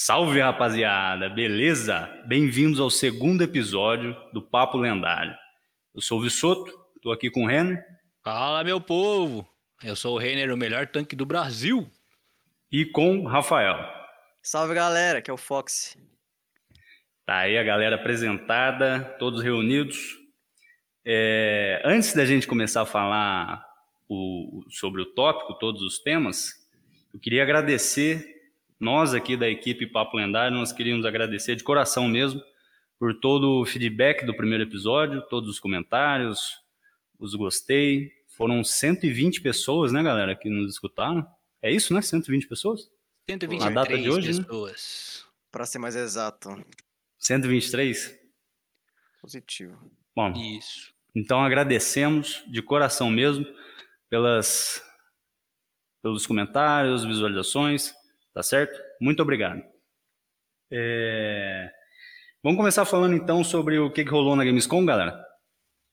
Salve rapaziada, beleza? Bem-vindos ao segundo episódio do Papo Lendário. Eu sou o Vissoto, estou aqui com o Renner. Fala meu povo, eu sou o Renner, o melhor tanque do Brasil. E com o Rafael. Salve galera, que é o Fox. Tá aí a galera apresentada, todos reunidos. É, antes da gente começar a falar o, sobre o tópico, todos os temas, eu queria agradecer nós aqui da equipe Papo Lendário, nós queríamos agradecer de coração mesmo por todo o feedback do primeiro episódio, todos os comentários, os gostei. Foram 120 pessoas, né, galera, que nos escutaram. É isso, né? 120 pessoas? 123 Na data de hoje, né? pessoas. Pra ser mais exato. 123? Positivo. Bom, Isso. então agradecemos de coração mesmo pelas, pelos comentários, visualizações, tá certo? Muito obrigado. É, Vamos começar falando então sobre o que que rolou na Gamescom, galera?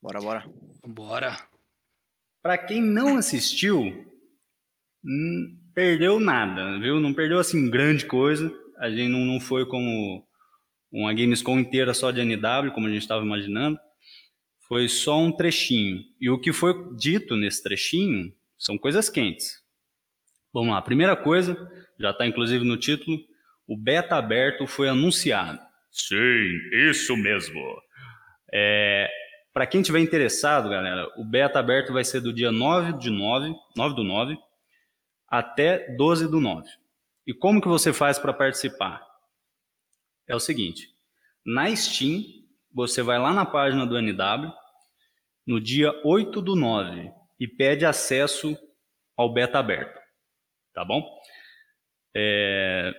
Bora, bora. Bora. Para quem não assistiu, hum, perdeu nada, viu? Não perdeu assim grande coisa. A gente não, não foi como uma Gamescom inteira só de NW, como a gente estava imaginando. Foi só um trechinho. E o que foi dito nesse trechinho são coisas quentes. Vamos lá. Primeira coisa, já está inclusive no título, o beta aberto foi anunciado. Sim, isso mesmo. É, para quem tiver interessado, galera, o beta aberto vai ser do dia 9 de 9, 9 do 9 até 12 do 9. E como que você faz para participar? É o seguinte, na Steam, você vai lá na página do NW, no dia 8 do 9, e pede acesso ao beta aberto, tá bom? É,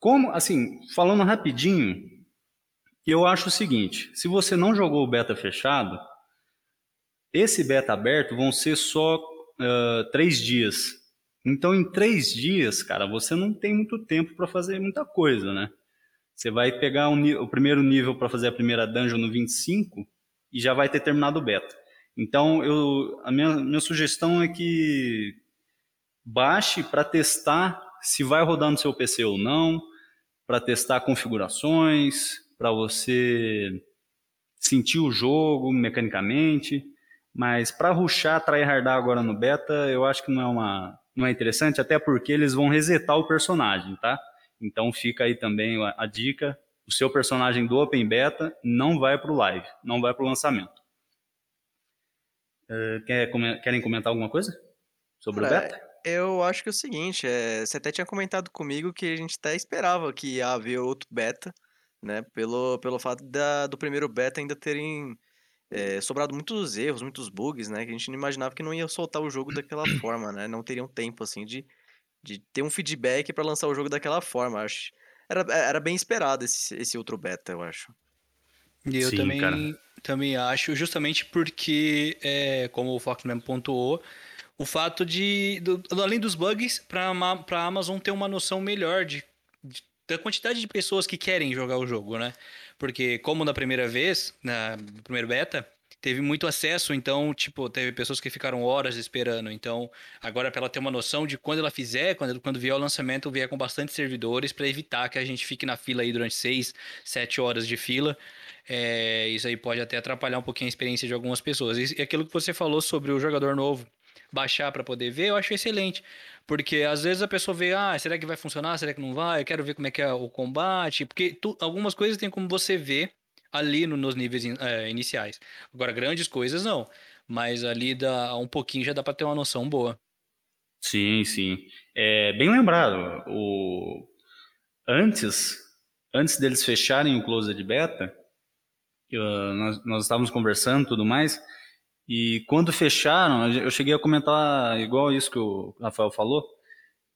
como, assim, falando rapidinho, eu acho o seguinte: se você não jogou o beta fechado, esse beta aberto vão ser só uh, três dias. Então, em três dias, cara, você não tem muito tempo para fazer muita coisa, né? Você vai pegar um, o primeiro nível para fazer a primeira dungeon no 25 e já vai ter terminado o beta. Então, eu, a minha, minha sugestão é que baixe para testar se vai rodar no seu PC ou não, para testar configurações, para você sentir o jogo mecanicamente, mas para ruxar, tryhardar agora no beta, eu acho que não é uma não é interessante, até porque eles vão resetar o personagem, tá? Então fica aí também a, a dica, o seu personagem do Open Beta não vai para o live, não vai para o lançamento. Uh, quer, querem comentar alguma coisa sobre Cara, o beta? Eu acho que é o seguinte, é, você até tinha comentado comigo que a gente até esperava que ia haver outro beta, né? Pelo, pelo fato da, do primeiro beta ainda terem é, sobrado muitos erros, muitos bugs, né? Que a gente não imaginava que não ia soltar o jogo daquela forma, né? Não teriam tempo, assim, de, de ter um feedback para lançar o jogo daquela forma. Acho, era, era bem esperado esse, esse outro beta, eu acho. E eu Sim, também, cara. também acho, justamente porque, é, como o Fox mesmo pontuou, o fato de, do- além dos bugs, para a Amazon ter uma noção melhor de, de- da quantidade de pessoas que querem jogar o jogo, né? Porque, como na primeira vez, na, no primeiro beta, teve muito acesso, então, tipo, teve pessoas que ficaram horas esperando. Então, agora para ela ter uma noção de quando ela fizer, quando, quando vier o lançamento, vier com bastante servidores para evitar que a gente fique na fila aí durante 6, 7 horas de fila. É, isso aí pode até atrapalhar um pouquinho a experiência de algumas pessoas. E aquilo que você falou sobre o jogador novo baixar para poder ver, eu acho excelente. Porque às vezes a pessoa vê, ah, será que vai funcionar? Será que não vai? Eu quero ver como é que é o combate. Porque tu- algumas coisas tem como você ver ali no- nos níveis in- é, iniciais. Agora, grandes coisas não. Mas ali dá um pouquinho já dá para ter uma noção boa. Sim, sim. É bem lembrado. O... Antes, antes deles fecharem o Closed Beta, eu- nós, nós estávamos conversando tudo mais, e quando fecharam, eu cheguei a comentar igual isso que o Rafael falou,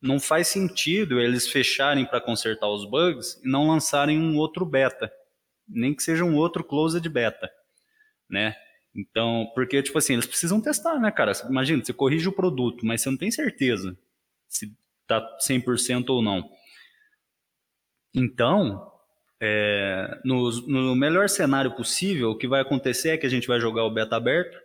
não faz sentido eles fecharem para consertar os bugs e não lançarem um outro beta, nem que seja um outro Closed Beta, né? Então, porque, tipo assim, eles precisam testar, né, cara? Imagina, você corrige o produto, mas você não tem certeza se tá 100% ou não. Então, é, no, no melhor cenário possível, o que vai acontecer é que a gente vai jogar o beta aberto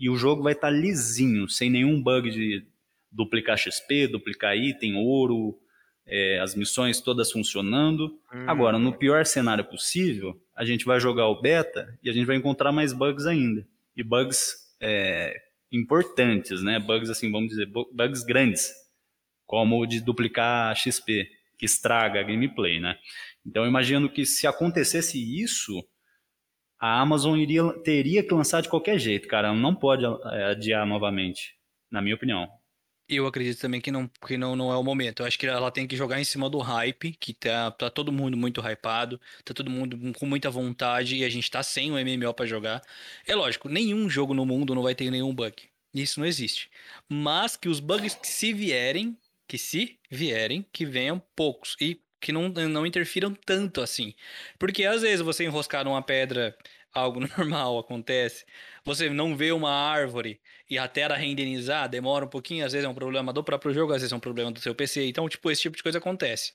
e o jogo vai estar lisinho, sem nenhum bug de duplicar XP, duplicar item, ouro, é, as missões todas funcionando. Hum. Agora, no pior cenário possível, a gente vai jogar o beta e a gente vai encontrar mais bugs ainda. E bugs é, importantes, né? Bugs assim, vamos dizer, bugs grandes, como o de duplicar XP, que estraga a gameplay, né? Então, eu imagino que se acontecesse isso, a Amazon iria, teria que lançar de qualquer jeito, cara. Não pode é, adiar novamente, na minha opinião. Eu acredito também que não, que não, não é o momento. Eu acho que ela tem que jogar em cima do hype, que tá, tá todo mundo muito hypado, tá todo mundo com muita vontade e a gente tá sem o MMO para jogar. É lógico, nenhum jogo no mundo não vai ter nenhum bug. Isso não existe. Mas que os bugs que se vierem, que se vierem, que venham poucos e que não, não interfiram tanto assim. Porque às vezes você enroscar numa pedra, algo normal acontece. Você não vê uma árvore e a tela renderizar, demora um pouquinho, às vezes é um problema do próprio jogo, às vezes é um problema do seu PC. Então, tipo, esse tipo de coisa acontece.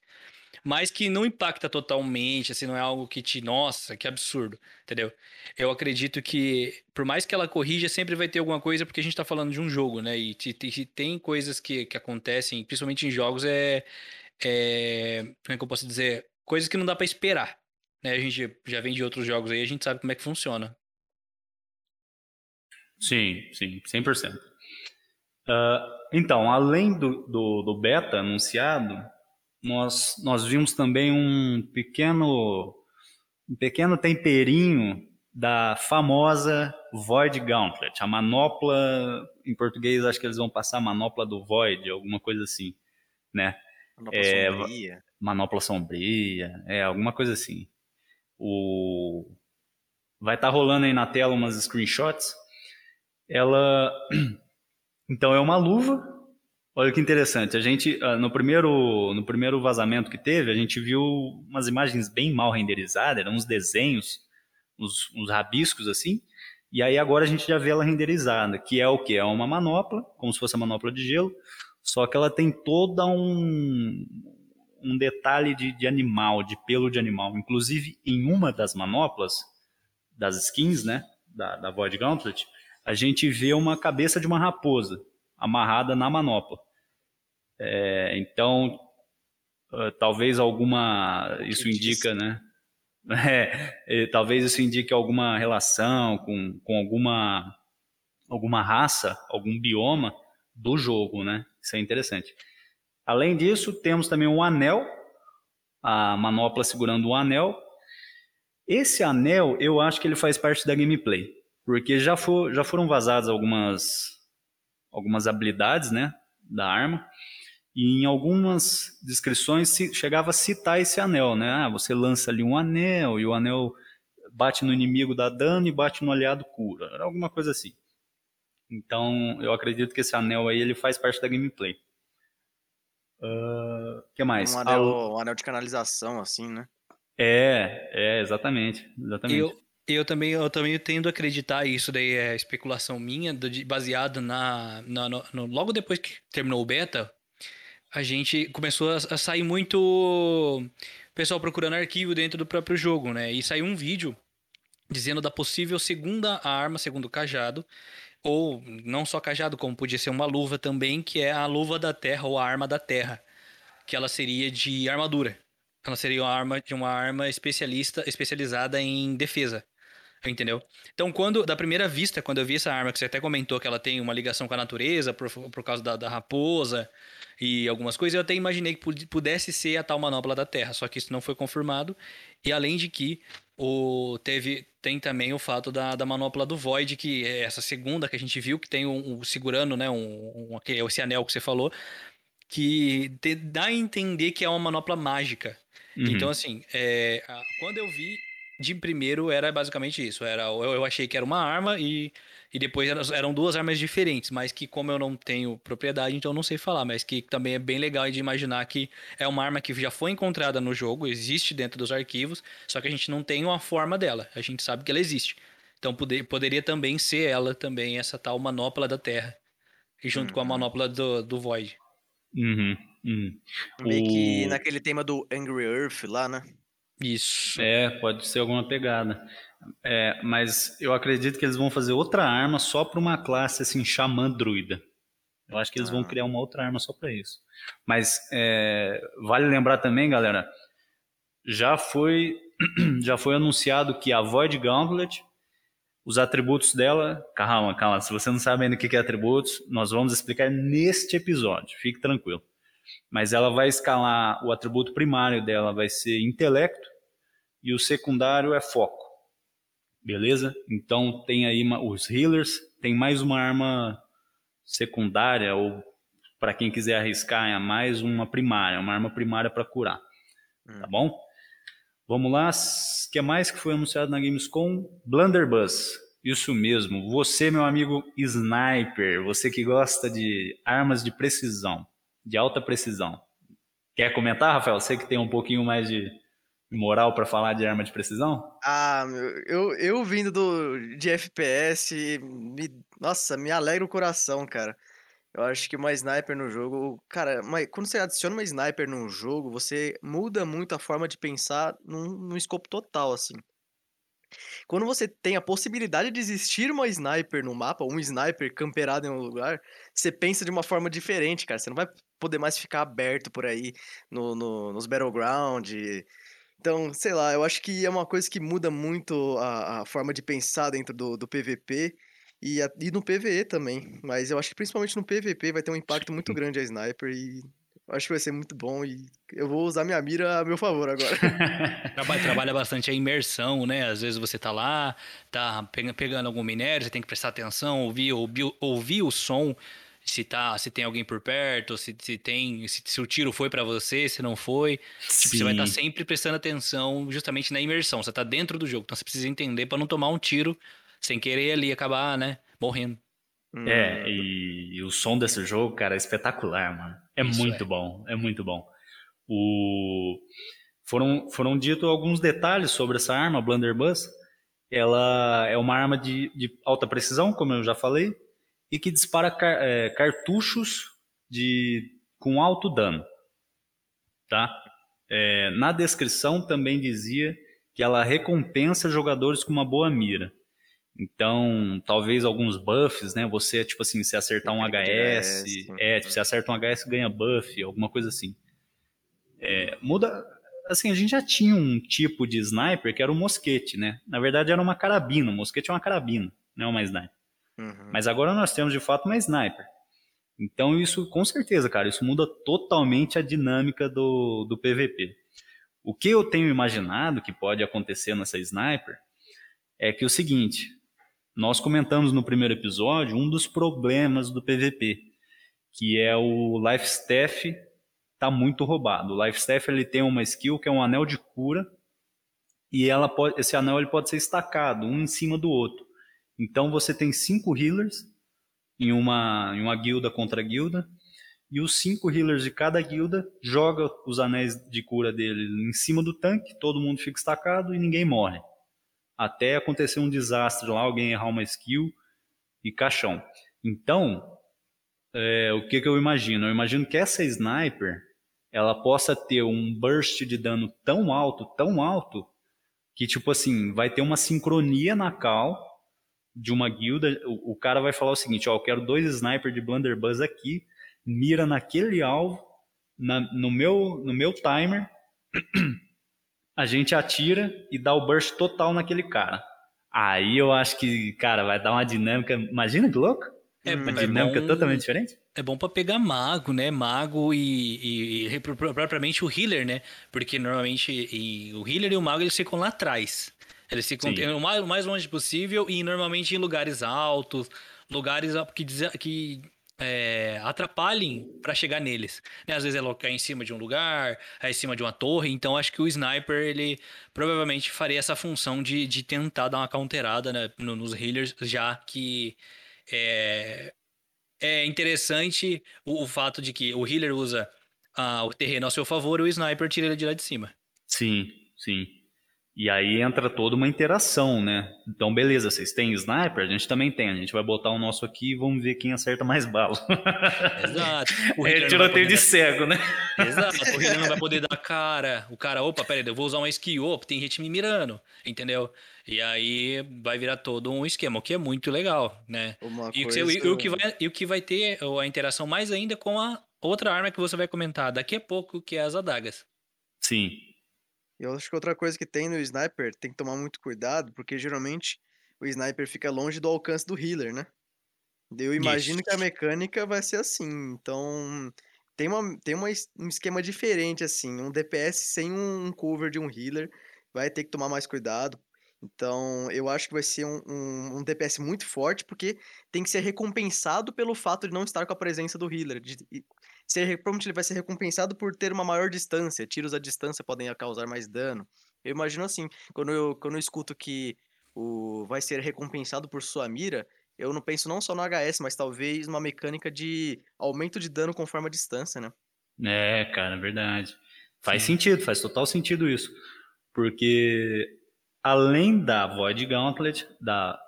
Mas que não impacta totalmente, assim, não é algo que te, nossa, que absurdo, entendeu? Eu acredito que, por mais que ela corrija, sempre vai ter alguma coisa, porque a gente tá falando de um jogo, né? E tem coisas que, que acontecem, principalmente em jogos, é, é. Como é que eu posso dizer? Coisas que não dá para esperar. Né? A gente já vem de outros jogos aí, a gente sabe como é que funciona. Sim, sim, 100%. Uh, ah, então, além do, do, do, beta anunciado, nós, nós vimos também um pequeno, um pequeno temperinho da famosa Void Gauntlet, a manopla, em português acho que eles vão passar manopla do Void, alguma coisa assim, né? Manopla é, sombria. Manopla sombria, é, alguma coisa assim. O... Vai estar tá rolando aí na tela umas screenshots ela então é uma luva. Olha que interessante. A gente ah, no primeiro no primeiro vazamento que teve, a gente viu umas imagens bem mal renderizadas, eram uns desenhos, uns, uns rabiscos assim. E aí agora a gente já vê ela renderizada, que é o que é uma manopla, como se fosse uma manopla de gelo, só que ela tem toda um um detalhe de, de animal, de pelo de animal. Inclusive, em uma das manoplas, das skins, né, da, da Void Gauntlet, a gente vê uma cabeça de uma raposa amarrada na manopla. É, então, uh, talvez alguma. Isso indica, né? É, é, talvez isso indique alguma relação com, com alguma, alguma raça, algum bioma do jogo, né? Isso é interessante. Além disso, temos também um anel, a manopla segurando o anel. Esse anel, eu acho que ele faz parte da gameplay porque já, for, já foram vazadas algumas, algumas habilidades né, da arma, e em algumas descrições se, chegava a citar esse anel, né? Ah, você lança ali um anel, e o anel bate no inimigo dá dano e bate no aliado cura, alguma coisa assim. Então, eu acredito que esse anel aí ele faz parte da gameplay. O uh, que mais? Um anel, um anel de canalização, assim, né? É, é, exatamente. exatamente. Eu, eu também, eu também tendo a acreditar, isso daí é especulação minha, baseado na, na no, no, logo depois que terminou o beta, a gente começou a, a, sair muito pessoal procurando arquivo dentro do próprio jogo, né? E saiu um vídeo dizendo da possível segunda arma, segundo cajado, ou não só cajado, como podia ser uma luva também, que é a luva da terra ou a arma da terra, que ela seria de armadura. Ela seria uma arma de uma arma especialista, especializada em defesa. Entendeu? Então, quando, da primeira vista, quando eu vi essa arma, que você até comentou que ela tem uma ligação com a natureza por, por causa da, da raposa e algumas coisas, eu até imaginei que pudesse ser a tal manopla da Terra, só que isso não foi confirmado. E além de que o, teve, tem também o fato da, da manopla do Void, que é essa segunda que a gente viu, que tem um, um segurando, né, um, um, esse anel que você falou, que te, dá a entender que é uma manopla mágica. Uhum. Então, assim, é, quando eu vi, de primeiro era basicamente isso. Era, eu, eu achei que era uma arma e, e depois eram, eram, duas armas diferentes, mas que como eu não tenho propriedade, então eu não sei falar, mas que também é bem legal de imaginar que é uma arma que já foi encontrada no jogo, existe dentro dos arquivos, só que a gente não tem uma forma dela, a gente sabe que ela existe. Então poder, poderia também ser ela também, essa tal manopla da Terra, e junto uhum. com a uhum. manopla do, do Void. Uhum, uhum. Meio o... que naquele tema do Angry Earth lá, né? Isso. É, pode ser alguma pegada. É, mas eu acredito que eles vão fazer outra arma só para uma classe assim, xamã druida. Eu acho que eles vão ah. criar uma outra arma só para isso. Mas é, vale lembrar também, galera, já foi já foi anunciado que a Void Gauntlet, os atributos dela, calma, calma, se você não sabe ainda o que é atributos, nós vamos explicar neste episódio, fique tranquilo. Mas ela vai escalar, o atributo primário dela vai ser intelecto e o secundário é foco. Beleza? Então tem aí os healers, tem mais uma arma secundária ou para quem quiser arriscar é mais uma primária, uma arma primária para curar. Hum. Tá bom? Vamos lá, o que mais que foi anunciado na Gamescom? Blunderbuss. Isso mesmo. Você, meu amigo sniper, você que gosta de armas de precisão, de alta precisão. Quer comentar, Rafael? Você que tem um pouquinho mais de moral para falar de arma de precisão? Ah, eu, eu vindo do, de FPS, me, nossa, me alegra o coração, cara. Eu acho que uma sniper no jogo. Cara, uma, quando você adiciona uma sniper num jogo, você muda muito a forma de pensar num, num escopo total, assim. Quando você tem a possibilidade de existir uma sniper no mapa, um sniper camperado em um lugar, você pensa de uma forma diferente, cara. Você não vai poder mais ficar aberto por aí no, no, nos Battleground. Então, sei lá, eu acho que é uma coisa que muda muito a, a forma de pensar dentro do, do PVP. E, a, e no PVE também. Mas eu acho que principalmente no PVP vai ter um impacto muito grande a sniper e acho que vai ser muito bom e eu vou usar minha mira a meu favor agora. trabalha, trabalha bastante a imersão, né? Às vezes você tá lá, tá pegando algum minério, você tem que prestar atenção, ouvir, ouvir, ouvir o som, se tá, se tem alguém por perto, se, se tem, se, se o tiro foi para você, se não foi. Tipo, você vai estar tá sempre prestando atenção justamente na imersão. Você tá dentro do jogo, então você precisa entender para não tomar um tiro sem querer ali acabar, né, morrendo. É, hum. e, e, o som desse jogo, cara, é espetacular, mano. É Isso muito é. bom, é muito bom. O... Foram, foram ditos alguns detalhes sobre essa arma, a Blunderbuss. Ela é uma arma de, de alta precisão, como eu já falei, e que dispara car, é, cartuchos de, com alto dano. Tá? É, na descrição também dizia que ela recompensa jogadores com uma boa mira. Então, talvez alguns buffs, né? Você, tipo assim, se acertar um HS, é, tipo, se acerta um HS ganha buff, alguma coisa assim. É, muda, assim, a gente já tinha um tipo de sniper que era o mosquete, né? Na verdade era uma carabina, o mosquete é uma carabina, não é uma sniper. Uhum. Mas agora nós temos de fato uma sniper. Então isso, com certeza, cara, isso muda totalmente a dinâmica do, do PVP. O que eu tenho imaginado que pode acontecer nessa sniper é que é o seguinte, nós comentamos no primeiro episódio um dos problemas do PVP, que é o life staff tá muito roubado. O life staff ele tem uma skill que é um anel de cura e ela pode, esse anel ele pode ser estacado um em cima do outro. Então você tem cinco healers em uma em uma guilda contra guilda e os cinco healers de cada guilda joga os anéis de cura dele em cima do tanque, todo mundo fica estacado e ninguém morre até acontecer um desastre lá, alguém errar uma skill e caixão. Então, é, o que, que eu imagino? Eu imagino que essa sniper ela possa ter um burst de dano tão alto, tão alto, que tipo assim, vai ter uma sincronia na cal de uma guilda. O, o cara vai falar o seguinte: ó, eu quero dois snipers de Blunderbuss aqui, mira naquele alvo, na, no, meu, no meu timer. a gente atira e dá o burst total naquele cara. Aí eu acho que, cara, vai dar uma dinâmica. Imagina que louco? É, uma é dinâmica bom, totalmente diferente. É bom para pegar mago, né? Mago e, e, e, propriamente o healer, né? Porque normalmente e, o healer e o mago eles ficam lá atrás. Eles ficam o mais, o mais longe possível e normalmente em lugares altos, lugares que, que é, atrapalhem para chegar neles. Né? Às vezes é local em cima de um lugar, é em cima de uma torre. Então acho que o sniper ele provavelmente faria essa função de, de tentar dar uma counterada né, nos healers, já que é, é interessante o, o, fato de que o healer usa ah, o terreno ao seu favor e o sniper tira ele de lá de cima. Sim, sim. E aí entra toda uma interação, né? Então, beleza, vocês têm sniper? A gente também tem. A gente vai botar o nosso aqui e vamos ver quem acerta mais bala. Exato. O É tiroteio de dar- cego, né? Exato. O Hitler não vai poder dar cara. O cara, opa, peraí, eu vou usar uma skill, opa, tem gente me mirando, entendeu? E aí vai virar todo um esquema, o que é muito legal, né? Uma E, o que coisa... e o que vai, e o que vai ter a interação mais ainda com a outra arma que você vai comentar daqui a pouco, que é as adagas. Sim. Eu acho que outra coisa que tem no sniper, tem que tomar muito cuidado, porque geralmente o sniper fica longe do alcance do healer, né? Eu imagino que a Isso. mecânica vai ser assim. Então, tem, uma, tem uma, um esquema diferente, assim. Um DPS sem um, um cover de um healer vai ter que tomar mais cuidado. Então, eu acho que vai ser um, um, um DPS muito forte, porque tem que ser recompensado pelo fato de não estar com a presença do healer. De, e ser, provavelmente ele vai ser recompensado por ter uma maior distância. Tiros à distância podem causar mais dano. Eu imagino assim, quando eu, quando eu escuto que o vai ser recompensado por sua mira, eu não penso não só no HS, mas talvez numa mecânica de aumento de dano conforme a distância, né? É, cara, é verdade. Faz Sim. sentido, faz total sentido isso. Porque além da Void Gauntlet, da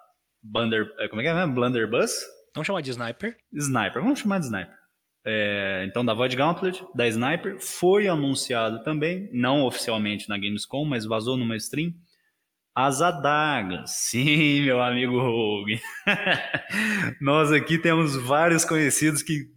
Blunder, é, como é que é mesmo? Blunderbuss? Vamos chamar de sniper. Sniper, vamos chamar de Sniper. É, então, da Void Gauntlet, da Sniper, foi anunciado também, não oficialmente na Gamescom, mas vazou numa stream, as adagas. Sim, meu amigo Rogue. Nós aqui temos vários conhecidos que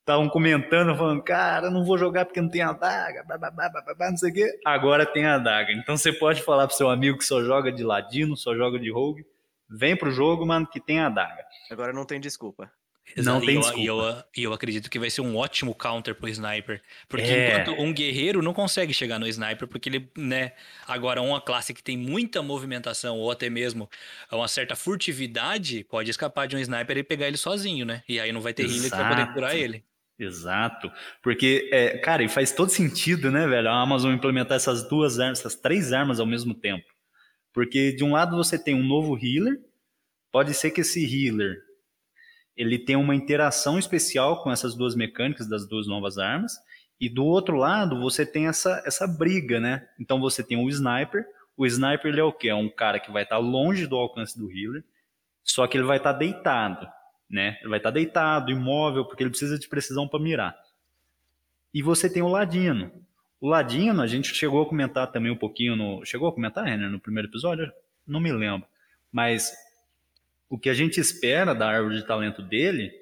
estavam comentando, falando, cara, não vou jogar porque não tem adaga, blá, blá, blá, blá, não sei o quê. Agora tem adaga. Então você pode falar pro seu amigo que só joga de ladino, só joga de rogue, vem pro jogo, mano, que tem adaga. Agora não tem desculpa. Não Exato, tem e eu, desculpa. E eu, e eu acredito que vai ser um ótimo counter pro sniper. Porque É. enquanto um guerreiro não consegue chegar no sniper, porque ele, né? Agora, uma classe que tem muita movimentação, ou até mesmo uma certa furtividade, pode escapar de um sniper e pegar ele sozinho, né? E aí não vai ter healer que vai poder curar ele. Exato. Porque, é, cara, e faz todo sentido, né, velho? A Amazon implementar essas duas armas, essas três armas ao mesmo tempo. Porque de um lado você tem um novo healer, pode ser que esse healer ele tenha uma interação especial com essas duas mecânicas das duas novas armas, e do outro lado você tem essa, essa briga, né? Então você tem o sniper, o sniper ele é o quê? É um cara que vai estar longe do alcance do healer, só que ele vai estar deitado, né? Ele vai estar deitado, imóvel, porque ele precisa de precisão para mirar. E você tem o ladino. O ladino, a gente chegou a comentar também um pouquinho no. Chegou a comentar, Renner, no primeiro episódio? Não me lembro. Mas o que a gente espera da árvore de talento dele,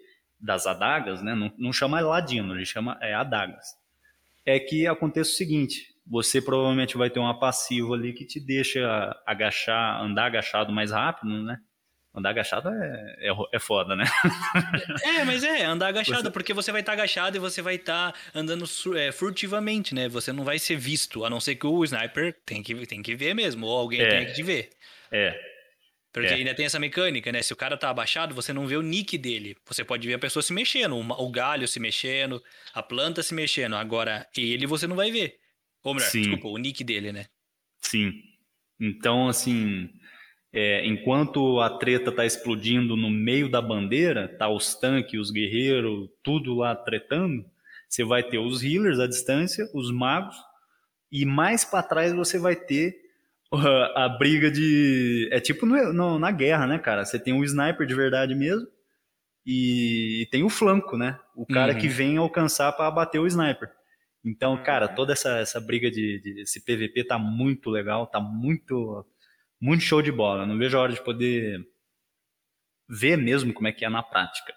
das adagas, né? Não, não chama ladino, ele chama é, adagas. É que aconteça o seguinte: você provavelmente vai ter uma passiva ali que te deixa agachar, andar agachado mais rápido, né? Andar agachado é, é, é foda, né? É, mas é, andar agachado, Você- porque você vai estar agachado e você vai estar andando su- é, furtivamente, né? Você não vai ser visto, a não ser que o sniper tem que, tem que ver mesmo, ou alguém É. tem que te ver. É, Porque É. ainda tem essa mecânica, né? Se o cara tá abaixado, você não vê o nick dele. Você pode ver a pessoa se mexendo, o galho se mexendo, a planta se mexendo. Agora, ele você não vai ver. Ou melhor, Sim. desculpa, o nick dele, né? Sim. Então, assim, é, enquanto a treta tá explodindo no meio da bandeira, tá os tanques, os guerreiros, tudo lá tretando, você vai ter os healers à distância, os magos, e mais para trás você vai ter a briga de. É tipo no- no- na guerra, né, cara? Você tem o sniper de verdade mesmo, e, tem o flanco, né? O cara Uhum. que vem alcançar para abater o sniper. Então, cara, Uhum. toda essa, essa briga de, de esse PVP tá muito legal, tá muito muito show de bola. Não vejo a hora de poder ver mesmo como é que é na prática.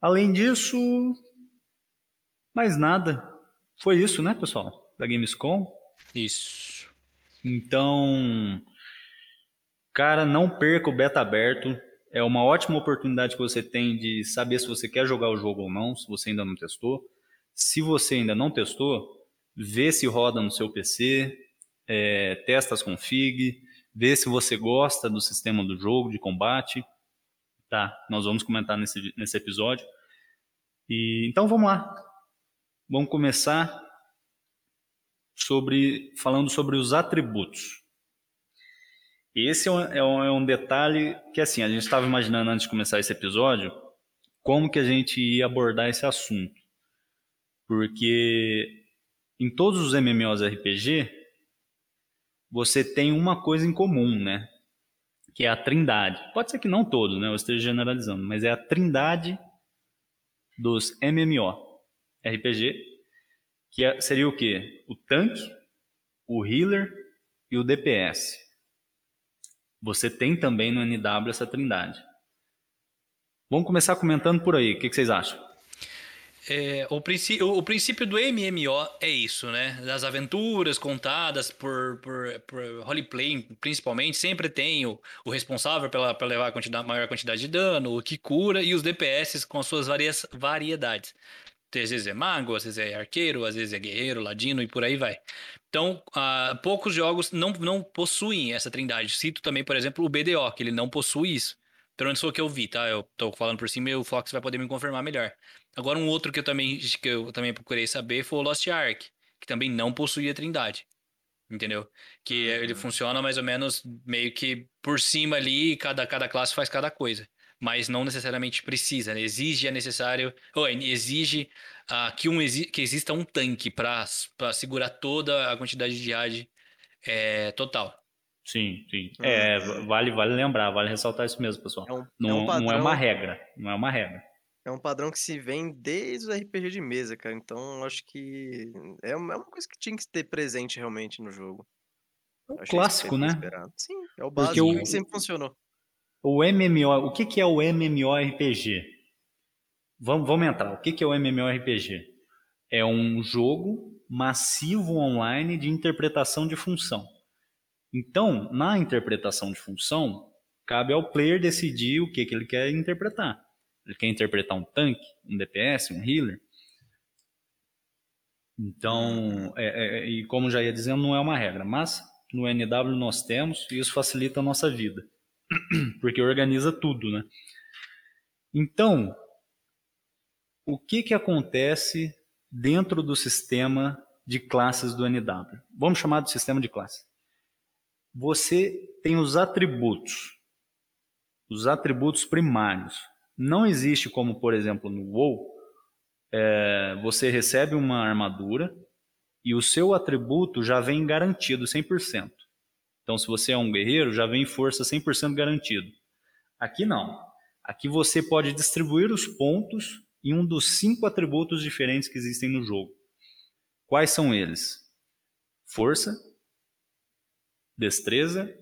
Além disso, mais nada. Foi isso, né, pessoal? Da Gamescom. Isso. Então, cara, não perca o beta aberto. É uma ótima oportunidade que você tem de saber se você quer jogar o jogo ou não, se você ainda não testou. Se você ainda não testou, vê se roda no seu PC, é, testa as config, vê se você gosta do sistema do jogo de combate. Tá, nós vamos comentar nesse, nesse episódio. E então vamos lá. Vamos começar sobre falando sobre os atributos. Esse é um, é um- é detalhe que assim a gente estava imaginando antes de começar esse episódio como que a gente ia abordar esse assunto, porque em todos os MMOs RPG você tem uma coisa em comum, né? Que é a trindade. Pode ser que não todos, né? Eu esteja generalizando, mas é a trindade dos MMO RPG, que é, seria o quê? O tanque, o healer e o DPS. Você tem também no NW essa trindade. Vamos começar comentando por aí. O que, que vocês acham? É, o, princípio, o, princípio do MMO é isso, né? Das aventuras contadas por, por, por roleplay, principalmente, sempre tem o, o responsável pela, pela levar a quantidade, maior quantidade de dano, o que cura, e os DPS com suas varias, variedades. Às vezes é mago, às vezes é arqueiro, às vezes é guerreiro, ladino e por aí vai. Então, uh, poucos jogos não, não possuem essa trindade. Cito também, por exemplo, o BDO, que ele não possui isso. Pelo menos foi o que eu vi, tá? Eu tô falando por cima e o Fox vai poder me confirmar melhor. Agora, um outro que eu também, que eu também procurei saber foi o Lost Ark, que também não possuía Trindade. Entendeu? Que uhum. ele funciona mais ou menos meio que por cima ali, cada, cada classe faz cada coisa. Mas não necessariamente precisa, né? Exige é necessário. Ou exige uh, que, um, que exista um tanque para segurar toda a quantidade de AD é, total. Sim, sim. Uhum. É, vale, vale lembrar, vale ressaltar isso mesmo, pessoal. É um, não, é um padrão... não é uma regra. Não é uma regra. É um padrão que se vem desde o RPG de mesa, cara. Então, acho que é uma é coisa que tinha que ter presente realmente no jogo. É um clássico, né? Sim, é o básico o, que sempre funcionou. O MMO, o que, que é o MMORPG? Vamos, vamos entrar. O que, que é o MMORPG? É um jogo massivo online de interpretação de função. Então, na interpretação de função, cabe ao player decidir o que, que ele quer interpretar. Ele quer interpretar um tanque, um DPS, um healer. Então, é, é, é, e como já ia dizendo, não é uma regra, mas no NW nós temos e isso facilita a nossa vida, porque organiza tudo, né? Então, o que que acontece dentro do sistema de classes do NW? Vamos chamar de sistema de classe. Você tem os atributos, os atributos primários. Não existe como, por exemplo, no WoW, é, você recebe uma armadura e o seu atributo já vem garantido 100%. Então, se você é um guerreiro, já vem força 100% garantido. Aqui não. Aqui você pode distribuir os pontos em um dos cinco atributos diferentes que existem no jogo. Quais são eles? Força, destreza,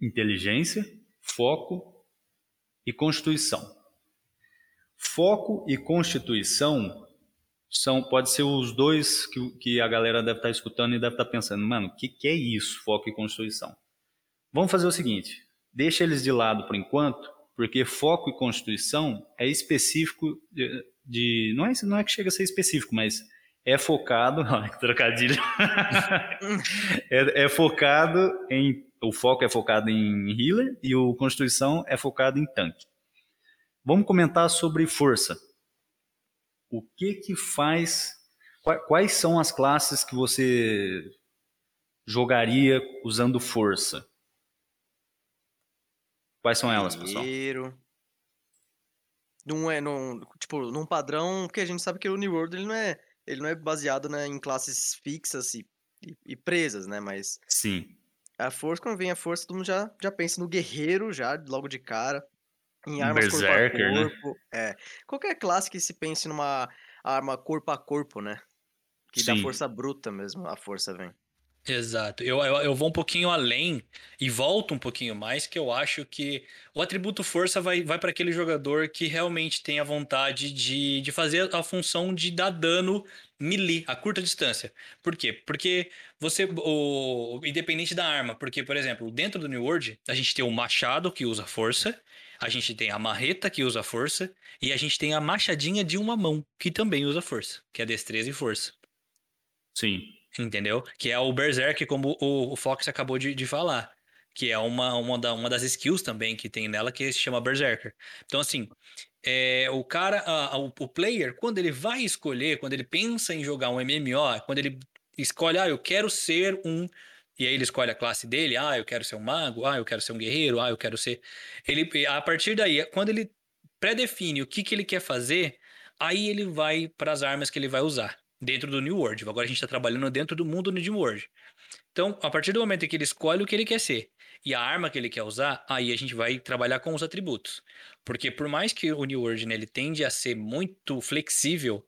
inteligência, foco, e constituição. Foco e constituição são pode ser os dois que, que a galera deve estar escutando e deve estar pensando, mano, o que, que é isso, foco e constituição? Vamos fazer o seguinte, deixa eles de lado por enquanto, porque foco e constituição é específico de, de não, é, não é que chega a ser específico, mas é focado, olha que trocadilho, é, é, focado em o foco é focado em healer e o Constituição é focado em tanque. Vamos comentar sobre força. O que que faz? Quais são as classes que você jogaria usando força? Quais são elas, pessoal? Guerreiro. Não é num, tipo, num padrão que a gente sabe que o New World ele não é, ele não é baseado né, em classes fixas e, e, e presas, né? Mas sim a força, quando vem a força, todo mundo já, já pensa no guerreiro, já, logo de cara. Em armas Berserker, corpo a corpo. Né? É. Qualquer classe que se pense numa arma corpo a corpo, né? Que Sim. dá força bruta mesmo, a força vem. Exato. Eu, eu, eu, vou um pouquinho além e volto um pouquinho mais, que eu acho que o atributo força vai, vai para aquele jogador que realmente tem a vontade de, de fazer a função de dar dano melee, a curta distância. Por quê? Porque você, o, independente da arma, porque, por exemplo, dentro do New World, a gente tem o machado que usa força, a gente tem a marreta que usa força, e a gente tem a machadinha de uma mão, que também usa força, que é destreza e força. Sim. Entendeu? Que é o Berserk, como o, o Fox acabou de, de falar. Que é uma, uma, da, uma das skills também que tem nela, que se chama Berserker. Então, assim, é, o cara, a, a, o, o player, quando ele vai escolher, quando ele pensa em jogar um MMO, quando ele escolhe, ah, eu quero ser um. E aí ele escolhe a classe dele, ah, eu quero ser um mago, ah, eu quero ser um guerreiro, ah, eu quero ser. Ele, a partir daí, quando ele pré-define o que, que ele quer fazer, aí ele vai para as armas que ele vai usar dentro do New World. Agora a gente está trabalhando dentro do mundo do New World. Então, a partir do momento em que ele escolhe o que ele quer ser e a arma que ele quer usar, aí a gente vai trabalhar com os atributos. Porque por mais que o New World né, ele tende a ser muito flexível,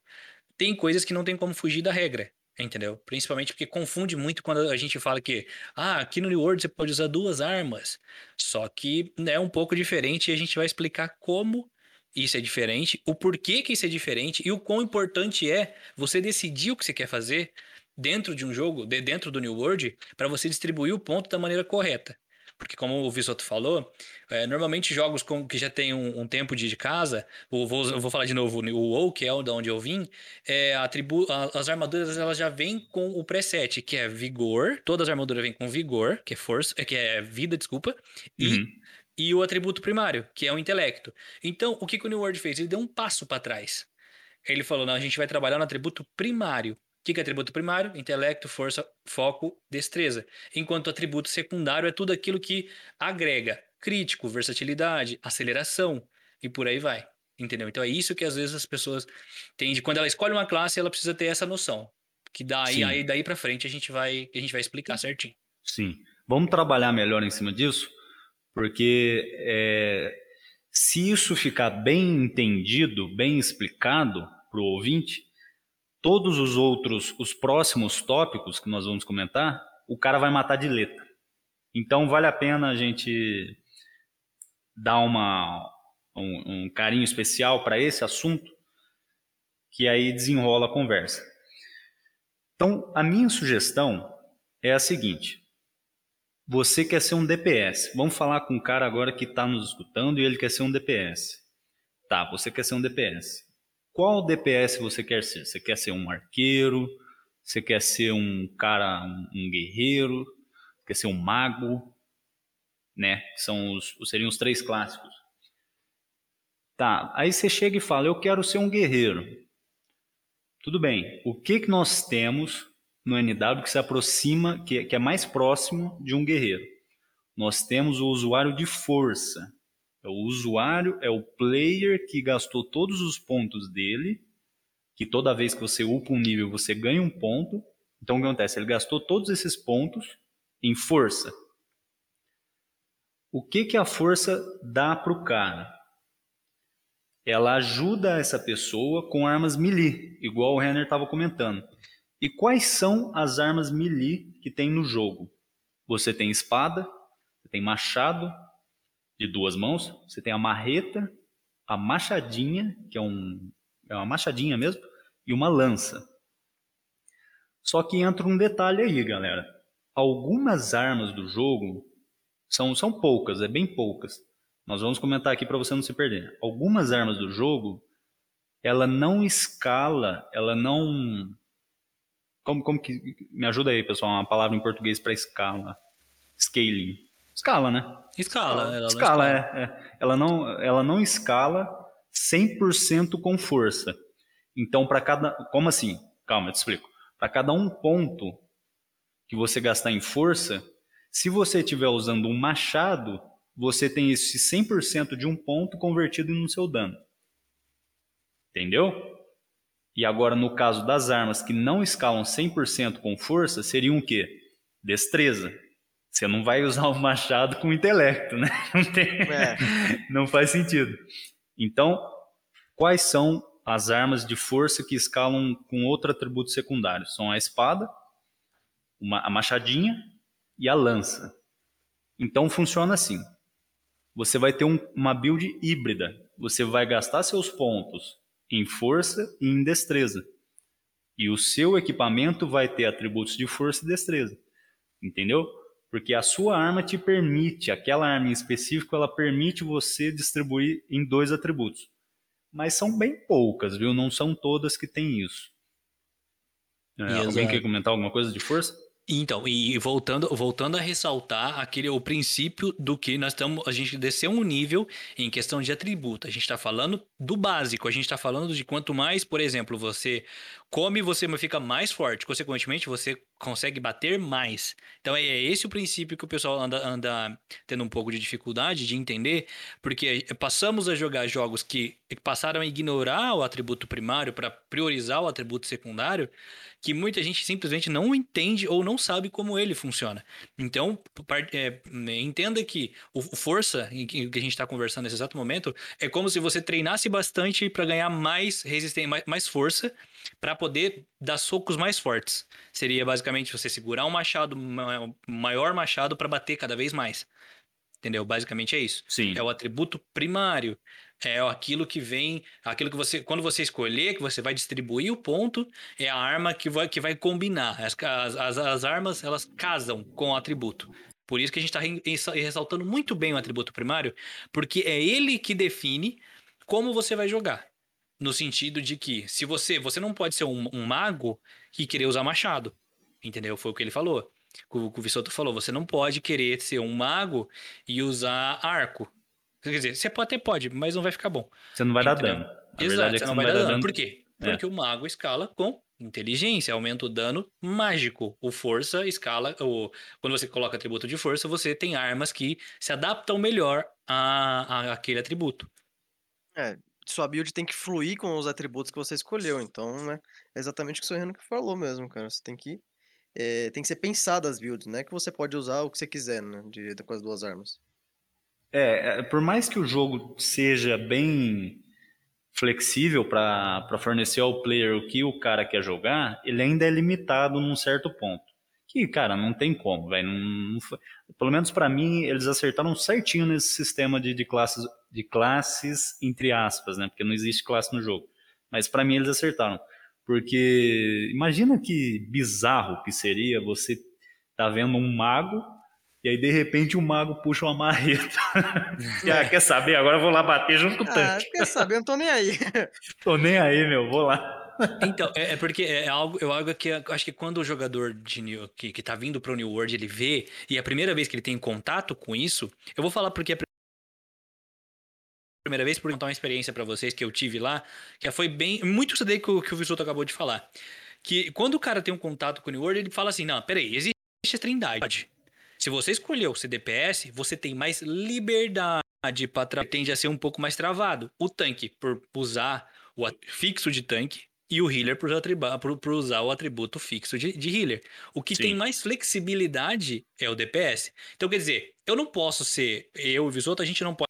tem coisas que não tem como fugir da regra. Entendeu? Principalmente porque confunde muito quando a gente fala que, ah, aqui no New World você pode usar duas armas. Só que né, é um pouco diferente e a gente vai explicar como isso é diferente, o porquê que isso é diferente e o quão importante é você decidir o que você quer fazer dentro de um jogo, de dentro do New World, para você distribuir o ponto da maneira correta. Porque, como o Visoto falou, é, normalmente jogos com, que já tem um, um tempo de, de casa, vou, vou, vou, falar de novo, o WoW, que é de onde eu vim, é, atribu a, as armaduras elas já vêm com o preset, que é vigor, todas as armaduras vêm com vigor, que é força, é, que é vida, desculpa, e uhum e o atributo primário, que é o intelecto. Então, o que, que o New World fez? Ele deu um passo para trás. Ele falou: não, a gente vai trabalhar no atributo primário. O que, que é atributo primário? Intelecto, força, foco, destreza. Enquanto atributo secundário é tudo aquilo que agrega crítico, versatilidade, aceleração e por aí vai. Entendeu? Então é isso que às vezes as pessoas têm de quando ela escolhe uma classe, ela precisa ter essa noção. Que daí, aí, daí para frente a gente vai a gente vai explicar certinho. Sim. Vamos trabalhar melhor em cima disso? Porque é, se isso ficar bem entendido, bem explicado para o ouvinte, todos os outros, os próximos tópicos que nós vamos comentar, o cara vai matar de letra. Então vale a pena a gente dar uma, um, um carinho especial para esse assunto, que aí desenrola a conversa. Então, a minha sugestão é a seguinte: você quer ser um DPS. Vamos falar com um cara agora que está nos escutando e ele quer ser um DPS. Tá, você quer ser um DPS. Qual DPS você quer ser? Você quer ser um arqueiro? Você quer ser um cara, um, guerreiro? Quer ser um mago? Né? São os, seriam os três clássicos. Tá, aí você chega e fala, eu quero ser um guerreiro. Tudo bem, o que, que nós temos no NW que se aproxima, que, que é mais próximo de um guerreiro. Nós temos o usuário de força. É o usuário é o player que gastou todos os pontos dele, que toda vez que você upa um nível você ganha um ponto. Então o que acontece? Ele gastou todos esses pontos em força. O que, que a força dá para o cara? Ela ajuda essa pessoa com armas melee, igual o Renner estava comentando. E quais são as armas melee que tem no jogo? Você tem espada, você tem machado de duas mãos, você tem a marreta, a machadinha, que é, um, é uma machadinha mesmo, e uma lança. Só que entra um detalhe aí, galera. Algumas armas do jogo são, são poucas, é bem poucas. Nós vamos comentar aqui para você não se perder. Algumas armas do jogo, ela não escala, ela não como, como que. Me ajuda aí, pessoal, uma palavra em português para escala. Scaling. Escala, né? Escala, ela escala, é, é. Ela não, ela não escala 100% com força. Então, para cada. Como assim? Calma, eu te explico. Para cada um ponto que você gastar em força, se você estiver usando um machado, você tem esse 100% de um ponto convertido no seu dano. Entendeu? E agora, no caso das armas que não escalam 100% com força, seriam o quê? Destreza. Você não vai usar o machado com intelecto, né? Não, tem... é. não faz sentido. Então, quais são as armas de força que escalam com outro atributo secundário? São a espada, uma, a machadinha e a lança. Então, funciona assim. Você vai ter um, uma build híbrida. Você vai gastar seus pontos em força e em destreza. E o seu equipamento vai ter atributos de força e destreza. Entendeu? Porque a sua arma te permite, aquela arma em específico, ela permite você distribuir em dois atributos. Mas são bem poucas, viu? Não são todas que têm isso. É, alguém quer comentar alguma coisa de força? Então, e voltando, voltando a ressaltar aquele o princípio do que nós estamos, a gente desceu um nível em questão de atributo. A gente está falando do básico, a gente está falando de quanto mais, por exemplo, você come, você fica mais forte. Consequentemente, você consegue bater mais. Então é esse o princípio que o pessoal anda, anda tendo um pouco de dificuldade de entender, porque passamos a jogar jogos que passaram a ignorar o atributo primário para priorizar o atributo secundário, que muita gente simplesmente não entende ou não sabe como ele funciona. Então, é, entenda que o força, em que a gente está conversando nesse exato momento, é como se você treinasse bastante para ganhar mais resistência, mais, mais força, para poder dar socos mais fortes. Seria basicamente você segurar um machado, um maior machado, para bater cada vez mais. Entendeu? Basicamente é isso. Sim. É o atributo primário é aquilo que vem, aquilo que você, quando você escolher, que você vai distribuir o ponto, é a arma que vai, que vai combinar. As, as, as armas, elas casam com o atributo. Por isso que a gente está ressaltando muito bem o atributo primário, porque é ele que define como você vai jogar. No sentido de que, se você, você não pode ser um, um mago e querer usar machado. Entendeu? Foi o que ele falou. O que o Vissoto falou, você não pode querer ser um mago e usar arco. Quer dizer, você até pode, mas não vai ficar bom. Você não vai Entendeu? dar dano. A Exato, é você não vai, vai dar dano. dano. Por quê? É. Porque o mago escala com inteligência, aumenta o dano mágico. O força escala. O, quando você coloca atributo de força, você tem armas que se adaptam melhor a, a aquele atributo. É, sua build tem que fluir com os atributos que você escolheu. Então, né, é exatamente o que o Sorreno falou mesmo, cara. Você tem que. É, tem que ser pensado as builds, né? Que você pode usar o que você quiser, né? De, com as duas armas. É, é, por mais que o jogo seja bem flexível para fornecer ao player o que o cara quer jogar, ele ainda é limitado num certo ponto. Que, cara, não tem como, velho. Pelo menos para mim, eles acertaram certinho nesse sistema de, de, classes, de classes, entre aspas, né? Porque não existe classe no jogo. Mas para mim, eles acertaram. Porque imagina que bizarro que seria você tá vendo um mago e aí, de repente, o mago puxa uma marreta. ah, quer saber? Agora eu vou lá bater junto com o ah, tanque. Ah, quer saber? Eu não tô nem aí. tô nem aí, meu. Vou lá. Então, é, é, porque é algo, é algo que acho que quando o jogador de New, que, que tá vindo pro New World, ele vê, e é a primeira vez que ele tem contato com isso, eu vou falar porque é a primeira vez, por contar uma experiência para vocês que eu tive lá, que foi bem. Muito isso daí que o, que o Visuto acabou de falar. Que quando o cara tem um contato com o New World, ele fala assim: não, peraí, existe a trindade. Se você escolheu o CDPS, você tem mais liberdade para tende a ser um pouco mais travado. O tanque por usar o fixo de tanque e o healer por usar o atributo fixo de, de healer. O que Sim. tem mais flexibilidade é o DPS. Então, quer dizer, eu não posso ser, eu e o Visoto, a gente não pode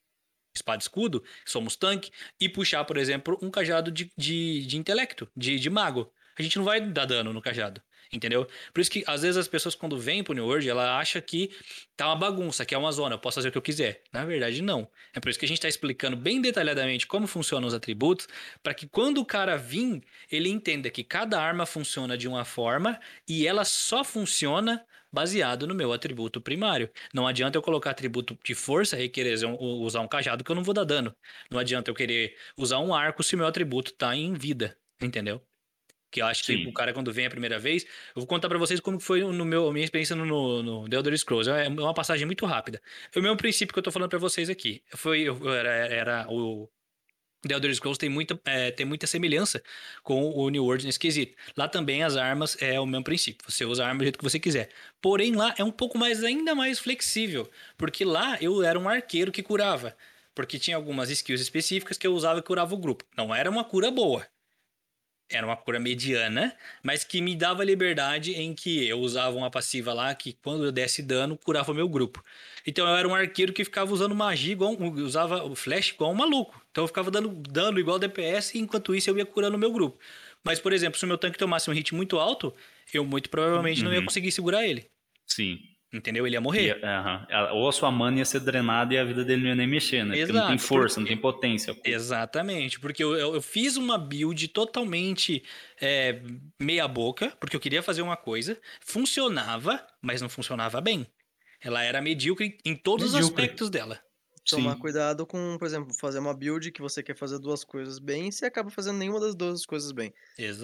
espada e escudo, somos tanque, e puxar, por exemplo, um cajado de, de, de intelecto, de, de mago. A gente não vai dar dano no cajado entendeu? Por isso que às vezes as pessoas quando vêm pro New World, ela acha que tá uma bagunça, que é uma zona, eu posso fazer o que eu quiser. Na verdade, não. É por isso que a gente está explicando bem detalhadamente como funcionam os atributos, para que quando o cara vir, ele entenda que cada arma funciona de uma forma e ela só funciona baseado no meu atributo primário. Não adianta eu colocar atributo de força e querer usar um cajado que eu não vou dar dano. Não adianta eu querer usar um arco se meu atributo está em vida, entendeu? Que eu acho Sim. que o cara, quando vem a primeira vez, eu vou contar para vocês como foi no meu, minha experiência no, no The Elder Scrolls. É uma passagem muito rápida. Foi o mesmo princípio que eu tô falando para vocês aqui. Foi, eu, era, era o The Elder Scrolls tem muita, é, tem muita semelhança com o New World nesse quesito. Lá também as armas é o mesmo princípio. Você usa a arma do jeito que você quiser. Porém, lá é um pouco mais, ainda mais flexível. Porque lá eu era um arqueiro que curava. Porque tinha algumas skills específicas que eu usava e curava o grupo. Não era uma cura boa era uma cura mediana, mas que me dava liberdade em que eu usava uma passiva lá que quando eu desse dano curava meu grupo. Então eu era um arqueiro que ficava usando magia igual, usava o flash igual um maluco. Então eu ficava dando dano igual DPS e enquanto isso eu ia curando o meu grupo. Mas por exemplo, se o meu tanque tomasse um hit muito alto, eu muito provavelmente uhum. não ia uhum. conseguir segurar ele. Sim. Entendeu? Ele ia morrer. Ia, Ou a sua mana ia ser drenada e a vida dele não ia nem mexer, né? Exato, porque não tem força, porque... não tem potência. Exatamente. Porque eu, eu, eu fiz uma build totalmente é, meia boca, porque eu queria fazer uma coisa, funcionava, mas não funcionava bem. Ela era medíocre em todos medíocre. os aspectos dela. Tomar Sim. cuidado com, por exemplo, fazer uma build que você quer fazer duas coisas bem e você acaba fazendo nenhuma das duas coisas bem.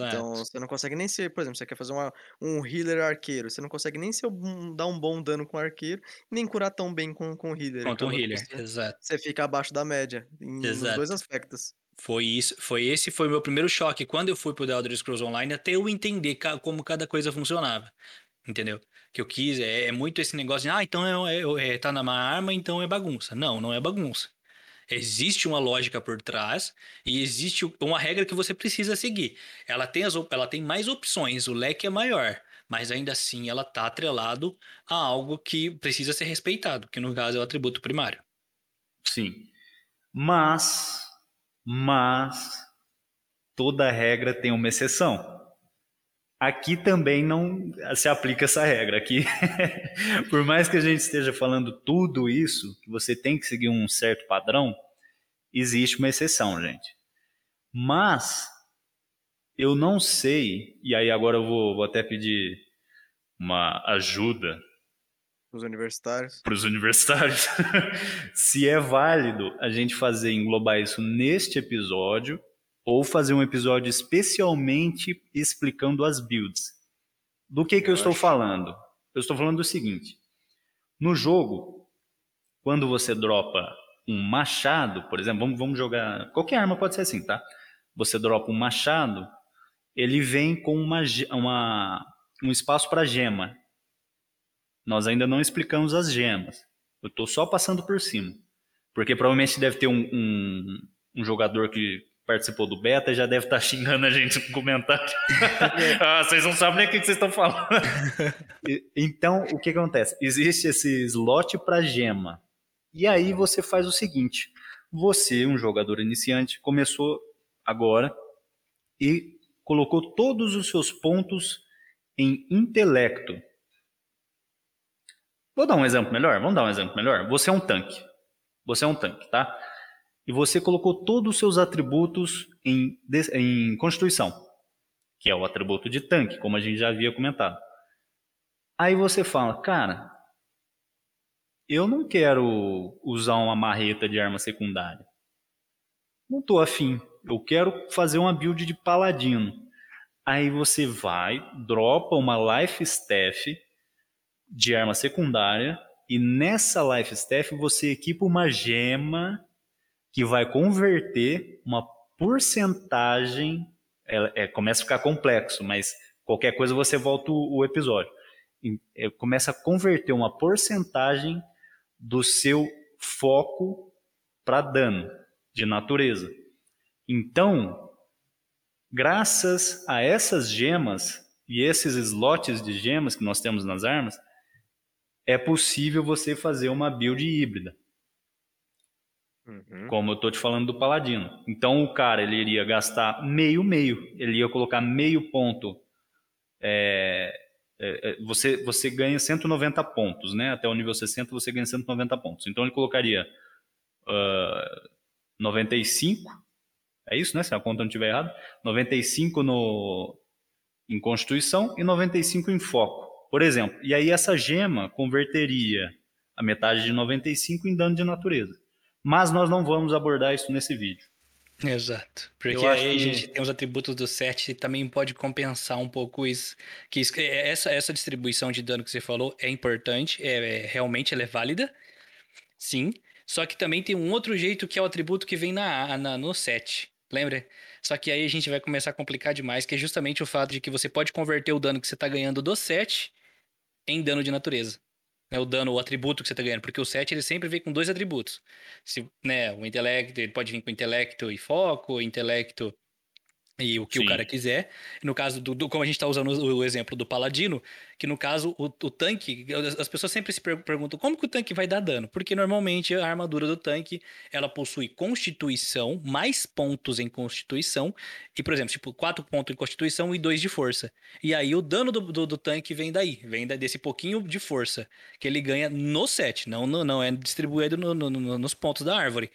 Então, Exato. Então você não consegue nem ser, por exemplo, você quer fazer uma, um healer arqueiro, você não consegue nem ser um, dar um bom dano com arqueiro, nem curar tão bem com, com healer. Quanto um healer, você, exato. Você fica abaixo da média, em, nos dois aspectos. Foi isso, foi esse foi o meu primeiro choque quando eu fui pro The Elder Scrolls Online, até eu entender como cada coisa funcionava. Entendeu? Que eu quis, é, é muito esse negócio de, ah, então é, é, é, tá na arma, então é bagunça. Não, não é bagunça. Existe uma lógica por trás e existe uma regra que você precisa seguir. Ela tem, as, ela tem mais opções, o leque é maior, mas ainda assim ela está atrelado a algo que precisa ser respeitado, que no caso é o atributo primário. Sim. Mas, mas toda regra tem uma exceção. Aqui também não se aplica essa regra. Aqui, por mais que a gente esteja falando tudo isso, que você tem que seguir um certo padrão, existe uma exceção, gente. Mas eu não sei, e aí agora eu vou, vou até pedir uma ajuda os universitários. Para os universitários. se é válido a gente fazer englobar isso neste episódio ou fazer um episódio especialmente explicando as builds. Do que, que eu, eu estou acho. falando? Eu estou falando do seguinte: no jogo, quando você dropa um machado, por exemplo, vamos, vamos jogar. Qualquer arma pode ser assim, tá? Você dropa um machado, ele vem com uma, uma um espaço para gema. Nós ainda não explicamos as gemas. Eu estou só passando por cima. Porque provavelmente deve ter um, um, um jogador que participou do beta já deve estar tá xingando a gente no comentário. ah, vocês não sabem nem o que vocês estão falando. então, o que acontece? Existe esse slot para gema. E aí você faz o seguinte: você, um jogador iniciante, começou agora e colocou todos os seus pontos em intelecto. Vou dar um exemplo melhor? Vamos dar um exemplo melhor? Você é um tanque. Você é um tanque, tá? E você colocou todos os seus atributos em, em Constituição, que é o atributo de tanque, como a gente já havia comentado. Aí você fala, cara, eu não quero usar uma marreta de arma secundária. Não estou afim. Eu quero fazer uma build de paladino. Aí você vai, dropa uma life staff de arma secundária e nessa life staff você equipa uma gema que vai converter uma porcentagem. É, é, começa a ficar complexo, mas qualquer coisa você volta o, o episódio. É, começa a converter uma porcentagem do seu foco para dano de natureza. Então, graças a essas gemas e esses slots de gemas que nós temos nas armas, é possível você fazer uma build híbrida. Uhum. Como eu tô te falando do Paladino. Então o cara ele iria gastar meio meio, ele ia colocar meio ponto. É, é, é você você ganha 190 pontos, né? Até o nível 60 você ganha 190 pontos. Então ele colocaria uh, 95, é isso, né? Se a conta não estiver errada, 95 no em Constituição e 95 em Foco, por exemplo. E aí essa gema converteria a metade de 95 em dano de natureza. Mas nós não vamos abordar isso nesse vídeo. Exato. Porque aí a gente tem os atributos do set e também pode compensar um pouco isso. Que isso, é, essa, essa distribuição de dano que você falou é importante, é, é, realmente ela é válida. Sim. Só que também tem um outro jeito que é o atributo que vem na, na, no set. Lembra? Só que aí a gente vai começar a complicar demais, que é justamente o fato de que você pode converter o dano que você está ganhando do set em dano de natureza né, o dano, o atributo que você está ganhando, porque o 7 ele sempre vem com dois atributos. Se, né, o intelecto, ele pode vir com intelecto e foco, intelecto e o que Sim. o cara quiser. No caso do, do como a gente está usando o, o, exemplo do paladino, que no caso o, o, tanque, as pessoas sempre se perguntam como que o tanque vai dar dano, porque normalmente a armadura do tanque ela possui constituição, mais pontos em constituição e por exemplo tipo quatro pontos em constituição e dois de força. E aí o dano do, do, do tanque vem daí, vem desse pouquinho de força que ele ganha no set, não não, não é distribuído no, no, nos pontos da árvore.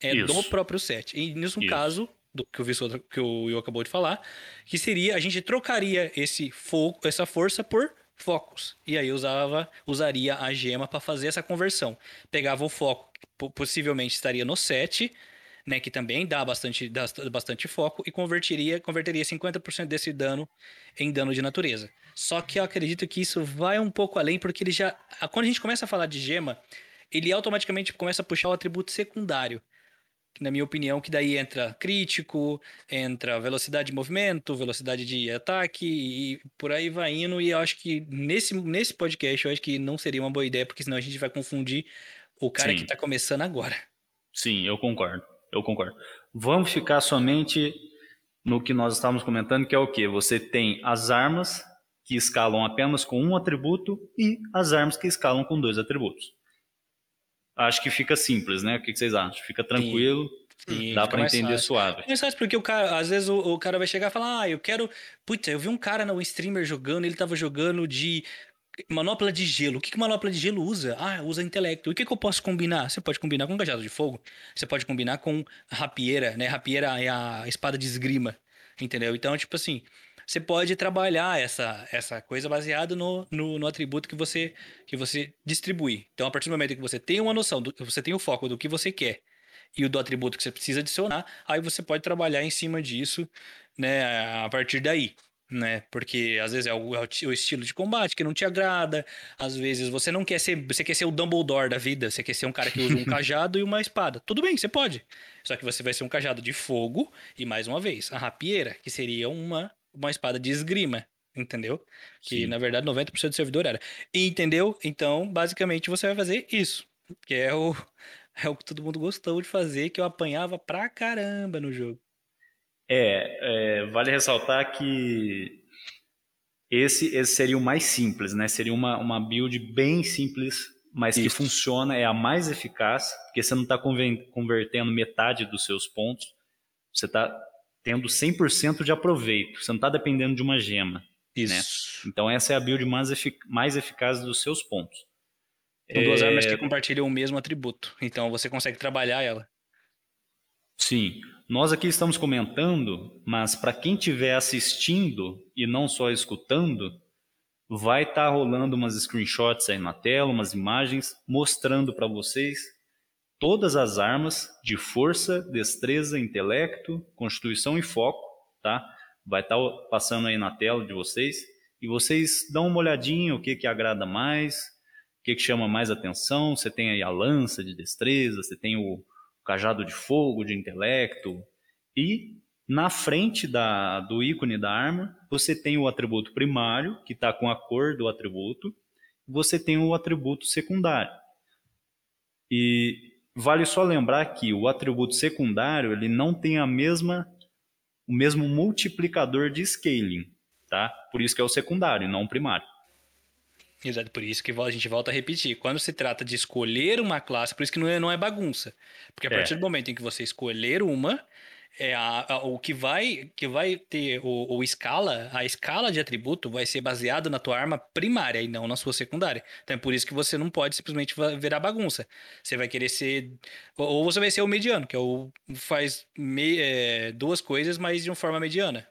É Isso. do próprio set. E nisso Isso. caso, do que o, Vissoto, que o Will acabou de falar, que seria a gente trocaria esse fogo, essa força por focos. E aí usava, usaria a gema para fazer essa conversão. Pegava o foco, que possivelmente estaria no 7, né, que também dá bastante, dá bastante foco, e converteria, converteria 50% desse dano em dano de natureza. Só que eu acredito que isso vai um pouco além, porque ele já. Quando a gente começa a falar de gema, ele automaticamente começa a puxar o atributo secundário. Na minha opinião, que daí entra crítico, entra velocidade de movimento, velocidade de ataque e por aí vai indo. E eu acho que nesse, nesse podcast eu acho que não seria uma boa ideia, porque senão a gente vai confundir o cara Sim. que está começando agora. Sim, eu concordo. Eu concordo. Vamos ficar somente no que nós estávamos comentando, que é o que? Você tem as armas que escalam apenas com um atributo e as armas que escalam com dois atributos acho que fica simples, né? O que vocês acham? Fica tranquilo. Sim. Dá para entender fácil. suave. Mais fácil porque o cara, às vezes o, o, cara vai chegar e falar: "Ah, eu quero, puta, eu vi um cara no streamer jogando, ele tava jogando de manopla de gelo. O que que manopla de gelo usa? Ah, usa intelecto. O que que eu posso combinar? Você pode combinar com cajado de fogo. Você pode combinar com rapieira, né? Rapieira é a espada de esgrima, entendeu? Então, tipo assim, você pode trabalhar essa, essa coisa baseada no, no, no, atributo que você, que você distribui. Então, a partir do momento que você tem uma noção, do, você tem o foco do que você quer e o do atributo que você precisa adicionar, aí você pode trabalhar em cima disso, né, a partir daí. Né? Porque às vezes é o, é o, estilo de combate que não te agrada, às vezes você não quer ser, você quer ser o Dumbledore da vida, você quer ser um cara que usa um cajado e uma espada. Tudo bem, você pode. Só que você vai ser um cajado de fogo e mais uma vez, a rapieira, que seria uma uma espada de esgrima, entendeu? Que Sim. na verdade 90% do servidor era. entendeu? Então, basicamente você vai fazer isso, que é o é o que todo mundo gostou de fazer, que eu apanhava pra caramba no jogo. É, é vale ressaltar que esse, esse seria o mais simples, né? Seria uma, uma build bem simples, mas Isso. que funciona, é a mais eficaz, porque você não está convertendo metade dos seus pontos, você está tendo 100% de aproveito. Você não está dependendo de uma gema. Né? Isso. Né? Então essa é a build mais, efic mais eficaz dos seus pontos. São duas é... armas que compartilham o mesmo atributo. Então você consegue trabalhar ela. Sim. Nós aqui estamos comentando, mas para quem estiver assistindo e não só escutando, vai estar tá rolando umas screenshots aí na tela, umas imagens mostrando para vocês todas as armas de força, destreza, intelecto, constituição e foco, tá? Vai estar tá passando aí na tela de vocês e vocês dão uma olhadinha o que que agrada mais, o que que chama mais atenção. Você tem aí a lança de destreza, você tem o cajado de fogo de intelecto e na frente da, do ícone da arma você tem o atributo primário que está com a cor do atributo. Você tem o atributo secundário. E Vale só lembrar que o atributo secundário ele não tem a mesma o mesmo multiplicador de scaling, tá? Por isso que é o secundário, não o primário. Exato, por isso que a gente volta a repetir. Quando se trata de escolher uma classe, por isso que não é, não é bagunça. Porque a partir é. do momento em que você escolher uma, é a, a, o que vai que vai ter o, o, escala, a escala de atributo vai ser baseado na tua arma primária e não na sua secundária. Então é por isso que você não pode simplesmente virar bagunça. Você vai querer ser ou você vai ser o mediano, que é o faz me, é, duas coisas, mas de uma forma mediana.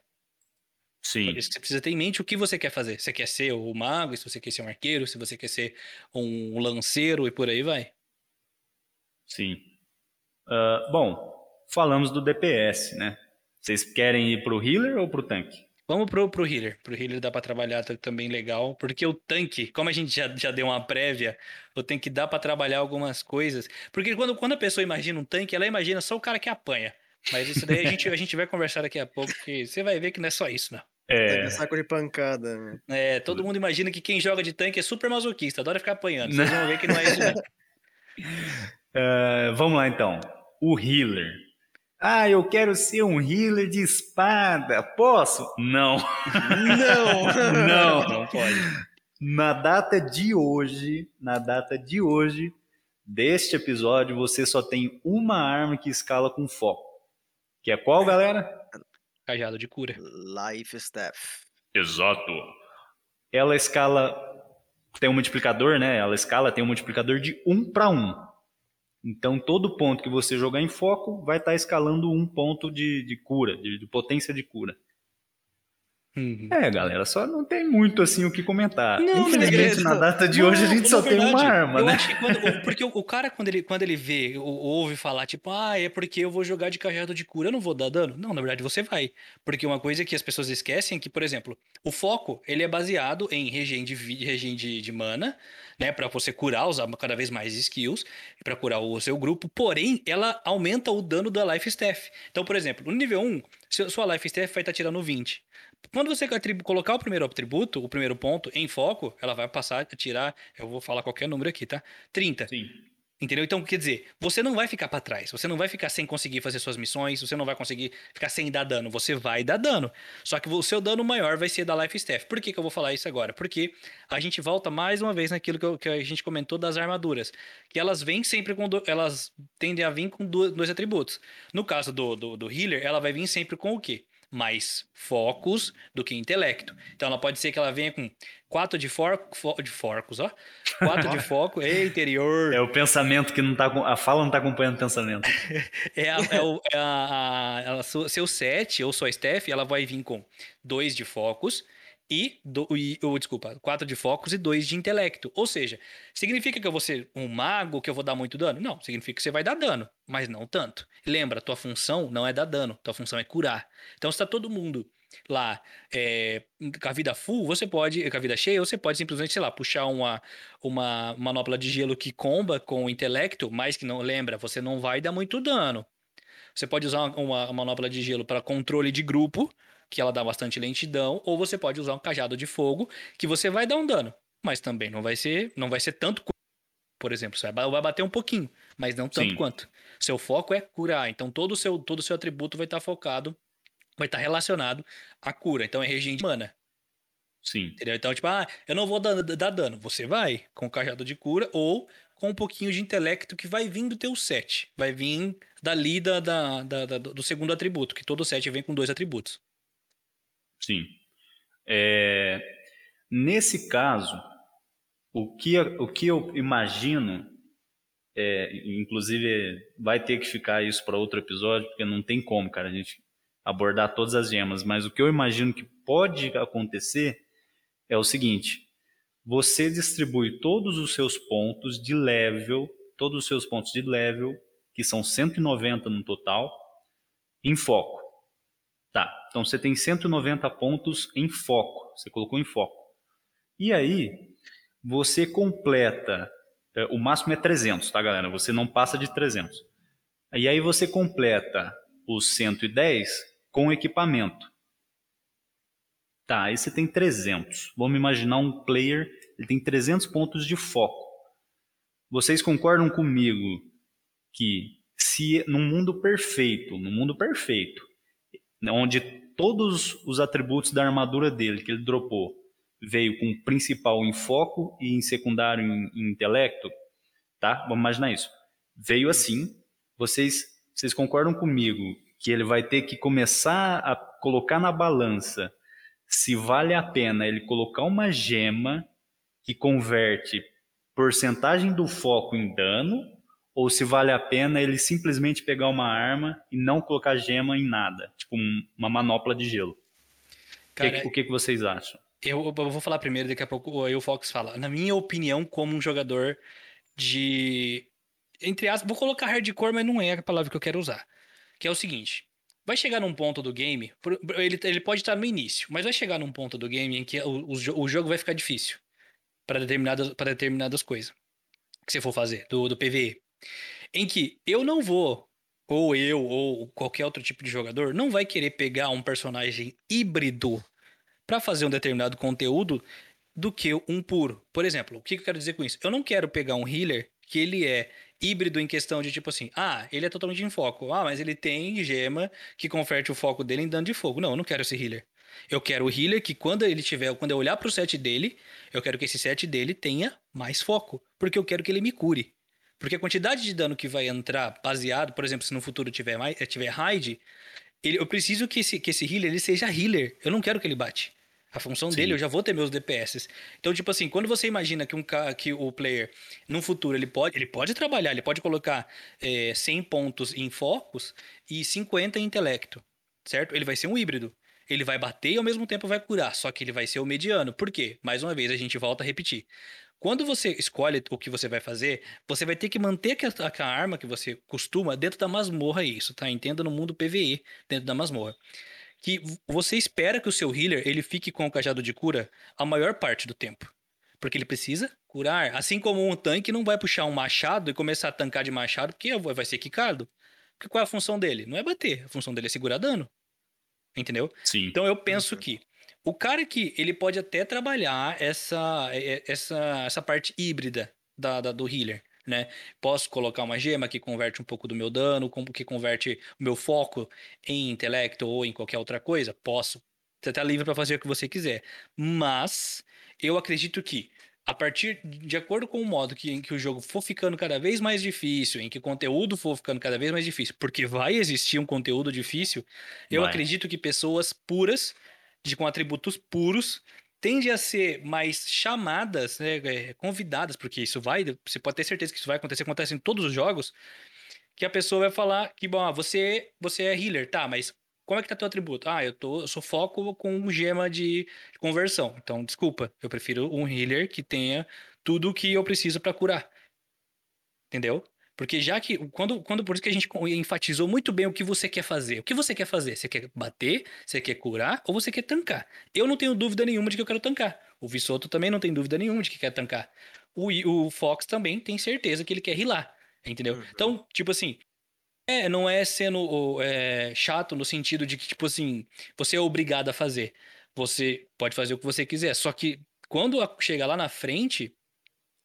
Sim. Por isso que você precisa ter em mente o que você quer fazer. Você quer ser o mago, se você quer ser um arqueiro, se você quer ser um lanceiro e por aí vai. Sim. Uh, bom, falamos do DPS, né? Vocês querem ir pro healer ou pro tanque? Vamos pro, pro healer. Pro healer dá para trabalhar também legal, porque o tanque, como a gente já, já deu uma prévia, o tanque dá para trabalhar algumas coisas. Porque quando, quando a pessoa imagina um tanque, ela imagina só o cara que apanha. Mas isso daí a gente, a gente vai conversar daqui a pouco, porque você vai ver que não é só isso, não. É. saco de pancada. Né? É, todo mundo imagina que quem joga de tanque é super masoquista, adora ficar apanhando. Vocês vão ver que não é isso, não. Uh, vamos lá então. O healer. Ah, eu quero ser um healer de espada. Posso? Não. Não. não. Não pode. Na data de hoje, na data de hoje deste episódio, você só tem uma arma que escala com foco. Que é qual, galera? Cajado de cura. Life Staff. Exato. Ela escala tem um multiplicador, né? Ela escala tem um multiplicador de 1 para 1. Então, todo ponto que você jogar em foco vai estar tá escalando um ponto de, de cura, de, de, potência de cura. Uhum. É, galera, só não tem muito assim o que comentar. Não, Infelizmente, na data de não, hoje, a gente só verdade, tem uma arma, né? Quando, porque o, o, cara, quando ele, quando ele vê, ou, ouve falar, tipo, ah, é porque eu vou jogar de cajado de cura, eu não vou dar dano. Não, na verdade, você vai. Porque uma coisa que as pessoas esquecem é que, por exemplo, o foco, ele é baseado em regen de, regen de, de mana, né, para você curar, usar cada vez mais skills, para curar o seu grupo, porém, ela aumenta o dano da Life Staff. Então, por exemplo, no nível 1, sua Life Staff vai estar tá tirando 20. Quando você colocar o primeiro atributo, o primeiro ponto, em foco, ela vai passar a tirar, eu vou falar qualquer número aqui, tá? 30. Sim. Entendeu? Então, quer dizer, você não vai ficar para trás, você não vai ficar sem conseguir fazer suas missões, você não vai conseguir ficar sem dar dano, você vai dar dano. Só que o seu dano maior vai ser da Life Staff. Por que, que eu vou falar isso agora? Porque a gente volta mais uma vez naquilo que, eu, que a gente comentou das armaduras, que elas vêm sempre com. Do, elas tendem a vir com dois atributos. No caso do, do, do healer, ela vai vir sempre com o quê? Mais focos do que intelecto. Então ela pode ser que ela venha com quatro de, for, for de forcos, ó. Quatro de foco, é interior. É o pensamento que não tá a fala não tá acompanhando o pensamento. é, a, é, o, é a, a, a, seu set ou sua staff, ela vai vir com dois de focos e, do, e ou, desculpa, quatro de focos e dois de intelecto. Ou seja, significa que eu vou ser um mago, que eu vou dar muito dano? Não, significa que você vai dar dano, mas não tanto. Lembra, tua função não é dar dano, tua função é curar. Então, se tá todo mundo lá é, com a vida full, você pode, com a vida cheia, você pode simplesmente, sei lá, puxar uma, uma manopla de gelo que comba com o intelecto, mas que não lembra, você não vai dar muito dano. Você pode usar uma, uma manopla de gelo para controle de grupo, que ela dá bastante lentidão, ou você pode usar um cajado de fogo, que você vai dar um dano, mas também não vai ser, não vai ser tanto por exemplo, você vai bater um pouquinho, mas não tanto Sim. quanto. Seu foco é curar, então todo o seu todo o seu atributo vai estar focado, vai estar relacionado à cura. Então é regime de mana. Sim. Entendeu? Então, tipo, ah, eu não vou dar, dar dano. Você vai com o cajado de cura ou com um pouquinho de intelecto que vai vir do teu set. Vai vir dali da, da, da, da do segundo atributo, que todo set vem com dois atributos. Sim. É, nesse caso, o que, o que eu imagino, é, inclusive vai ter que ficar isso para outro episódio, porque não tem como, cara, a gente abordar todas as gemas, mas o que eu imagino que pode acontecer é o seguinte: você distribui todos os seus pontos de level, todos os seus pontos de level, que são 190 no total, em foco. Tá, então você tem 190 pontos em foco, você colocou em foco. E aí, você completa, é, o máximo é 300, tá galera? Você não passa de 300. E aí você completa os 110 com equipamento. Tá, aí você tem 300. Vamos imaginar um player, ele tem 300 pontos de foco. Vocês concordam comigo que se num mundo perfeito, no mundo perfeito, onde todos os atributos da armadura dele que ele dropou veio com principal em foco e em secundário em, em intelecto, tá? Vamos imaginar isso. Veio assim. Vocês, vocês concordam comigo que ele vai ter que começar a colocar na balança se vale a pena ele colocar uma gema que converte porcentagem do foco em dano ou se vale a pena ele simplesmente pegar uma arma e não colocar gema em nada, tipo uma manopla de gelo. Cara, que, o que, que vocês acham? Eu, eu, vou falar primeiro, daqui a pouco aí o Fox fala. Na minha opinião, como um jogador de. Entre aspas, vou colocar hardcore, mas não é a palavra que eu quero usar. Que é o seguinte: vai chegar num ponto do game, ele, ele pode estar no início, mas vai chegar num ponto do game em que o, o, o jogo vai ficar difícil para determinadas, determinadas coisas que você for fazer, do, do PVE em que eu não vou, ou eu, ou qualquer outro tipo de jogador, não vai querer pegar um personagem híbrido para fazer um determinado conteúdo do que um puro. Por exemplo, o que eu quero dizer com isso? Eu não quero pegar um healer que ele é híbrido em questão de tipo assim, ah, ele é totalmente em foco, ah, mas ele tem gema que converte o foco dele em dano de fogo. Não, eu não quero esse healer. Eu quero o healer que quando ele tiver, quando eu olhar para o set dele, eu quero que esse set dele tenha mais foco, porque eu quero que ele me cure. Porque a quantidade de dano que vai entrar baseado, por exemplo, se no futuro tiver, mais, eh, tiver raid, ele, eu preciso que esse, que esse healer ele seja healer. Eu não quero que ele bate. A função Sim. dele, eu já vou ter meus DPS. Então, tipo assim, quando você imagina que, um, que o player, no futuro, ele pode, ele pode trabalhar, ele pode colocar é, eh, 100 pontos em focos e 50 em intelecto, certo? Ele vai ser um híbrido. Ele vai bater e ao mesmo tempo vai curar, só que ele vai ser o mediano. Por quê? Mais uma vez, a gente volta a repetir. Quando você escolhe o que você vai fazer, você vai ter que manter aquela, aquela arma que você costuma dentro da masmorra, isso, tá? Entenda no mundo PVE, dentro da masmorra. Que você espera que o seu healer ele fique com o cajado de cura a maior parte do tempo. Porque ele precisa curar. Assim como um tanque não vai puxar um machado e começar a tancar de machado, porque vai ser quicado. Porque qual é a função dele? Não é bater, a função dele é segurar dano. Entendeu? Sim. Então eu penso que o cara que ele pode até trabalhar essa, essa, essa parte híbrida da, da, do healer. Né? Posso colocar uma gema que converte um pouco do meu dano, que converte o meu foco em intelecto ou em qualquer outra coisa? Posso. Você está livre para fazer o que você quiser. Mas eu acredito que a partir de acordo com o modo que, em que o jogo for ficando cada vez mais difícil, em que o conteúdo for ficando cada vez mais difícil, porque vai existir um conteúdo difícil, eu vai. acredito que pessoas puras, de, com atributos puros, tendem a ser mais chamadas, né, é, convidadas, porque isso vai, você pode ter certeza que isso vai acontecer, acontece em todos os jogos, que a pessoa vai falar que, bom, você, você é healer, tá, mas como é que tá teu atributo? Ah, eu, tô, eu sou foco com gema de conversão. Então, desculpa, eu prefiro um healer que tenha tudo o que eu preciso para curar. Entendeu? Porque já que, quando, quando, por isso que a gente enfatizou muito bem o que você quer fazer. O que você quer fazer? Você quer bater, você quer curar ou você quer tancar? Eu não tenho dúvida nenhuma de que eu quero tancar. O Vissoto também não tem dúvida nenhuma de que quer tancar. O, o Fox também tem certeza que ele quer rilar. Entendeu? Uhum. Então, tipo assim, é, não é sendo é, chato no sentido de que, tipo assim, você é obrigado a fazer. Você pode fazer o que você quiser. Só que quando chegar lá na frente,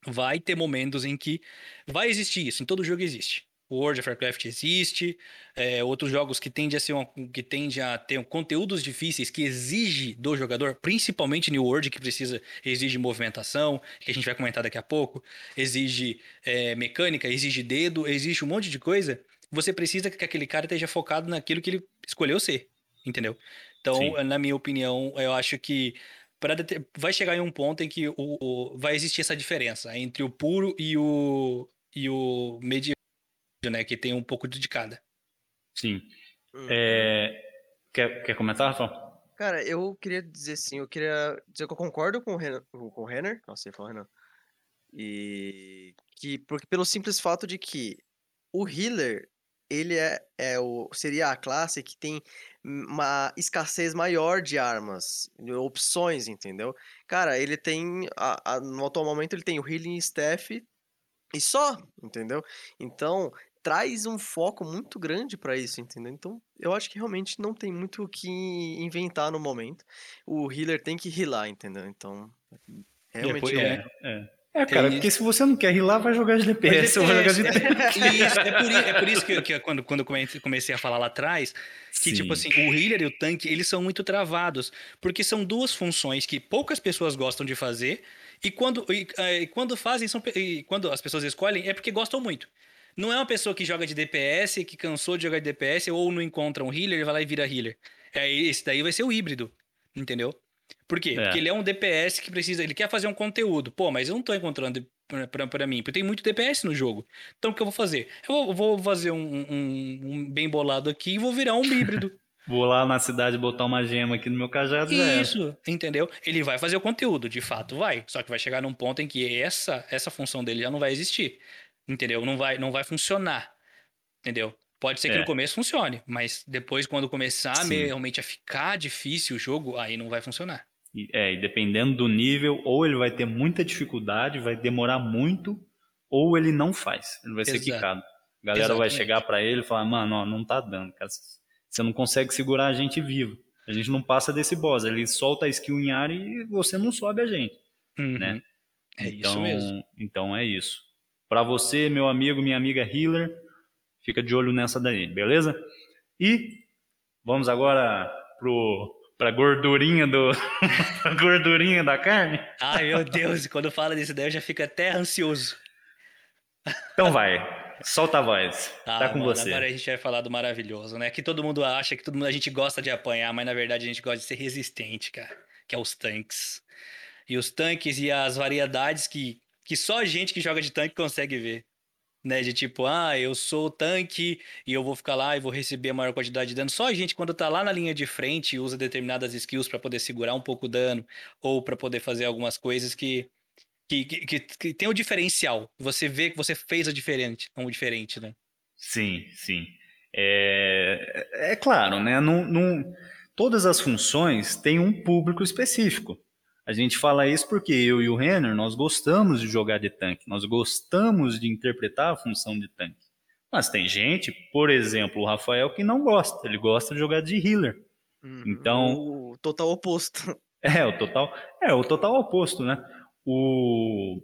vai ter momentos em que vai existir isso. Em todo jogo existe. O World of Warcraft existe, é, outros jogos que tendem a ser uma, que tende a ter conteúdos difíceis que exige do jogador, principalmente New World que precisa exige movimentação, que a gente vai comentar daqui a pouco, exige é, mecânica, exige dedo, exige um monte de coisa você precisa que aquele cara esteja focado naquilo que ele escolheu ser, entendeu? Então, Sim. na minha opinião, eu acho que para vai chegar em um ponto em que o, o, vai existir essa diferença entre o puro e o e o mediano, né, que tem um pouco de cada. Sim. Hum. É... Quer, quer comentar, Rafa? Cara, eu queria dizer sim, eu queria dizer que eu concordo com o Renner, com o Renner, nossa, você falou Renan, e que porque pelo simples fato de que o healer ele é, é o, seria a classe que tem uma escassez maior de armas, de opções, entendeu? Cara, ele tem, a, a, no atual momento, ele tem o Healing Staff e só, entendeu? Então, traz um foco muito grande para isso, entendeu? Então, eu acho que realmente não tem muito o que inventar no momento. O healer tem que healar, entendeu? Então, realmente... É, é, é. É, cara, é porque se você não quer rilar, vai jogar de DPS, vai jogar de DPS. Isso, é, por, é por isso que, que quando, quando comecei a falar lá atrás, que Sim. tipo assim, o healer e o tanque, eles são muito travados, porque são duas funções que poucas pessoas gostam de fazer, e quando, e, e quando fazem, são, quando as pessoas escolhem, é porque gostam muito. Não é uma pessoa que joga de DPS, que cansou de jogar de DPS, ou não encontra um healer e vai lá e vira healer. É, esse daí vai ser o híbrido, entendeu? Por quê? É. Porque ele é um DPS que precisa, ele quer fazer um conteúdo. Pô, mas eu não tô encontrando para mim, porque tem muito DPS no jogo. Então o que eu vou fazer? Eu vou, fazer um, um, um, bem bolado aqui e vou virar um híbrido. vou lá na cidade botar uma gema aqui no meu cajado. Isso, entendeu? Ele vai fazer o conteúdo, de fato vai. Só que vai chegar num ponto em que essa, essa função dele já não vai existir. Entendeu? Não vai, não vai funcionar. Entendeu? Pode ser que é. no começo funcione, mas depois, quando começar Sim. realmente a ficar difícil o jogo, aí não vai funcionar. É, e dependendo do nível, ou ele vai ter muita dificuldade, vai demorar muito, ou ele não faz. Ele vai Exato. ser quicado. A galera Exatamente. vai chegar para ele e falar, mano, ó, não tá dando, cara. Você não consegue segurar a gente vivo. A gente não passa desse boss. Ele solta a skill em área e você não sobe a gente. Uhum. Né? É então, isso mesmo. Então é isso. Para você, meu amigo, minha amiga healer, fica de olho nessa daí, beleza? E vamos agora pro pra gordurinha do gordurinha da carne. Ai, meu Deus, quando fala disso daí eu já fico até ansioso. Então vai, solta a voz. Ah, tá com mano, você. Agora a gente vai falar do maravilhoso, né? Que todo mundo acha que todo mundo a gente gosta de apanhar, mas na verdade a gente gosta de ser resistente, cara, que é os tanques. E os tanques e as variedades que que só a gente que joga de tanque consegue ver. Né? De tipo, ah, eu sou o tanque e eu vou ficar lá e vou receber a maior quantidade de dano. Só a gente, quando tá lá na linha de frente, usa determinadas skills para poder segurar um pouco o dano ou para poder fazer algumas coisas que que, que, que, tem o diferencial. Você vê que você fez a diferente, um diferente, né? Sim, sim. É, é claro, né? Não, não, todas as funções têm um público específico. A gente fala isso porque eu e o Renner, nós gostamos de jogar de tanque, nós gostamos de interpretar a função de tanque. Mas tem gente, por exemplo, o Rafael, que não gosta, ele gosta de jogar de healer. Hum, então. O total oposto. É, o total. É, o total oposto, né? O...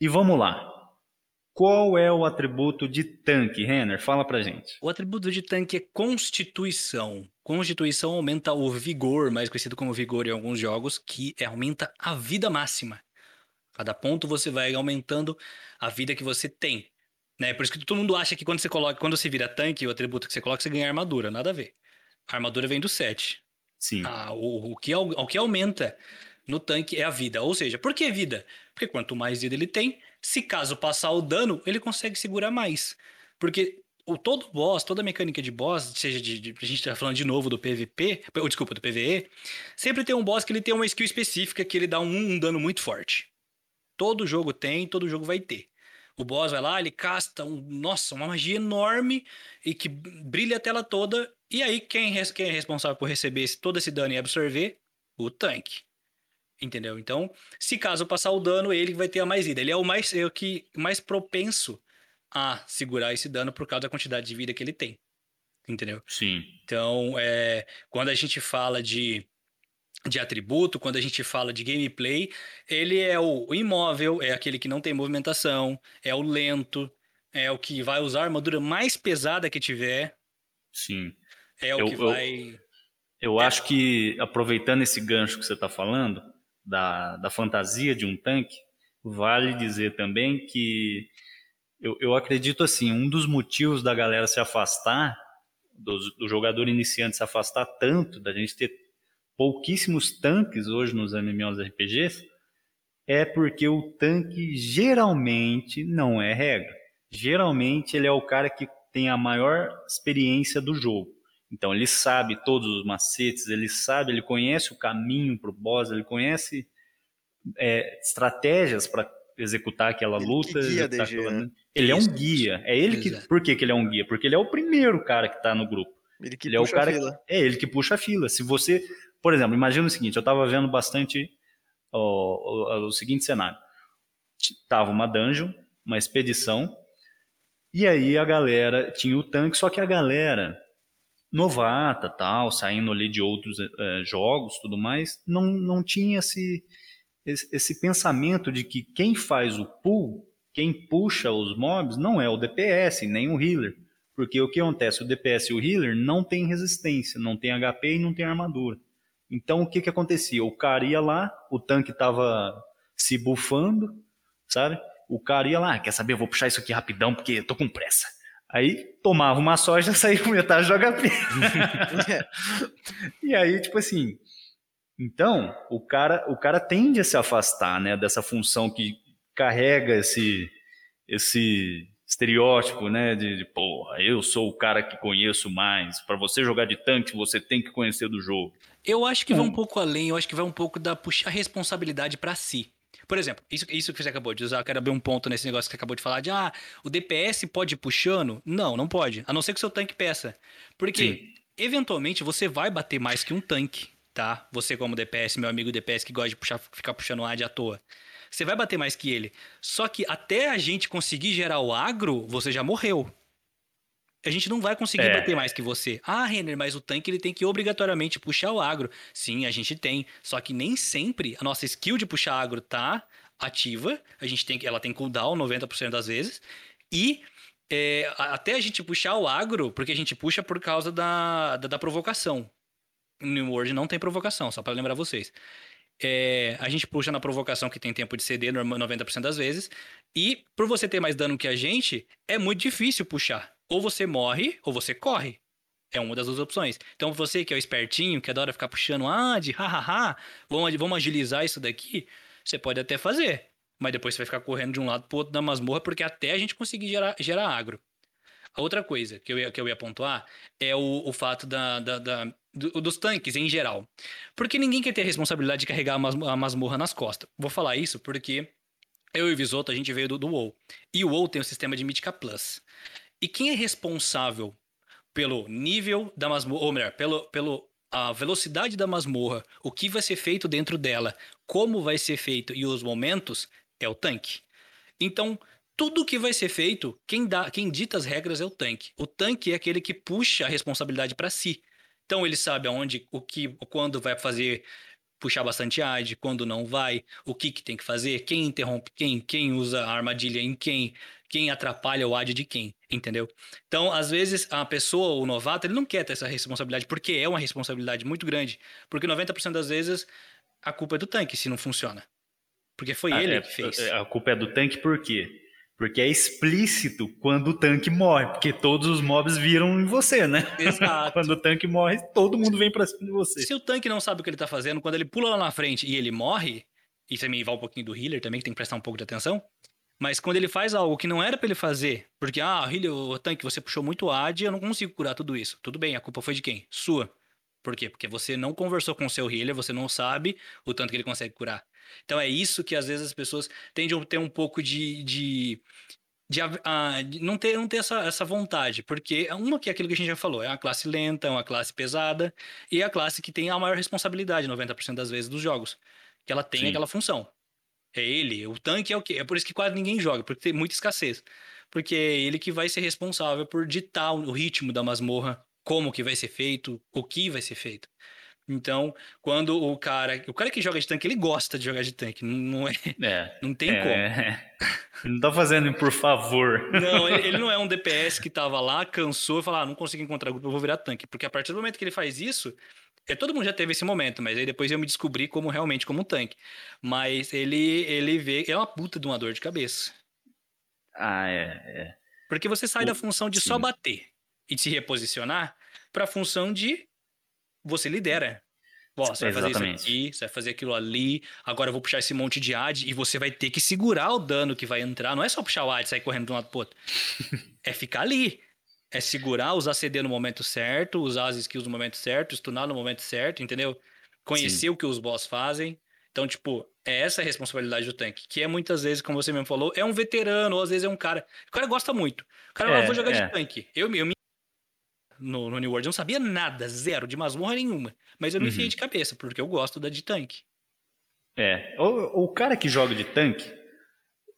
E vamos lá. Qual é o atributo de tanque, Renner? Fala pra gente. O atributo de tanque é constituição. Constituição aumenta o vigor, mais conhecido como vigor em alguns jogos, que aumenta a vida máxima. Cada ponto você vai aumentando a vida que você tem. Né? Por isso que todo mundo acha que quando você coloca, quando você vira tanque, o atributo que você coloca, você ganha armadura. Nada a ver. A armadura vem do 7. Sim. Ah, o, o, que, o que aumenta no tanque é a vida. Ou seja, por que vida? Porque quanto mais vida ele tem, se caso passar o dano, ele consegue segurar mais. Porque o todo boss, toda mecânica de boss, seja de, de a gente tá falando de novo do PVP, ou desculpa, do PVE, sempre tem um boss que ele tem uma skill específica que ele dá um, um dano muito forte. Todo jogo tem, todo jogo vai ter. O boss vai lá, ele casta um, nossa, uma magia enorme e que brilha a tela toda. E aí, quem, quem é responsável por receber esse, todo esse dano e absorver? O tanque. Entendeu? Então, se caso passar o dano, ele vai ter a mais vida. Ele é o mais, é o que mais propenso a segurar esse dano por causa da quantidade de vida que ele tem. Entendeu? Sim. Então, é, quando a gente fala de, de atributo, quando a gente fala de gameplay, ele é o imóvel, é aquele que não tem movimentação, é o lento, é o que vai usar a armadura mais pesada que tiver. Sim. É o eu, que vai. Eu, eu é. acho que, aproveitando esse gancho que você está falando, da, da fantasia de um tanque, vale dizer também que eu, eu acredito assim, um dos motivos da galera se afastar, do, do jogador iniciante se afastar tanto, da gente ter pouquíssimos tanques hoje nos MMORPGs, é porque o tanque geralmente não é regra. Geralmente ele é o cara que tem a maior experiência do jogo. Então ele sabe todos os macetes, ele sabe, ele conhece o caminho para o boss, ele conhece é, estratégias para executar aquela ele luta. Guia DG, aquela... né? Ele é um guia. É ele que. Por que, que ele é um guia? Porque ele é o primeiro cara que está no grupo. Ele que ele puxa é o cara a fila. É ele que puxa a fila. Se você, por exemplo, imagina o seguinte: eu estava vendo bastante ó, o, o, o seguinte cenário. Tava uma dungeon, uma expedição, e aí a galera tinha o tanque, só que a galera novata, tal, saindo ali de outros é, jogos, tudo mais, não, não tinha esse, esse, pensamento de que quem faz o pull, quem puxa os mobs, não é o DPS, nem o healer. Porque o que acontece? O DPS e o healer não tem resistência, não tem HP e não tem armadura. Então o que, que acontecia? O cara ia lá, o tanque estava se bufando, sabe? O cara ia lá, ah, quer saber? Eu vou puxar isso aqui rapidão porque eu tô com pressa. Aí tomava uma soja e saía com metade do HP. e aí, tipo assim. Então, o cara, o cara tende a se afastar né, dessa função que carrega esse, esse estereótipo, né? De, de porra, eu sou o cara que conheço mais. Para você jogar de tanque, você tem que conhecer do jogo. Eu acho que hum. vai um pouco além, eu acho que vai um pouco da puxar responsabilidade para si. Por exemplo, isso, isso que você acabou de usar, eu quero abrir um ponto nesse negócio que você acabou de falar de ah, o DPS pode ir puxando? Não, não pode. A não ser que o seu tanque peça. Porque, Sim. eventualmente, você vai bater mais que um tanque, tá? Você, como DPS, meu amigo DPS que gosta de puxar, ficar puxando ad à toa. Você vai bater mais que ele. Só que até a gente conseguir gerar o agro, você já morreu a gente não vai conseguir é. bater mais que você. Ah, Renner, mas o tanque ele tem que obrigatoriamente puxar o agro. Sim, a gente tem. Só que nem sempre a nossa skill de puxar agro tá ativa. A gente tem, ela tem cooldown 90% das vezes. E é, até a gente puxar o agro, porque a gente puxa por causa da, da, da provocação. No Word não tem provocação, só para lembrar vocês. É, a gente puxa na provocação que tem tempo de CD 90% das vezes. E por você ter mais dano que a gente, é muito difícil puxar ou você morre ou você corre. É uma das duas opções. Então você que é o espertinho, que adora ficar puxando, ah, de hahaha, vamos, vamos agilizar isso daqui, você pode até fazer. mas depois você vai ficar correndo de um lado pro outro da masmorra, porque até a gente conseguir gerar, gerar agro. A outra coisa que eu ia, que eu ia pontuar é o, o fato da, da, da do, dos tanques em geral. Porque ninguém quer ter a responsabilidade de carregar a masmorra nas costas. Vou falar isso porque eu e o Visoto, a gente veio do, do WoW. E o WoW tem o sistema de Mythica Plus. E quem é responsável pelo nível da masmorra, ou melhor, pelo, pelo a velocidade da masmorra, o que vai ser feito dentro dela, como vai ser feito e os momentos, é o tanque. Então, tudo que vai ser feito, quem, dá, quem dita as regras é o tanque. O tanque é aquele que puxa a responsabilidade para si. Então ele sabe aonde, o que, quando vai fazer puxar bastante AD, quando não vai, o que, que tem que fazer, quem interrompe quem, quem usa a armadilha em quem, quem atrapalha o AD de quem, entendeu? Então, às vezes, a pessoa, o novato, ele não quer ter essa responsabilidade, porque é uma responsabilidade muito grande. Porque 90% das vezes a culpa é do tanque se não funciona. Porque foi ah, ele é, que fez. É, a culpa é do tanque por quê? Porque é explícito quando o tanque morre, porque todos os mobs viram em você, né? Exato. quando o tanque morre, todo mundo vem pra cima de você. Se o tanque não sabe o que ele tá fazendo, quando ele pula lá na frente e ele morre, e também vai um pouquinho do healer também, que tem que prestar um pouco de atenção, mas quando ele faz algo que não era para ele fazer, porque, ah, healer, o tanque, você puxou muito AD, eu não consigo curar tudo isso. Tudo bem, a culpa foi de quem? Sua. Por quê? Porque você não conversou com o seu healer, você não sabe o tanto que ele consegue curar. Então é isso que às vezes as pessoas tendem a ter um pouco de. de, de, uh, de não ter, não ter essa, essa vontade, porque é uma que é aquilo que a gente já falou, é uma classe lenta, é uma classe pesada, e é a classe que tem a maior responsabilidade 90% das vezes dos jogos, que ela tem Sim. aquela função. É ele, o tanque é o quê? É por isso que quase ninguém joga, porque tem muita escassez. Porque é ele que vai ser responsável por ditar o ritmo da masmorra, como que vai ser feito, o que vai ser feito. Então, quando o cara. O cara que joga de tanque, ele gosta de jogar de tanque. Não, é, é não tem é, como. Ele não tá fazendo por favor. Não, ele, ele, não é um DPS que tava lá, cansou e falou: ah, não consigo encontrar grupo, eu vou virar tanque. Porque a partir do momento que ele faz isso. É, todo mundo já teve esse momento, mas aí depois eu me descobri como realmente como um tanque. Mas ele, ele vê. É uma puta de uma dor de cabeça. Ah, é. é. Porque você sai o, da função de só bater e de se reposicionar para a função de você lidera. Ó, você vai fazer isso aqui, você vai fazer aquilo ali, agora eu vou puxar esse monte de ad e você vai ter que segurar o dano que vai entrar. Não é só puxar o ad e sair correndo de um lado pro outro. é ficar ali. É segurar, usar CD no momento certo, usar as skills no momento certo, stunar no momento certo, entendeu? Conhecer Sim. o que os boss fazem. Então, tipo, é essa a responsabilidade do tanque. Que é muitas vezes, como você mesmo falou, é um veterano, ou às vezes é um cara. O cara gosta muito. O cara, é, ah, vou jogar é. de tanque. Eu, eu me no, no New World. Eu não sabia nada, zero, de masmorra nenhuma. Mas eu me uhum. enfiei de cabeça, porque eu gosto da de tanque. É, o, o cara que joga de tanque,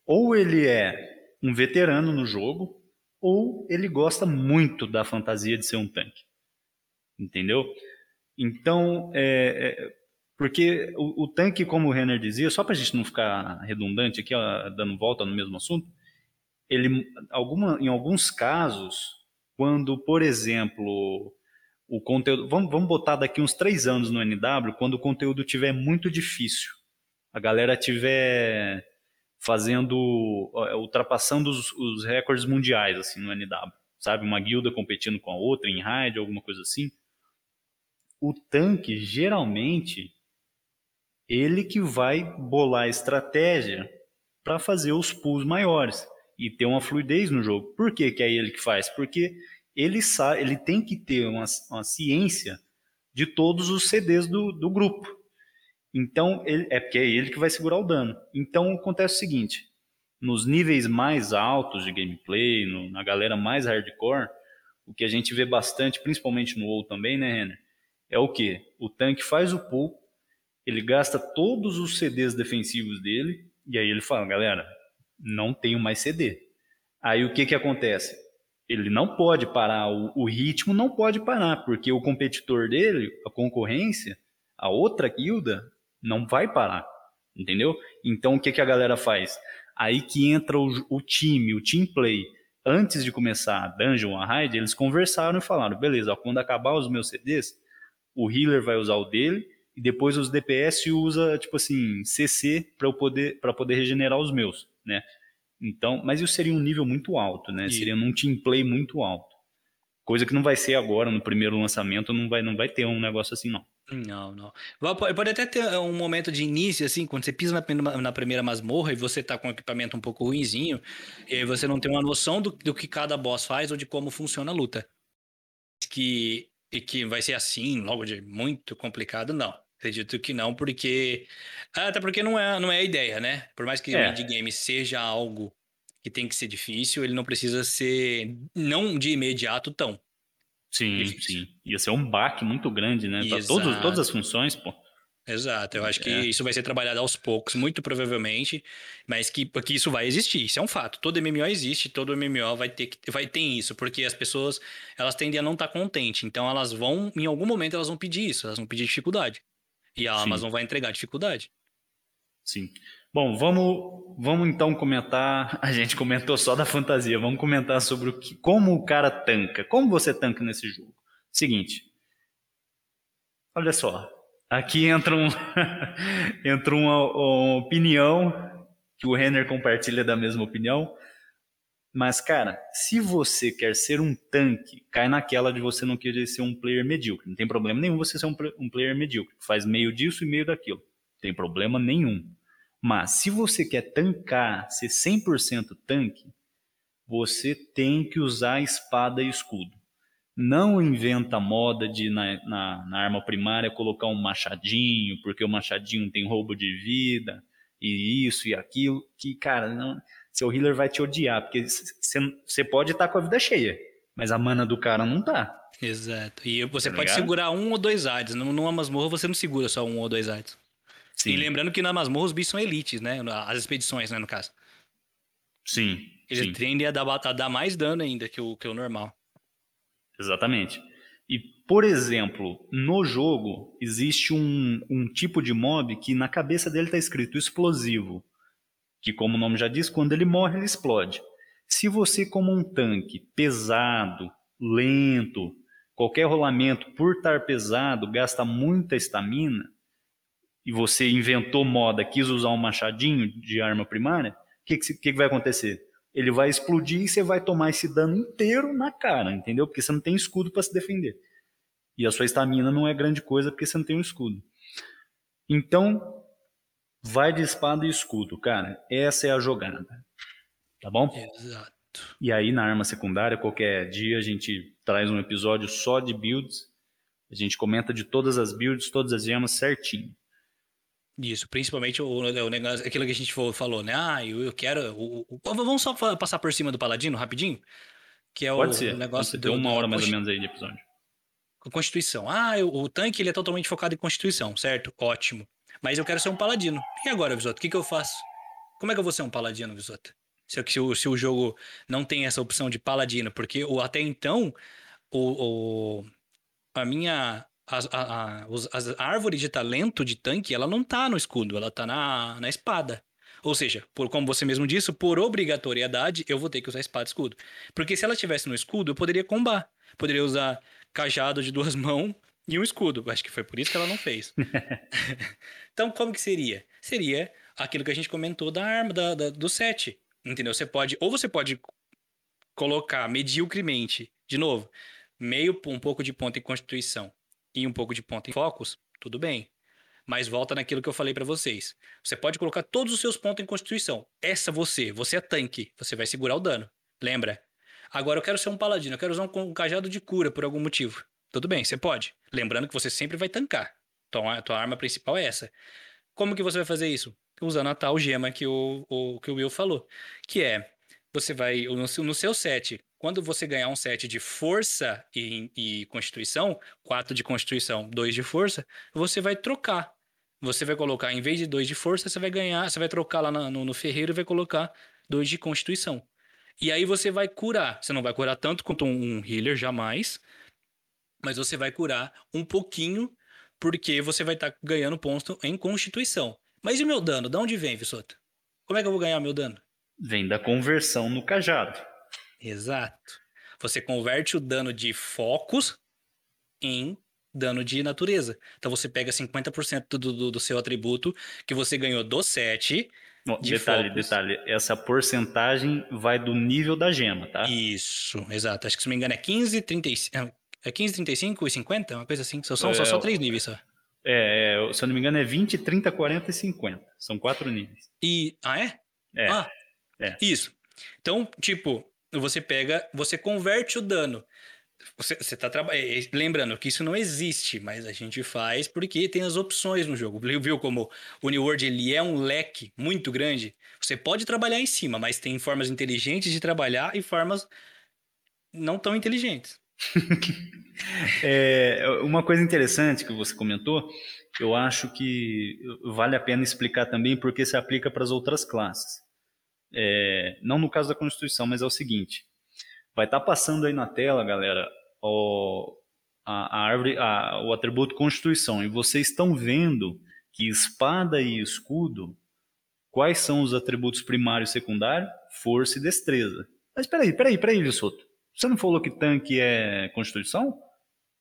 ou ele é um veterano no jogo, ou ele gosta muito da fantasia de ser um tanque. Entendeu? Então, é, é, porque o, o, tanque, como o Renner dizia, só para a gente não ficar redundante aqui, ó, dando volta no mesmo assunto, ele, alguma, em alguns casos, quando, por exemplo, o conteúdo. Vamos, vamos botar daqui uns três anos no NW, quando o conteúdo tiver muito difícil. A galera tiver fazendo. ultrapassando os, os recordes mundiais assim no NW. Sabe? Uma guilda competindo com a outra em raid, alguma coisa assim. O tanque, geralmente, ele que vai bolar a estratégia para fazer os pulls maiores e ter uma fluidez no jogo. Por que, que é ele que faz? Porque ele sabe, ele tem que ter uma, uma ciência de todos os CDs do, do grupo. Então, ele, é porque é ele que vai segurar o dano. Então, acontece o seguinte: nos níveis mais altos de gameplay, no, na galera mais hardcore, o que a gente vê bastante, principalmente no WoW também, né, Renner? É o que? O tanque faz o pull, ele gasta todos os CDs defensivos dele, e aí ele fala, galera, não tenho mais CD. Aí o que, que acontece? Ele não pode parar, o, o ritmo não pode parar, porque o competidor dele, a concorrência, a outra guilda, não vai parar, entendeu? Então o que, que a galera faz? Aí que entra o, o time, o team play. Antes de começar a dungeon, a raid, eles conversaram e falaram, beleza, ó, quando acabar os meus CDs, o healer vai usar o dele, e depois os DPS usa, tipo assim, CC para poder, para poder regenerar os meus né? Então, mas isso seria um nível muito alto, né? E... Seria num team play muito alto. Coisa que não vai ser agora no primeiro lançamento, não vai não vai ter um negócio assim não. Não, não. Pode até ter um momento de início, assim, quando você pisa na, primeira masmorra e você tá com um equipamento um pouco ruinzinho, e aí você não tem uma noção do, do que cada boss faz ou de como funciona a luta. Que, e que vai ser assim, logo de muito complicado, não. Acredito que não, porque. Até porque não é, não é a ideia, né? Por mais que é. o indie game seja algo que tem que ser difícil, ele não precisa ser, não de imediato, tão. Sim, difícil. sim. Ia ser um baque muito grande, né? Para todos, todas as funções, pô. Exato, eu acho que é. isso vai ser trabalhado aos poucos, muito provavelmente, mas que, que isso vai existir, isso é um fato. Todo MMO existe, todo MMO vai ter que vai ter isso, porque as pessoas elas tendem a não estar tá contentes, então elas vão, em algum momento elas vão pedir isso, elas vão pedir dificuldade. E a Sim. Amazon vai entregar dificuldade. Sim. Bom, vamos, vamos então comentar. A gente comentou só da fantasia. Vamos comentar sobre o que, como o cara tanca. Como você tanca nesse jogo? Seguinte. Olha só. Aqui entra, um, entra uma, uma opinião que o Renner compartilha da mesma opinião. Mas, cara, se você quer ser um tanque, cai naquela de você não querer ser um player medíocre. Não tem problema nenhum você ser um, um player medíocre. Faz meio disso e meio daquilo. Não tem problema nenhum. Mas se você quer tancar, ser 100% tanque, você tem que usar espada e escudo. Não inventa moda de na, na, na, arma primária colocar um machadinho, porque o machadinho tem roubo de vida, e isso e aquilo, que, cara, não, seu healer vai te odiar, porque você pode estar tá com a vida cheia, mas a mana do cara não tá. Exato. E você tá pode ligado? segurar um ou dois ADs. Numa masmorra você não segura só um ou dois ADs. Sim. E lembrando que na masmorra os bichos são elites, né? As expedições, né, no caso. Sim. Eles sim. tendem a dar, a dar mais dano ainda que o, que o normal. Exatamente. E, por exemplo, no jogo existe um, um tipo de mob que na cabeça dele está escrito explosivo. Que, como o nome já diz, quando ele morre, ele explode. Se você, como um tanque pesado, lento, qualquer rolamento por estar pesado, gasta muita estamina, e você inventou moda, quis usar um machadinho de arma primária, o que, que, que vai acontecer? Ele vai explodir e você vai tomar esse dano inteiro na cara, entendeu? Porque você não tem escudo para se defender. E a sua estamina não é grande coisa porque você não tem um escudo. Então, vai de espada e escudo, cara. Essa é a jogada. Tá bom? Exato. E aí, na arma secundária, qualquer dia a gente traz um episódio só de builds. A gente comenta de todas as builds, todas as gemas certinho. Isso, principalmente o, o negócio, aquilo que a gente falou, né? Ah, eu, eu quero. O, o, vamos só passar por cima do Paladino rapidinho? Que é Pode o, ser. negócio Pode uma hora mais ou menos aí de episódio. Constituição. Ah, eu, o tanque ele é totalmente focado em Constituição, certo? Ótimo. Mas eu quero ser um paladino. E agora, Visoto? O que, que eu faço? Como é que eu vou ser um paladino, Visoto? Se, se, o, se o jogo não tem essa opção de paladino, porque o, até então o, o, a minha a, a, a, árvore de talento de tanque, ela não tá no escudo, ela tá na, na espada. Ou seja, por como você mesmo disse, por obrigatoriedade, eu vou ter que usar espada e escudo. Porque se ela tivesse no escudo, eu poderia combar. Poderia usar cajado de duas mãos e um escudo. Acho que foi por isso que ela não fez. então, como que seria? Seria aquilo que a gente comentou da arma, da, da, do set. Entendeu? Você pode, ou você pode colocar mediocremente, de novo, meio um pouco de ponto em constituição e um pouco de ponto em focos, tudo bem. Mas volta naquilo que eu falei para vocês. Você pode colocar todos os seus pontos em constituição. Essa você, você é tanque, você vai segurar o dano. Lembra? Agora eu quero ser um paladino, eu quero usar um cajado de cura por algum motivo. Tudo bem, você pode. Lembrando que você sempre vai tancar. Então a tua arma principal é essa. Como que você vai fazer isso? Usando a tal gema que o, o, que o Will falou. Que é, você vai, no, no seu set, quando você ganhar um set de força e, e constituição, 4 de constituição, 2 de força, você vai trocar. Você vai colocar, em vez de 2 de força, você vai ganhar, você vai trocar lá no, no ferreiro e vai colocar 2 de constituição. E aí você vai curar. Você não vai curar tanto quanto um, um healer, jamais. Mas você vai curar um pouquinho, porque você vai estar tá ganhando ponto em constituição. Mas e o meu dano? De onde vem, Vissoto? Como é que eu vou ganhar meu dano? Vem da conversão no cajado. Exato. Você converte o dano de focos em dano de natureza. Então você pega 50% do, do, do seu atributo que você ganhou do set. Bom, de detalhe, focos. detalhe. Essa porcentagem vai do nível da gema, tá? Isso, exato. Acho que se não me engano é 15, 35. É 15, 35 e 50? Uma coisa assim. Só são é, só, só três níveis só. É, é, se eu não me engano, é 20, 30, 40 e 50. São quatro níveis. E. Ah, é? É. Ah, é. Isso. Então, tipo, você pega, você converte o dano. Você, você tá trabalhando. Lembrando que isso não existe, mas a gente faz porque tem as opções no jogo. Viu como o New World ele é um leque muito grande? Você pode trabalhar em cima, mas tem formas inteligentes de trabalhar e formas não tão inteligentes. é, uma coisa interessante que você comentou, eu acho que vale a pena explicar também porque se aplica para as outras classes. É, não no caso da Constituição, mas é o seguinte: vai estar tá passando aí na tela, galera, o, a, a árvore, a, o atributo Constituição, e vocês estão vendo que espada e escudo, quais são os atributos primário e secundário? Força e destreza. Mas peraí, peraí, peraí, Vissoto. Você não falou que tanque é Constituição?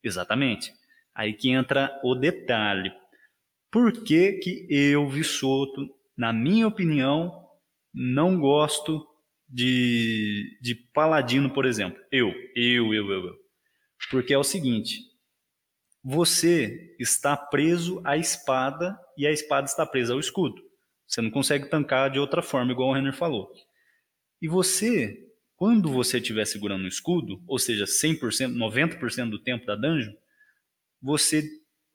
Exatamente. Aí que entra o detalhe. Por que, que eu, Vissoto, na minha opinião, não gosto de, de Paladino, por exemplo? Eu, eu, eu, eu, eu. Porque é o seguinte: você está preso à espada e a espada está presa ao escudo. Você não consegue tancar de outra forma, igual o Renner falou. E você quando você estiver segurando o escudo, ou seja, 100%, 90% do tempo da dungeon, você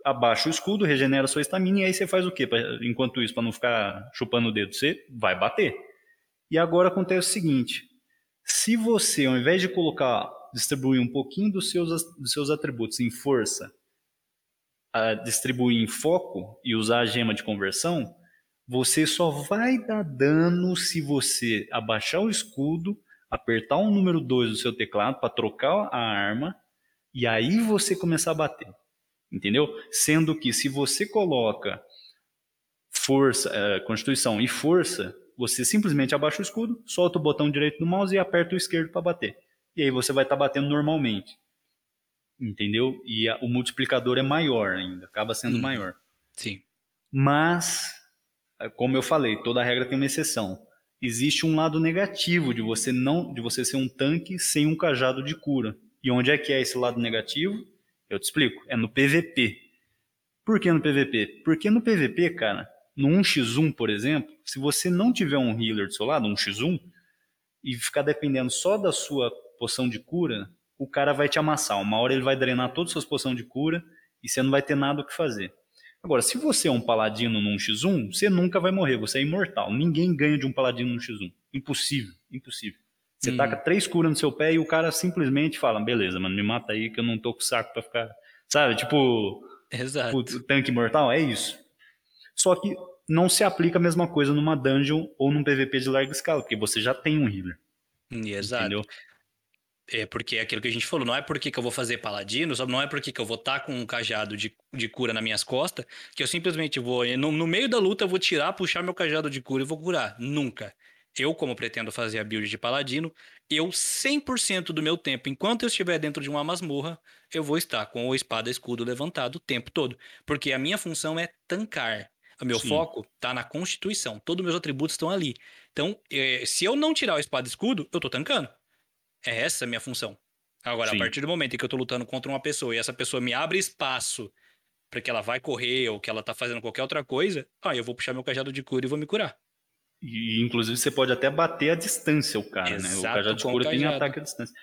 abaixa o escudo, regenera sua estamina e aí você faz o quê? Pra, enquanto isso, para não ficar chupando o dedo, você vai bater. E agora acontece o seguinte: se você, ao invés de colocar, distribuir um pouquinho dos seus, dos seus atributos em força, distribuir em foco e usar a gema de conversão, você só vai dar dano se você abaixar o escudo apertar o número 2 do seu teclado para trocar a arma e aí você começar a bater. Entendeu? Sendo que se você coloca força, é, constituição e força, você simplesmente abaixa o escudo, solta o botão direito do mouse e aperta o esquerdo para bater. E aí você vai estar tá batendo normalmente. Entendeu? E a, o multiplicador é maior ainda, acaba sendo hum, maior. Sim. Mas, como eu falei, toda regra tem uma exceção existe um lado negativo de você não de você ser um tanque sem um cajado de cura. E onde é que é esse lado negativo? Eu te explico. É no PVP. Por que no PVP? Porque no PVP, cara, no 1x1, por exemplo, se você não tiver um healer do seu lado, um x1, e ficar dependendo só da sua poção de cura, o cara vai te amassar. Uma hora ele vai drenar todas as suas poções de cura e você não vai ter nada o que fazer. Agora, se você é um paladino num X1, você nunca vai morrer, você é imortal. Ninguém ganha de um paladino num X1. Impossível, impossível. Você hum. taca três curas no seu pé e o cara simplesmente fala: beleza, mano, me mata aí que eu não tô com saco pra ficar. Sabe? Tipo. Exato. O tanque mortal, é isso. Só que não se aplica a mesma coisa numa dungeon ou num PVP de larga escala, porque você já tem um healer. Exato. Entendeu? É porque é aquilo que a gente falou, não é porque que eu vou fazer paladino, não é porque que eu vou estar tá com um cajado de, de cura nas minhas costas, que eu simplesmente vou, no, no meio da luta, eu vou tirar, puxar meu cajado de cura e vou curar. Nunca. Eu, como pretendo fazer a build de paladino, eu 100% do meu tempo, enquanto eu estiver dentro de uma masmorra, eu vou estar com o espada escudo levantado o tempo todo. Porque a minha função é tancar. O meu Sim. foco está na constituição. Todos os meus atributos estão ali. Então, eh, se eu não tirar o espada e escudo, eu estou tancando. É essa a minha função. Agora, Sim. a partir do momento em que eu tô lutando contra uma pessoa e essa pessoa me abre espaço para que ela vai correr ou que ela tá fazendo qualquer outra coisa, aí eu vou puxar meu cajado de cura e vou me curar. E, inclusive, você pode até bater a distância o cara, Exato, né? O cajado de cura cajado. tem ataque à distância.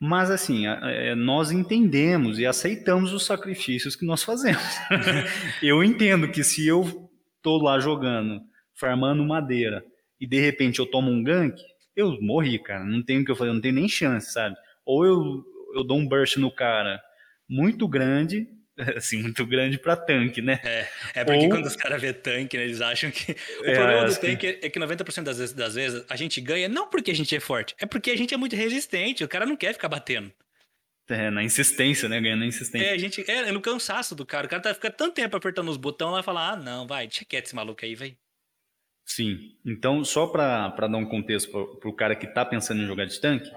Mas, assim, é, nós entendemos e aceitamos os sacrifícios que nós fazemos. eu entendo que se eu tô lá jogando, farmando madeira, e de repente eu tomo um gank, eu morri, cara. Não tenho o que eu fazer, não tenho nem chance, sabe? Ou eu, eu dou um burst no cara muito grande, assim, muito grande para tanque, né? É, é porque Ou... quando os caras vê tanque, né, eles acham que. O é, problema do tanque que... é que 90% das vezes, das vezes a gente ganha não porque a gente é forte, é porque a gente é muito resistente. O cara não quer ficar batendo. É, na insistência, né? Ganhando na insistência. É, a gente. É, no cansaço do cara. O cara tá, fica tanto tempo apertando os botões lá e fala: ah, não, vai, deixa quieto esse maluco aí, vai. Sim. Então, só para dar um contexto para o cara que está pensando em jogar de tanque,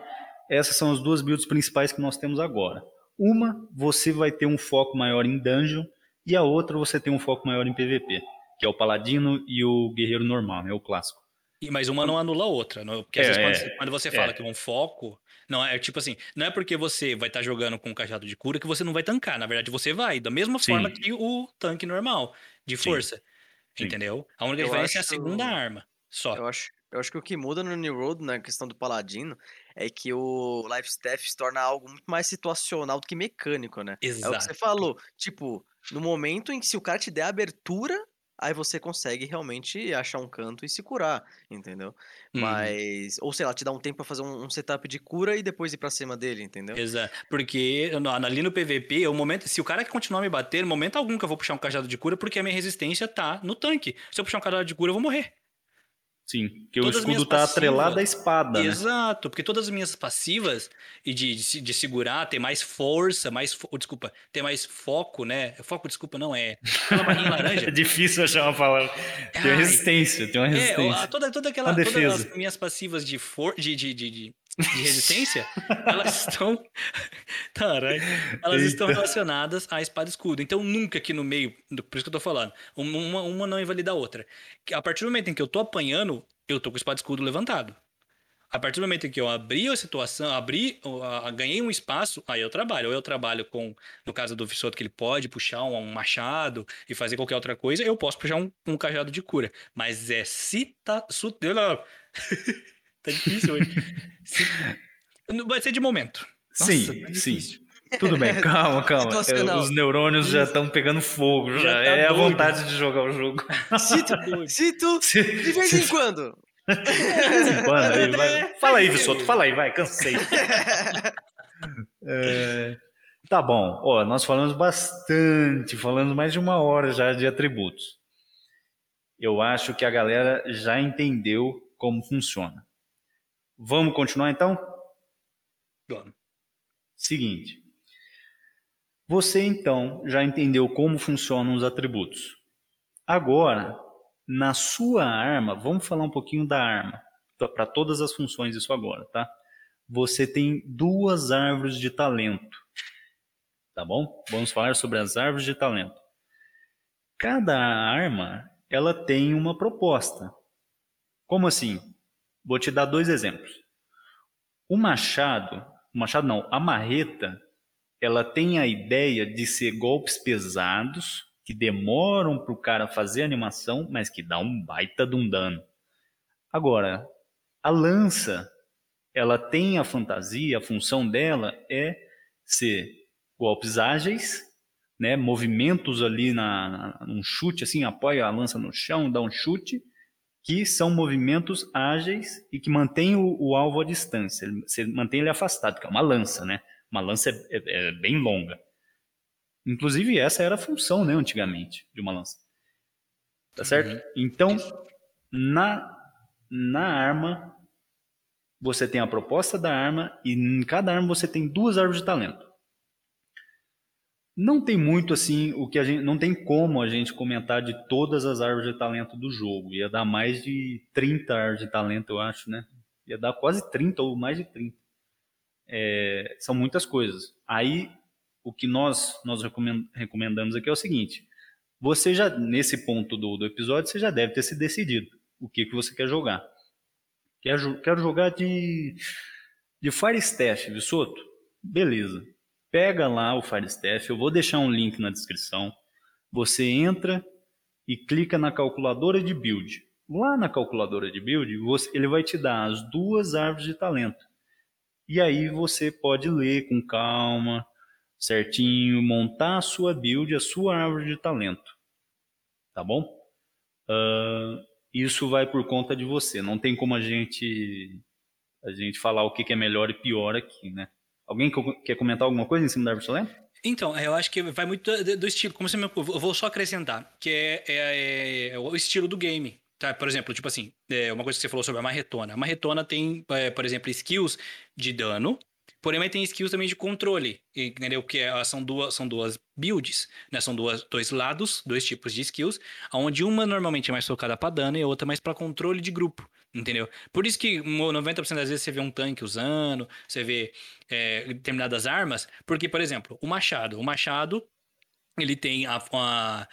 essas são as duas builds principais que nós temos agora. Uma, você vai ter um foco maior em dungeon, e a outra você tem um foco maior em PVP, que é o paladino e o guerreiro normal, né, o clássico. E, mas uma não anula a outra. Não, porque às É, vezes quando, é, você- quando você fala é. que um foco. Não, é tipo assim, não é porque você vai estar jogando com um cajado de cura que você não vai tancar. Na verdade, você vai, da mesma Sim. forma que o tanque normal, de força. Sim. Entendeu? A única Eu diferença é a acho- segunda arma. Só. Eu acho, eu acho que o que muda no New Road, na questão do Paladino, é que o Life Staff se torna algo muito mais situacional do que mecânico, né? É o que Exato. você falou. Tipo, no momento em que se o cara te der abertura, aí você consegue realmente achar um canto e se curar, entendeu? Uhum. Mas. Ou sei lá, te dá um tempo pra fazer um, um setup de cura e depois ir pra cima dele, entendeu? Exato. Porque no- ali no PVP, é o momento, se o cara continuar me bater, no momento algum que eu vou puxar um cajado de cura, porque a minha resistência tá no tanque. Se eu puxar um cajado de cura, eu vou morrer. Sim, porque Todas o escudo tá atrelado à passivas. espada, né? Exato, porque todas as minhas passivas e de, de, de segurar, ter mais força, mais. fo- Desculpa, ter mais foco, né? Foco, desculpa, não é. Aquela barrinha laranja. É difícil achar uma palavra. Tem resistência, tem uma É, resistência. a- toda, toda aquela, Uma todas defesa. as minhas passivas de, for, de, de, de, de, de resistência, elas estão. Caralho. Elas estão Eita. relacionadas à espada e escudo. Então, nunca aqui no meio, por isso que eu tô falando, um- uma, uma não invalida a outra. A partir do momento em que eu tô apanhando, eu tô com o espada e escudo levantado. A partir do momento em que eu abri a situação, abri, a- a- ganhei um espaço, aí eu trabalho. Ou eu trabalho com, no caso do Vissoto, que ele pode puxar um, um machado e fazer qualquer outra coisa, eu posso puxar um, um cajado de cura. Mas é cita. Su. tá difícil hoje. Se- vai ser de momento. Nossa, sim, tá sim. Tudo bem, calma, calma. É. Os neurônios já estão pegando fogo, já. Já tá é a doido. vontade de jogar o jogo. Se tu, se Se- de vez em quando. de vez em quando, aí vai- Fala aí, Vissoto, fala aí, vai, cansei. É, Tá bom, ó, nós falamos bastante, falamos mais de uma hora já de atributos. Eu acho que a galera já entendeu como funciona. Vamos continuar então? Vamos. Seguinte. Você então já entendeu como funcionam os atributos. Agora, na sua arma, vamos falar um pouquinho da arma, para todas as funções isso agora, tá? Você tem duas árvores de talento. Tá bom? Vamos falar sobre as árvores de talento. Cada arma, ela tem uma proposta. Como assim? Vou te dar dois exemplos. O machado, o machado não, a marreta, ela tem a ideia de ser golpes pesados que demoram para o cara fazer a animação, mas que dá um baita de um dano. Agora, a lança, ela tem a fantasia, a função dela é ser golpes ágeis, né, movimentos ali na, num chute assim, apoia a lança no chão, dá um chute, que são movimentos ágeis e que mantêm o, o alvo à distância. Ele- Você mantém ele afastado, que é uma lança, né? Uma lança é, é- é bem longa. Inclusive, essa era a função, né, antigamente, de uma lança. Tá certo? Uhum. Então, na, na arma, você tem a proposta da arma e em cada arma você tem duas árvores de talento. Não tem muito assim, o que a gente não tem como a gente comentar de todas as árvores de talento do jogo. Ia dar mais de 30 árvores de talento, eu acho, né? Ia dar quase 30 ou mais de 30. É, são muitas coisas. Aí o que nós nós recomend- recomendamos aqui é o seguinte: você já nesse ponto do, do episódio você já deve ter se decidido o que que você quer jogar. Quer, jo- quero jogar de de Fire Staff, Vissoto? Beleza. Pega lá o Fire Staff, eu vou deixar um link na descrição. Você entra e clica na calculadora de build. Lá na calculadora de build, você- ele vai te dar as duas árvores de talento. E aí você pode ler com calma, certinho, montar a sua build, a sua árvore de talento. Tá bom? Ah, isso vai por conta de você. Não tem como a gente a gente falar o que que é melhor e pior aqui, né? Alguém que- quer comentar alguma coisa em cima da árvore? Então, eu acho que vai muito do, do estilo. Como você me, eu vou só acrescentar, que é, é- é o estilo do game. Tá? Por exemplo, tipo assim, é uma coisa que você falou sobre a marretona. A marretona tem, é, por exemplo, skills de dano, porém tem skills também de controle. Entendeu? Que é- são, duas, são duas builds, né? São duas, dois lados, dois tipos de skills, onde uma normalmente é mais focada para dano e a outra mais para controle de grupo. Entendeu? Por isso que mo- 90% das vezes você vê um tanque usando, você vê é, determinadas armas, porque, por exemplo, o machado. O machado, ele tem a, a,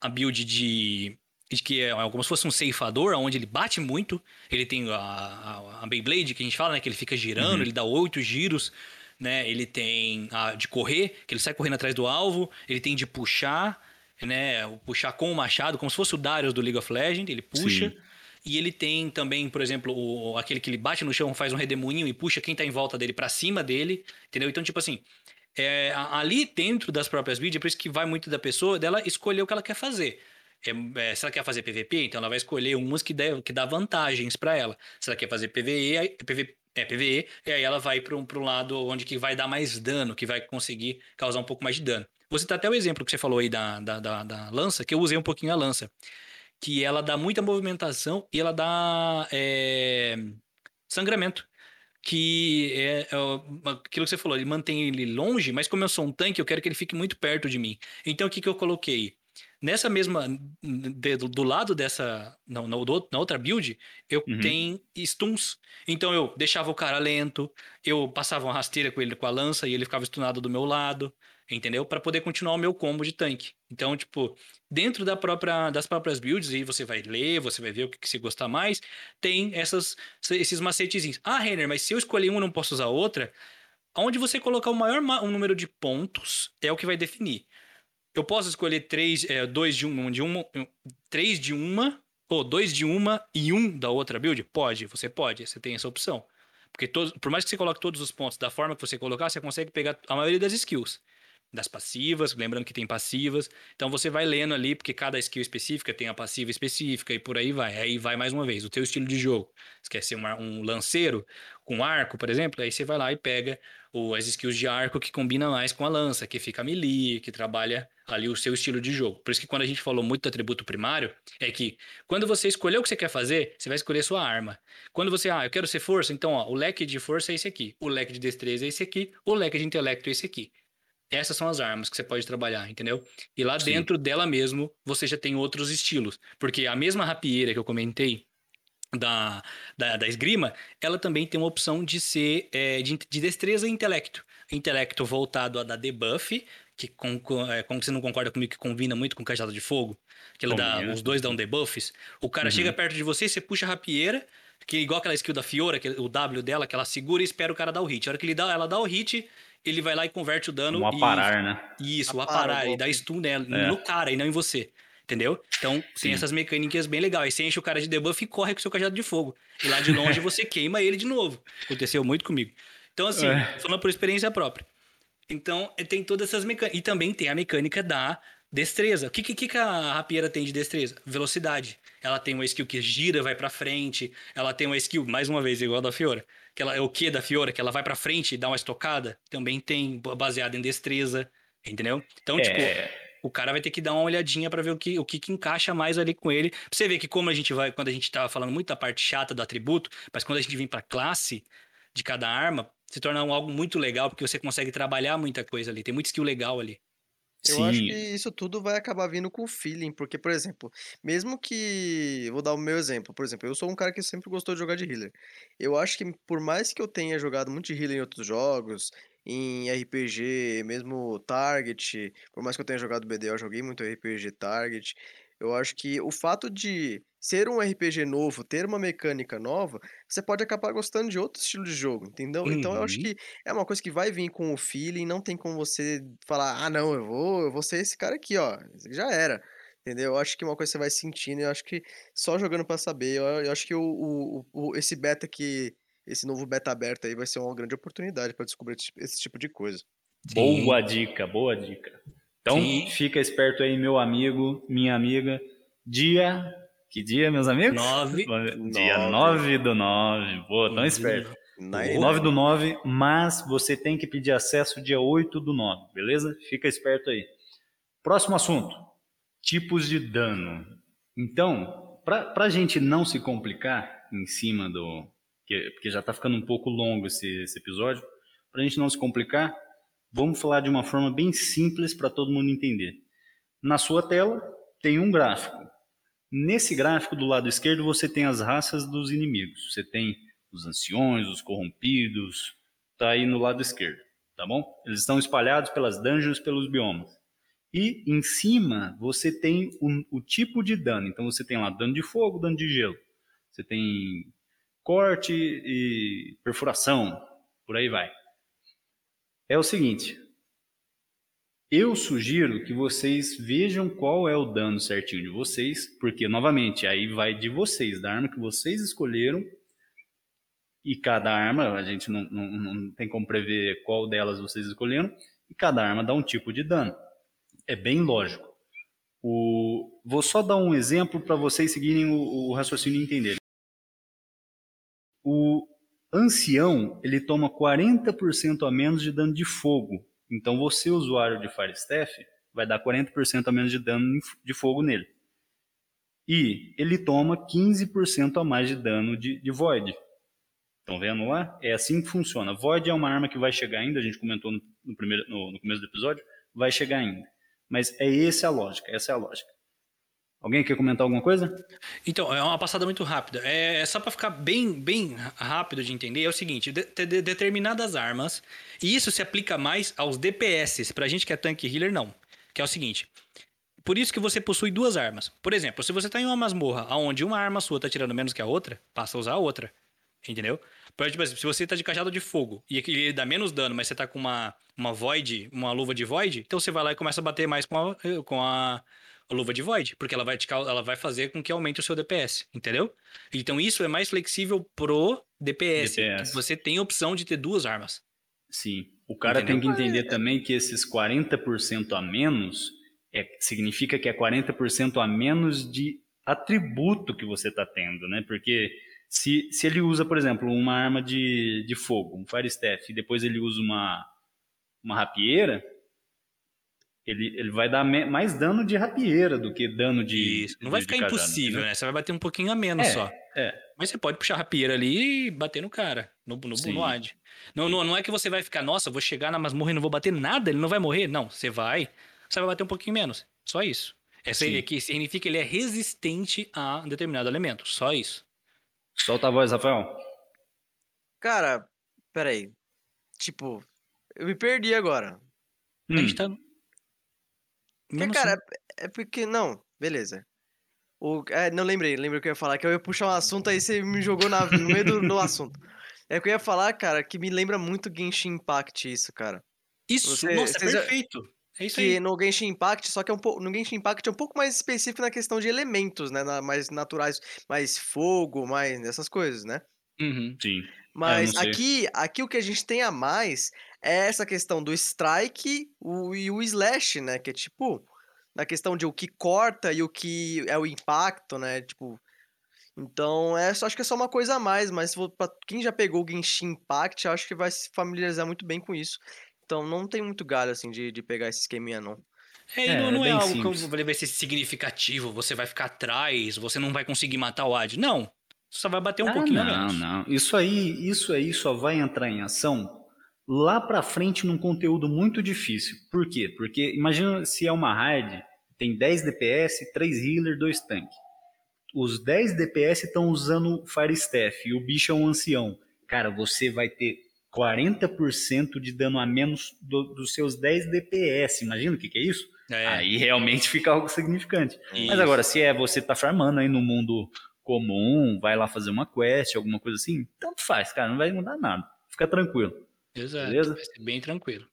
a build de, que é como se fosse um ceifador, onde ele bate muito. Ele tem a, a, a Beyblade, que a gente fala, né? Que ele fica girando, uhum. ele dá oito giros. Né? Ele tem a de correr, que ele sai correndo atrás do alvo. Ele tem de puxar, né? Puxar com o machado, como se fosse o Darius do League of Legends. Ele puxa. Sim. E ele tem também, por exemplo, o, aquele que ele bate no chão, faz um redemoinho e puxa quem tá em volta dele para cima dele, entendeu? Então, tipo assim, é, ali dentro das próprias builds, é por isso que vai muito da pessoa, dela escolher o que ela quer fazer. É, é, se ela quer fazer PVP, então ela vai escolher umas que, dê, que dá vantagens para ela. Se ela quer fazer PVE, aí, é PVE, e aí ela vai para um, um lado onde que vai dar mais dano, que vai conseguir causar um pouco mais de dano. Você tá até o exemplo que você falou aí da, da, da, da lança, que eu usei um pouquinho a lança. Que ela dá muita movimentação e ela dá é, sangramento que é, é, aquilo que você falou, ele mantém ele longe, mas como eu sou um tanque, eu quero que ele fique muito perto de mim. Então o que, que eu coloquei? Nessa mesma. De, do, do, lado dessa. Não, na, na outra build, eu uhum. tenho stuns. Então eu deixava o cara lento, eu passava uma rasteira com ele com a lança e ele ficava stunado do meu lado entendeu? Para poder continuar o meu combo de tanque. Então, tipo, dentro da própria, das próprias builds, aí você vai ler, você vai ver o que, que você gostar mais, tem essas, esses macetezinhos. Ah, Renner, mas se eu escolher um, eu não posso usar outra. Onde você colocar o maior um número de pontos é o que vai definir. Eu posso escolher três, é, dois de uma, de uma, três de uma, ou dois de uma e um da outra build? Pode, você pode, você tem essa opção. Porque todos, por mais que você coloque todos os pontos da forma que você colocar, você consegue pegar a maioria das skills das passivas, lembrando que tem passivas. Então você vai lendo ali, porque cada skill específica tem a passiva específica e por aí vai. Aí vai mais uma vez, o teu estilo de jogo. Você quer ser uma, um lanceiro com arco, por exemplo, aí você vai lá e pega o, as skills de arco que combina mais com a lança, que fica melee, que trabalha ali o seu estilo de jogo. Por isso que quando a gente falou muito do atributo primário, é que quando você escolher o que você quer fazer, você vai escolher sua arma. Quando você, ah, eu quero ser força, então ó, o leque de força é esse aqui, o leque de destreza é esse aqui, o leque de intelecto é esse aqui. Essas são as armas que você pode trabalhar, entendeu? E lá Sim. dentro dela mesmo, você já tem outros estilos. Porque a mesma rapieira que eu comentei, da, da, da, esgrima, ela também tem uma opção de ser é, de, de, destreza e intelecto. Intelecto voltado a dar debuff, que com, com, é, como você não concorda comigo que combina muito com cajado de fogo, que ela dá, os dois dão debuffs. O cara uhum. chega perto de você, você puxa a rapieira, que igual aquela skill da Fiora, que o W dela, que ela segura e espera o cara dar o hit. A hora que ele dá, ela dá o hit, ele vai lá e converte o dano. Um aparar, e... né? Isso, o aparar, e dá stun nela, é. no cara e não em você. Entendeu? Então, Sim. tem essas mecânicas bem legais. Você enche o cara de debuff e corre com o seu cajado de fogo. E lá de longe você queima ele de novo. Aconteceu muito comigo. Então, assim, é. falando por experiência própria. Então, é, tem todas essas mecânicas. E também tem a mecânica da destreza. O que, que, que a rapieira tem de destreza? Velocidade. Ela tem uma skill que gira, vai para frente. Ela tem uma skill, mais uma vez, igual a da Fiora, que ela é o que da Fiora, que ela vai para frente e dá uma estocada, também tem baseado em destreza, entendeu? Então, tipo, é... tipo, o cara vai ter que dar uma olhadinha para ver o que, o que, que encaixa mais ali com ele. Pra você ver que como a gente vai, quando a gente tava falando muito da parte chata do atributo, mas quando a gente vem pra classe de cada arma, se torna algo muito legal, porque você consegue trabalhar muita coisa ali, tem muito skill legal ali. Eu Sim. acho que isso tudo vai acabar vindo com o feeling, porque, por exemplo, mesmo que. Vou dar o meu exemplo. Por exemplo, eu sou um cara que sempre gostou de jogar de healer. Eu acho que, por mais que eu tenha jogado muito de healer em outros jogos, em RPG, mesmo Target, por mais que eu tenha jogado BD, eu joguei muito RPG Target. Eu acho que o fato de ser um RPG novo, ter uma mecânica nova, você pode acabar gostando de outro estilo de jogo, entendeu? Uhum. Então eu acho uhum. que é uma coisa que vai vir com o feeling, não tem como você falar, ah, não, eu vou, eu vou ser esse cara aqui, ó. Já era. Entendeu? Eu acho que é uma coisa que você vai sentindo, eu acho que só jogando para saber, eu, eu, acho que o, o, o, esse beta que esse novo beta aberto aí vai ser uma grande oportunidade para descobrir esse tipo de coisa. Sim. Boa dica, boa dica. Então, Sim. fica esperto aí, meu amigo, minha amiga. Dia que dia, meus amigos? 9. Dia 9 do 9. Boa, tão esperto. 9 do 9, mas você tem que pedir acesso dia 8 do 9, beleza? Fica esperto aí. Próximo assunto: tipos de dano. Então, para a gente não se complicar em cima do. Porque já está ficando um pouco longo esse, esse episódio, para a gente não se complicar, vamos falar de uma forma bem simples para todo mundo entender. Na sua tela tem um gráfico. Nesse gráfico do lado esquerdo você tem as raças dos inimigos. Você tem os anciões, os corrompidos, tá aí no lado esquerdo, tá bom? Eles estão espalhados pelas dungeons, pelos biomas. E em cima você tem o, o tipo de dano. Então você tem lá dano de fogo, dano de gelo. Você tem corte e perfuração, por aí vai. É o seguinte, eu sugiro que vocês vejam qual é o dano certinho de vocês, porque, novamente, aí vai de vocês, da arma que vocês escolheram. E cada arma, a gente não, não, não tem como prever qual delas vocês escolheram, e cada arma dá um tipo de dano. É bem lógico. O, vou só dar um exemplo para vocês seguirem o, o raciocínio e entenderem. O ancião ele toma 40% a menos de dano de fogo então você, usuário de Firestaff, vai dar 40% a menos de dano de fogo nele. E ele toma 15% a mais de dano de, de Void. Estão vendo lá? É assim que funciona. Void é uma arma que vai chegar ainda, a gente comentou no, no primeiro, no, no começo do episódio, vai chegar ainda. Mas é essa a lógica, essa é a lógica. Alguém quer comentar alguma coisa? Então, é uma passada muito rápida. É, é só para ficar bem, bem rápido de entender, é o seguinte, de, de, determinadas armas, e isso se aplica mais aos DPS, pra gente que é tanque healer, não. Que é o seguinte, por isso que você possui duas armas. Por exemplo, se você tá em uma masmorra onde uma arma sua tá tirando menos que a outra, passa a usar a outra. Entendeu? Por exemplo, se você tá de cajado de fogo e ele dá menos dano, mas você tá com uma, uma void, uma luva de void, então você vai lá e começa a bater mais com a, com a a luva de Void, porque ela vai, te, ela vai fazer com que aumente o seu DPS, entendeu? Então isso é mais flexível pro DPS. DPS. Você tem a opção de ter duas armas. Sim. O cara entendeu? tem que entender também que esses 40% a menos é, significa que é 40% a menos de atributo que você está tendo, né? Porque se, se ele usa, por exemplo, uma arma de, de fogo, um Fire Staff, e depois ele usa uma, uma rapieira, ele, ele vai dar mais dano de rapieira do que dano de. Isso. Não vai ficar impossível, né? Você vai bater um pouquinho a menos é, só. É. Mas você pode puxar a rapieira ali e bater no cara, no, no, no ad. Não, não, não é que você vai ficar, nossa, vou chegar na masmorra e não vou bater nada, ele não vai morrer. Não, você vai, você vai bater um pouquinho menos. Só isso. Essa é que significa que ele é resistente a determinado elemento. Só isso. Solta a voz, Rafael. Cara, peraí. Tipo, eu me perdi agora. Hum. A gente tá porque, cara, é, é porque. Não, beleza. O, é, não lembrei, lembrei o que eu ia falar, que eu ia puxar um assunto, aí você me jogou na, no meio do, do assunto. É que eu ia falar, cara, que me lembra muito Genshin Impact isso, cara. Isso, você, nossa, é perfeito. É isso que aí. no Genshin Impact, só que é um pouco, no Genshin Impact é um pouco mais específico na questão de elementos, né? Na, mais naturais, mais fogo, mais essas coisas, né? Uhum, sim. Mas aqui, aqui o que a gente tem a mais é essa questão do strike o, e o slash, né? Que é tipo, na questão de o que corta e o que é o impacto, né? Tipo. Então, é, acho que é só uma coisa a mais, mas para quem já pegou o Genshin Impact, acho que vai se familiarizar muito bem com isso. Então, não tem muito galho, assim, de, de pegar esse esqueminha, não. É, é, não, não é, é algo simples. que vai ser significativo, você vai ficar atrás, você não vai conseguir matar o Ad. Não, só vai bater um ah, pouquinho não, menos. Não, não. Isso aí, isso aí só vai entrar em ação lá para frente num conteúdo muito difícil. Por quê? Porque imagina se é uma hard, tem 10 DPS, 3 healer, 2 tank. Os 10 DPS estão usando Fire Staff e o bicho é um ancião. Cara, você vai ter 40% de dano a menos do, dos seus 10 DPS. Imagina o que, que é isso? É. Aí realmente fica algo significante. Isso. Mas agora, se é você tá farmando aí no mundo comum, vai lá fazer uma quest, alguma coisa assim, tanto faz, cara, não vai mudar nada. Fica tranquilo. Exato. Beleza? Vai ser bem tranquilo.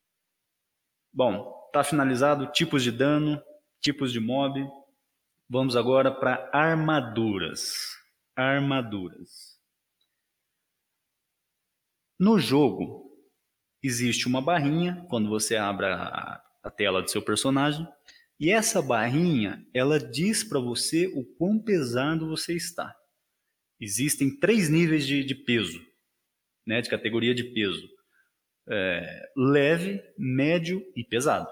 Bom, tá finalizado tipos de dano, tipos de mob. Vamos agora para armaduras. Armaduras. No jogo existe uma barrinha quando você abre a, a tela do seu personagem e essa barrinha, ela diz para você o quão pesado você está. Existem três níveis de, de peso, né, de categoria de peso. É, leve, médio e pesado.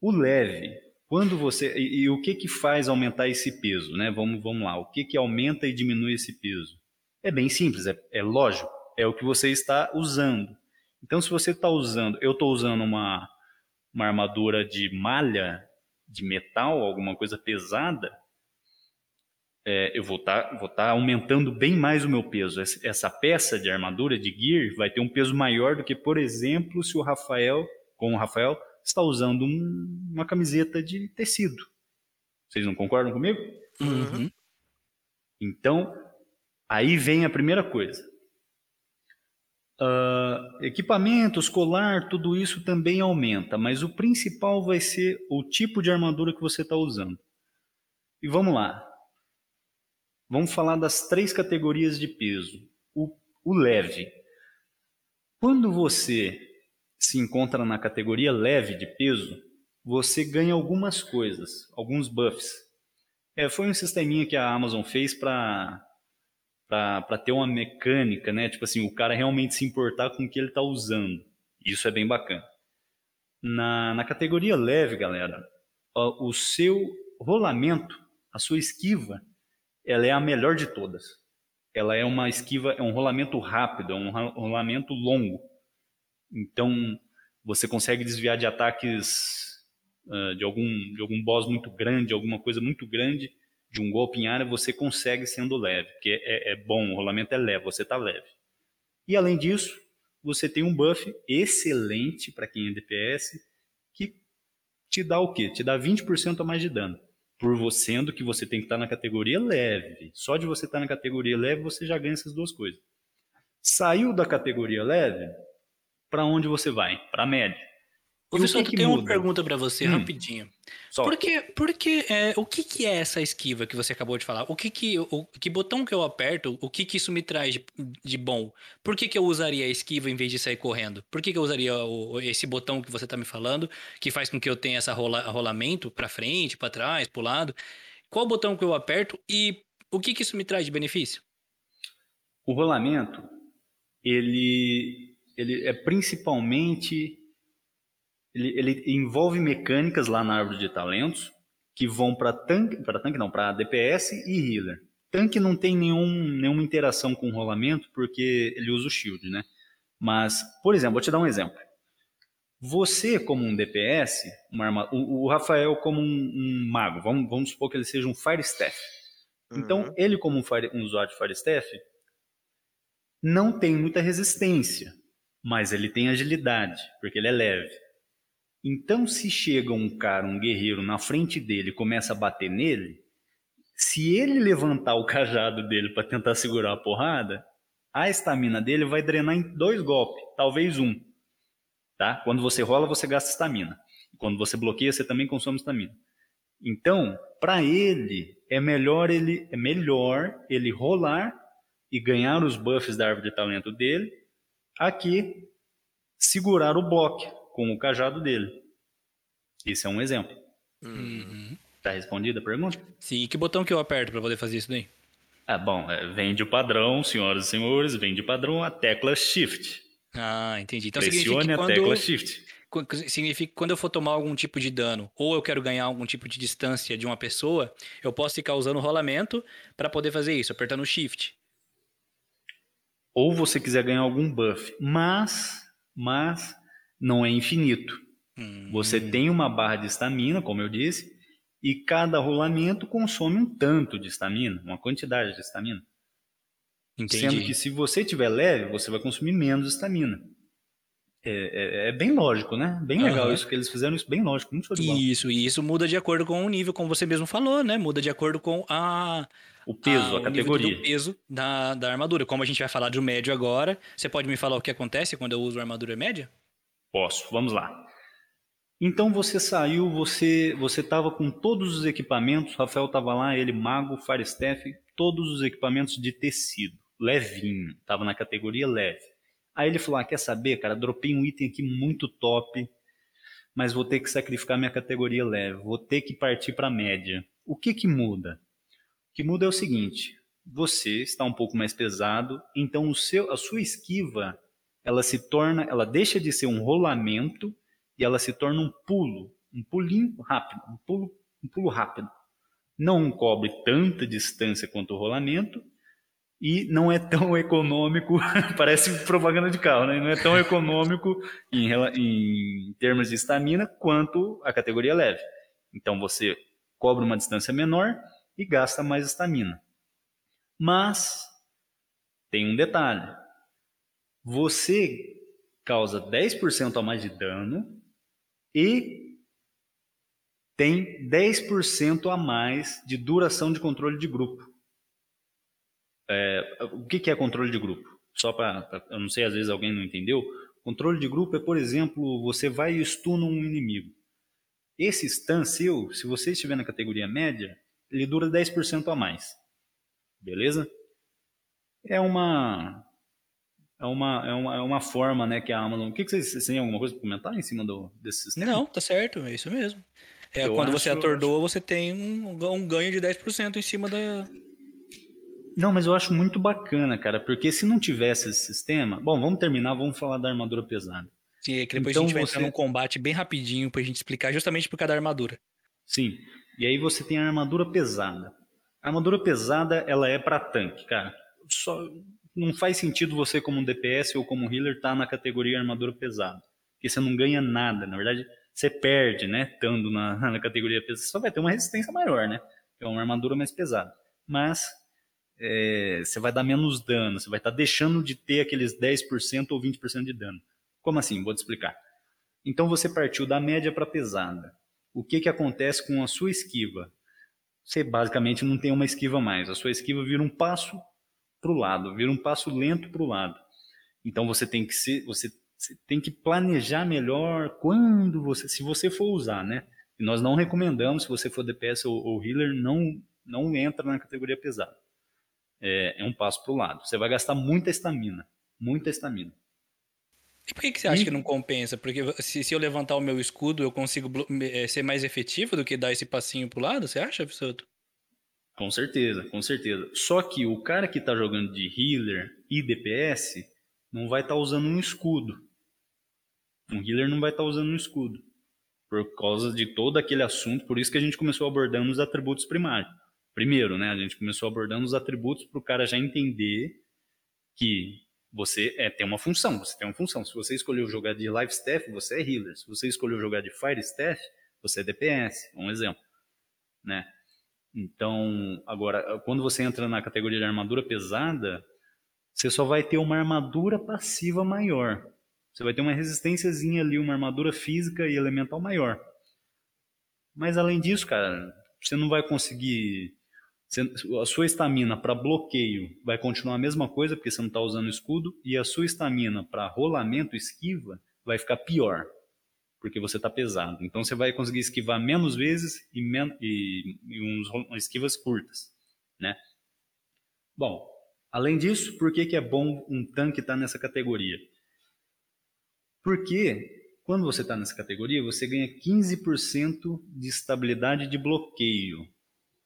O leve, quando você e, e, o que que faz aumentar esse peso, né? Vamos, vamos lá. O que que aumenta e diminui esse peso? É bem simples, é, é lógico. É o que você está usando. Então, se você está usando, eu estou usando uma uma armadura de malha, de metal, alguma coisa pesada, é, eu vou estar tá, tá aumentando bem mais o meu peso. Essa peça de armadura, de gear, vai ter um peso maior do que, por exemplo, se o Rafael, com o Rafael, está usando um, uma camiseta de tecido. Vocês não concordam comigo? Uhum. Então, aí vem a primeira coisa. Uh, equipamento escolar, tudo isso também aumenta, mas o principal vai ser o tipo de armadura que você está usando. E vamos lá. Vamos falar das três categorias de peso. O, o leve. Quando você se encontra na categoria leve de peso, você ganha algumas coisas, alguns buffs. É, foi um sisteminha que a Amazon fez para para ter uma mecânica, né? Tipo assim, o cara realmente se importar com o que ele está usando. Isso é bem bacana. Na, na categoria leve, galera, o seu rolamento, a sua esquiva, ela é a melhor de todas. Ela é uma esquiva, é um rolamento rápido, é um rolamento longo. Então, você consegue desviar de ataques uh, de, algum, de algum boss muito grande, alguma coisa muito grande, de um golpe em área, você consegue sendo leve, porque é, é bom, o rolamento é leve, você está leve. E além disso, você tem um buff excelente para quem é DPS, que te dá o quê? Te dá 20% a mais de dano. Por você, sendo que você tem que estar na categoria leve. Só de você estar na categoria leve, você já ganha essas duas coisas. Saiu da categoria leve, para onde você vai? Para média. Professor, eu tenho uma pergunta para você, hum. rapidinho. Só. Por que, porque, é, o que, que é essa esquiva que você acabou de falar? O que que, o, que botão que eu aperto, o que que isso me traz de, de bom? Por que que eu usaria a esquiva em vez de sair correndo? Por que que eu usaria o, esse botão que você está me falando, que faz com que eu tenha essa rola, rolamento para frente, para trás, para o lado? Qual botão que eu aperto e o que que isso me traz de benefício? O rolamento, ele, ele é principalmente ele, ele envolve mecânicas lá na árvore de talentos que vão para tanque, para tanque não, para DPS e healer. Tanque não tem nenhum, nenhuma interação com o rolamento porque ele usa o shield, né? Mas, por exemplo, vou te dar um exemplo. Você, como um DPS, uma arma, o, o, Rafael, como um, um, mago, vamos, vamos supor que ele seja um Fire Staff. Então, uhum. ele, como um, fire, um usuário de Fire Staff, não tem muita resistência, mas ele tem agilidade, porque ele é leve. Então, se chega um cara, um guerreiro, na frente dele e começa a bater nele, se ele levantar o cajado dele para tentar segurar a porrada, a estamina dele vai drenar em dois golpes, talvez um. Tá? Quando você rola, você gasta estamina. Quando você bloqueia, você também consome estamina. Então, para ele, é melhor ele é melhor ele rolar e ganhar os buffs da árvore de talento dele, aqui segurar o bloco com o cajado dele. Isso é um exemplo. Uhum. Tá respondida a pergunta? Sim, e que botão que eu aperto para poder fazer isso daí? Ah, bom, é, vem de padrão, senhoras e senhores, vem de padrão a tecla Shift. Ah, entendi. Então Pressione a quando... tecla Shift. Significa que quando eu for tomar algum tipo de dano, ou eu quero ganhar algum tipo de distância de uma pessoa, eu posso ficar usando o rolamento para poder fazer isso, apertando o Shift. Ou você quiser ganhar algum buff, mas, mas não é infinito. Hum. Você tem uma barra de estamina, como eu disse, e cada rolamento consome um tanto de estamina, uma quantidade de estamina. Sendo que se você tiver leve, você vai consumir menos estamina. É, é, é, bem lógico, né? Bem uhum. legal isso que eles fizeram, isso bem lógico, muito show de bola. Isso, e isso muda de acordo com o nível, como você mesmo falou, né? Muda de acordo com a o peso, a, a categoria. O peso da, da armadura. Como a gente vai falar de um médio agora, você pode me falar o que acontece quando eu uso a armadura média? Posso, vamos lá. Então você saiu, você você estava com todos os equipamentos, Rafael estava lá, ele mago, Firestaff, todos os equipamentos de tecido, levinho, estava na categoria leve. Aí ele falou: ah, quer saber, cara, dropei um item aqui muito top, mas vou ter que sacrificar minha categoria leve, vou ter que partir para média. O que que muda? O que muda é o seguinte: você está um pouco mais pesado, então o seu, a sua esquiva ela se torna, ela deixa de ser um rolamento e ela se torna um pulo, um pulinho rápido, um pulo, um pulo rápido. Não cobre tanta distância quanto o rolamento e não é tão econômico, parece propaganda de carro, né? Não é tão econômico em, em termos de estamina quanto a categoria leve. Então você cobre uma distância menor e gasta mais estamina. Mas tem um detalhe você causa 10% a mais de dano e tem 10% a mais de duração de controle de grupo. É, o que, que é controle de grupo? Só para, eu não sei, às vezes alguém não entendeu. Controle de grupo é, por exemplo, você vai e stuna um inimigo. Esse stun seu, se você estiver na categoria média, ele dura 10% a mais. Beleza? É uma é uma, é uma, é uma forma né, que a Amazon. O que, que vocês, vocês têm alguma coisa para comentar em cima do, desse sistema? Não, tá certo, é isso mesmo. É, eu quando acho, você atordoa, você tem um, um ganho de 10% em cima da. Não, mas eu acho muito bacana, cara, porque se não tivesse esse sistema. Bom, vamos terminar, vamos falar da armadura pesada. Sim, é que depois então, a gente vai você... entrar num combate bem rapidinho pra gente explicar justamente por causa da armadura. Sim, e aí você tem a armadura pesada. A armadura pesada, ela é para tanque, cara. Só não faz sentido você como DPS ou como healer estar tá na categoria armadura pesada, porque você não ganha nada, na verdade você perde, né, estando na, na categoria pesada, você só vai ter uma resistência maior, né, é uma armadura mais pesada, mas é, você vai dar menos dano, você vai estar tá deixando de ter aqueles 10% ou 20% de dano. Como assim? Vou te explicar. Então você partiu da média para pesada. O que, que acontece com a sua esquiva? Você basicamente não tem uma esquiva mais. A sua esquiva vira um passo para o lado, vira um passo lento para o lado. Então você tem que ser, você tem que planejar melhor quando você, se você for usar, né? E nós não recomendamos, se você for DPS ou, ou healer, não não entra na categoria pesada. É, é um passo para o lado. Você vai gastar muita estamina, muita estamina. E por que, que você acha e... que não compensa? Porque se, se eu levantar o meu escudo, eu consigo é, ser mais efetivo do que dar esse passinho pro lado? Você acha, Absurdo? Com certeza, com certeza. Só que o cara que está jogando de healer e DPS não vai estar tá usando um escudo. Um healer não vai estar tá usando um escudo. Por causa de todo aquele assunto, por isso que a gente começou abordando os atributos primários. Primeiro, né, a gente começou abordando os atributos para o cara já entender que você é, tem uma função, você tem uma função. Se você escolheu jogar de Life Staff, você é healer. Se você escolheu jogar de Fire Staff, você é DPS, um exemplo, né? Então, agora, quando você entra na categoria de armadura pesada, você só vai ter uma armadura passiva maior. Você vai ter uma resistênciazinha ali, uma armadura física e elemental maior. Mas além disso, cara, você não vai conseguir. a sua estamina para bloqueio vai continuar a mesma coisa, porque você não está usando escudo, e a sua estamina para rolamento, esquiva, vai ficar pior porque você está pesado. Então você vai conseguir esquivar menos vezes e, men e, e uns, esquivas curtas, né? Bom, além disso, por que, que é bom um tanque estar tá nessa categoria? Porque quando você está nessa categoria, você ganha 15% de estabilidade de bloqueio.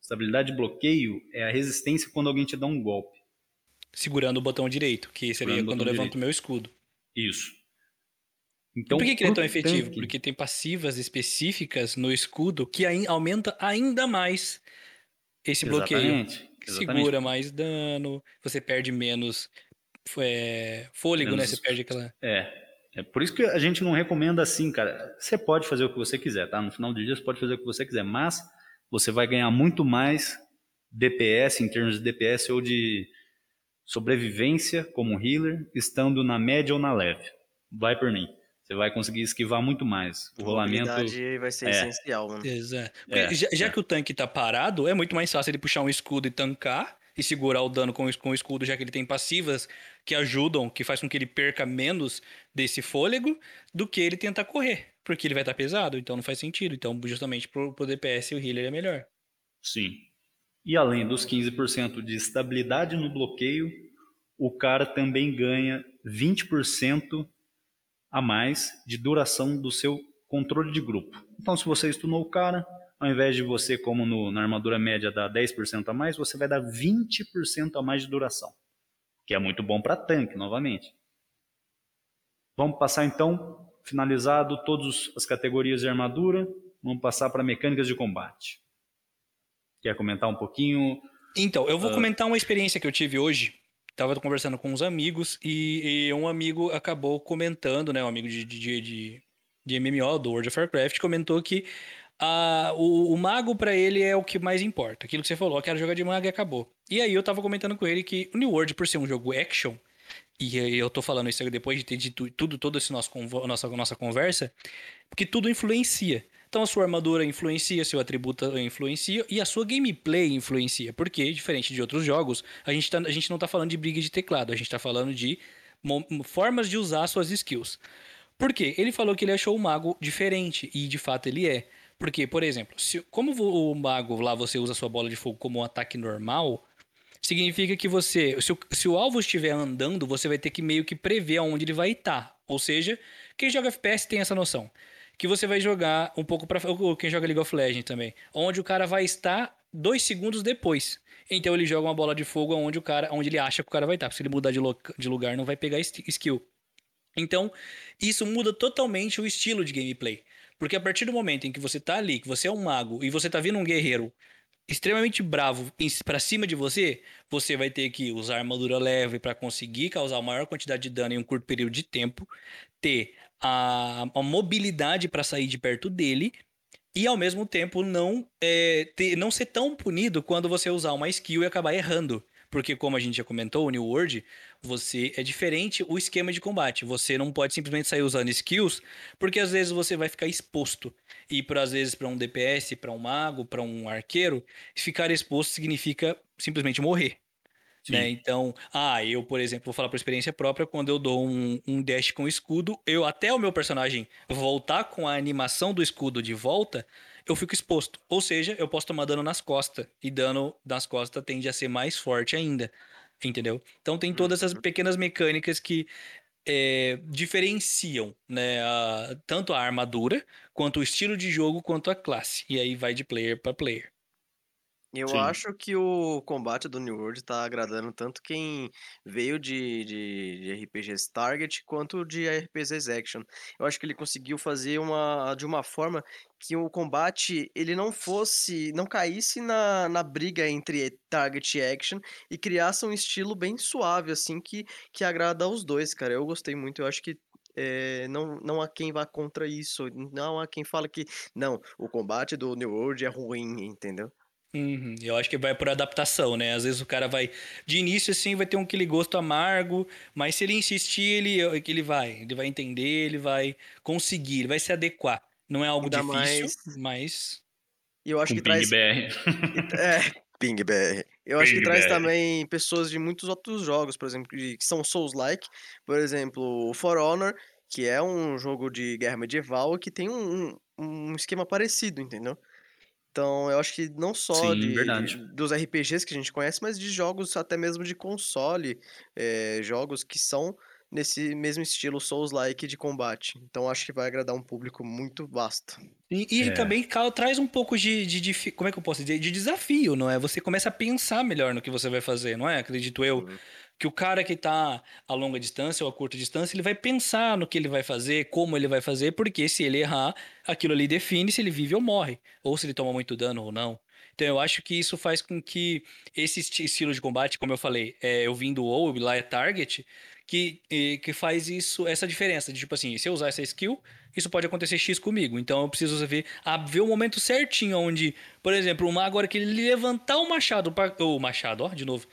Estabilidade de bloqueio é a resistência quando alguém te dá um golpe. Segurando o botão direito, que seria Segurando quando eu levanto o meu escudo. Isso. Então, por que, que ele é tão efetivo? Tanque. Porque tem passivas específicas no escudo que aumenta ainda mais esse bloqueio. Exatamente. Segura mais dano, você perde menos é, fôlego, né? menos, né? Você perde aquela. É. É por isso que a gente não recomenda assim, cara. Você pode fazer o que você quiser, tá? No final do dia você pode fazer o que você quiser, mas você vai ganhar muito mais DPS em termos de DPS ou de sobrevivência como healer, estando na média ou na leve. Vai por mim. Você vai conseguir esquivar muito mais. O rolamento vai ser é. essencial, mano. Exato. É, já, já é. que o tanque tá parado, é muito mais fácil ele puxar um escudo e tancar e segurar o dano com, com o escudo, já que ele tem passivas que ajudam, que faz com que ele perca menos desse fôlego, do que ele tentar correr. Porque ele vai estar tá pesado, então não faz sentido. Então, justamente pro, pro DPS, o healer é melhor. Sim. E além dos 15% de estabilidade no bloqueio, o cara também ganha 20% a mais de duração do seu controle de grupo. Então, se você stunou o cara, ao invés de você, como no, na armadura média, dar 10% a mais, você vai dar 20% a mais de duração, que é muito bom para tanque, novamente. Vamos passar então, finalizado todas as categorias de armadura, vamos passar para mecânicas de combate. Quer comentar um pouquinho? Então, eu vou uh... comentar uma experiência que eu tive hoje Tava conversando com uns amigos e, e, um amigo acabou comentando, né? Um amigo de, de, de, de MMO, do World of Warcraft, comentou que a, o, o mago para ele é o que mais importa. Aquilo que você falou, quero jogar de mago e acabou. E aí eu tava comentando com ele que o New World, por ser um jogo action, e eu tô falando isso depois de ter dito tudo, toda essa nossa, nossa, nossa conversa, porque tudo influencia. Então a sua armadura influencia, seu atributo influencia e a sua gameplay influencia. Porque, diferente de outros jogos, a gente, tá, a gente não tá falando de briga de teclado, a gente tá falando de formas de usar suas skills. Por quê? Ele falou que ele achou o mago diferente, e de fato ele é. Porque, por exemplo, se, como o mago lá você usa sua bola de fogo como um ataque normal, significa que você, se o, se o alvo estiver andando, você vai ter que meio que prever aonde ele vai estar. Ou seja, quem joga FPS tem essa noção. Que você vai jogar um pouco para quem joga League of Legends também, onde o cara vai estar dois segundos depois. Então ele joga uma bola de fogo onde o cara, onde ele acha que o cara vai estar. Se ele mudar de, de lugar, não vai pegar skill. Então, isso muda totalmente o estilo de gameplay. Porque a partir do momento em que você tá ali, que você é um mago e você tá vindo um guerreiro extremamente bravo para cima de você, você vai ter que usar armadura leve para conseguir causar a maior quantidade de dano em um curto período de tempo, ter a, a mobilidade para sair de perto dele e ao mesmo tempo não, é, ter, não ser tão punido quando você usar uma skill e acabar errando. Porque, como a gente já comentou, o New World, você é diferente o esquema de combate. Você não pode simplesmente sair usando skills, porque às vezes você vai ficar exposto. E por às vezes para um DPS, para um mago, para um arqueiro, ficar exposto significa simplesmente morrer. Né? Então, ah, eu, por exemplo, vou falar por experiência própria, quando eu dou um, um dash com escudo, eu até o meu personagem voltar com a animação do escudo de volta, eu fico exposto. Ou seja, eu posso tomar dano nas costas. E dano nas costas tende a ser mais forte ainda. Entendeu? Então tem todas essas uhum. pequenas mecânicas que é, diferenciam né, a, tanto a armadura, quanto o estilo de jogo, quanto a classe. E aí vai de player para player. Eu Sim. acho que o combate do New World tá agradando tanto quem veio de, de, de RPGs Target quanto de RPGs Action. Eu acho que ele conseguiu fazer uma, de uma forma que o combate ele não fosse, não caísse na, na briga entre Target e Action e criasse um estilo bem suave, assim, que, que agrada aos dois, cara. Eu gostei muito, eu acho que é, não, não há quem vá contra isso, não há quem fale que, não, o combate do New World é ruim, entendeu? Uhum. Eu acho que vai por adaptação, né? Às vezes o cara vai. De início, assim, vai ter um aquele gosto amargo, mas se ele insistir, ele, ele vai. Ele vai entender, ele vai conseguir, ele vai se adequar. Não é algo Ainda difícil, mais... mas. E eu acho Com que traz. BR. é, Ping BR. Eu Ping acho que traz BR. também pessoas de muitos outros jogos, por exemplo, que são Souls-like. Por exemplo, For Honor, que é um jogo de guerra medieval que tem um, um esquema parecido, entendeu? Então, eu acho que não só Sim, de, de, dos RPGs que a gente conhece, mas de jogos até mesmo de console, é, jogos que são nesse mesmo estilo Souls-like de combate. Então, acho que vai agradar um público muito vasto. E, e é. também traz um pouco de, de, de, como é que eu posso dizer, de desafio, não é? Você começa a pensar melhor no que você vai fazer, não é? Acredito eu. Uhum que o cara que está a longa distância ou a curta distância, ele vai pensar no que ele vai fazer, como ele vai fazer, porque se ele errar, aquilo ali define se ele vive ou morre, ou se ele toma muito dano ou não. Então eu acho que isso faz com que esse estilo de combate, como eu falei, é, eu vim do WoW, lá é Target, que, que faz isso, essa diferença de tipo assim, se eu usar essa skill, isso pode acontecer X comigo. Então eu preciso ver, ver o momento certinho onde, por exemplo, uma agora que ele levantar o machado, o machado, ó, de novo,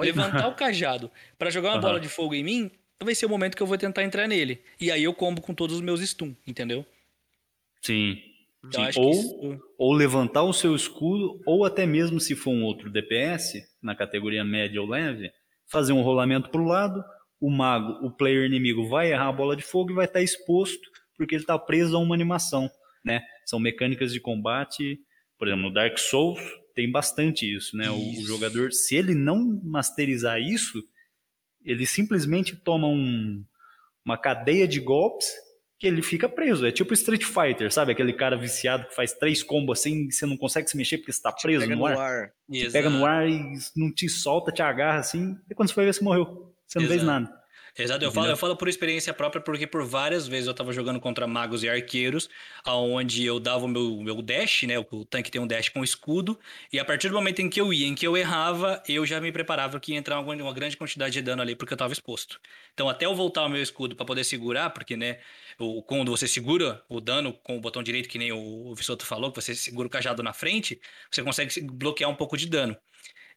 levantar o cajado para jogar uma uhum. bola de fogo em mim, vai ser o momento que eu vou tentar entrar nele. E aí eu combo com todos os meus stun, entendeu? Sim. Então, Sim. Ou, isso... ou levantar o seu escudo, ou até mesmo se for um outro DPS, na categoria média ou leve, fazer um rolamento para o lado, o mago, o player inimigo vai errar a bola de fogo e vai estar exposto porque ele está preso a uma animação. Né? São mecânicas de combate, por exemplo, no Dark Souls, tem bastante isso, né? Isso. O, o, jogador, se ele não masterizar isso, ele simplesmente toma um, uma cadeia de golpes que ele fica preso. É tipo Street Fighter, sabe? Aquele cara viciado que faz três combos assim, você não consegue se mexer porque você tá preso pega no, ar. ar. Pega no ar e não te solta, te agarra assim, e quando você vai ver, você morreu. Você não Exato. fez nada. Exato, eu falo, eu falo por experiência própria, porque por várias vezes eu tava jogando contra magos e arqueiros, aonde eu dava o meu, meu dash, né? O tanque tem um dash com escudo, e a partir do momento em que eu ia, em que eu errava, eu já me preparava que ia entrar uma, uma grande quantidade de dano ali, porque eu tava exposto. Então, até eu voltar o meu escudo para poder segurar, porque, né, o, quando você segura o dano com o botão direito, que nem o, o Vissoto falou, que você segura o cajado na frente, você consegue bloquear um pouco de dano.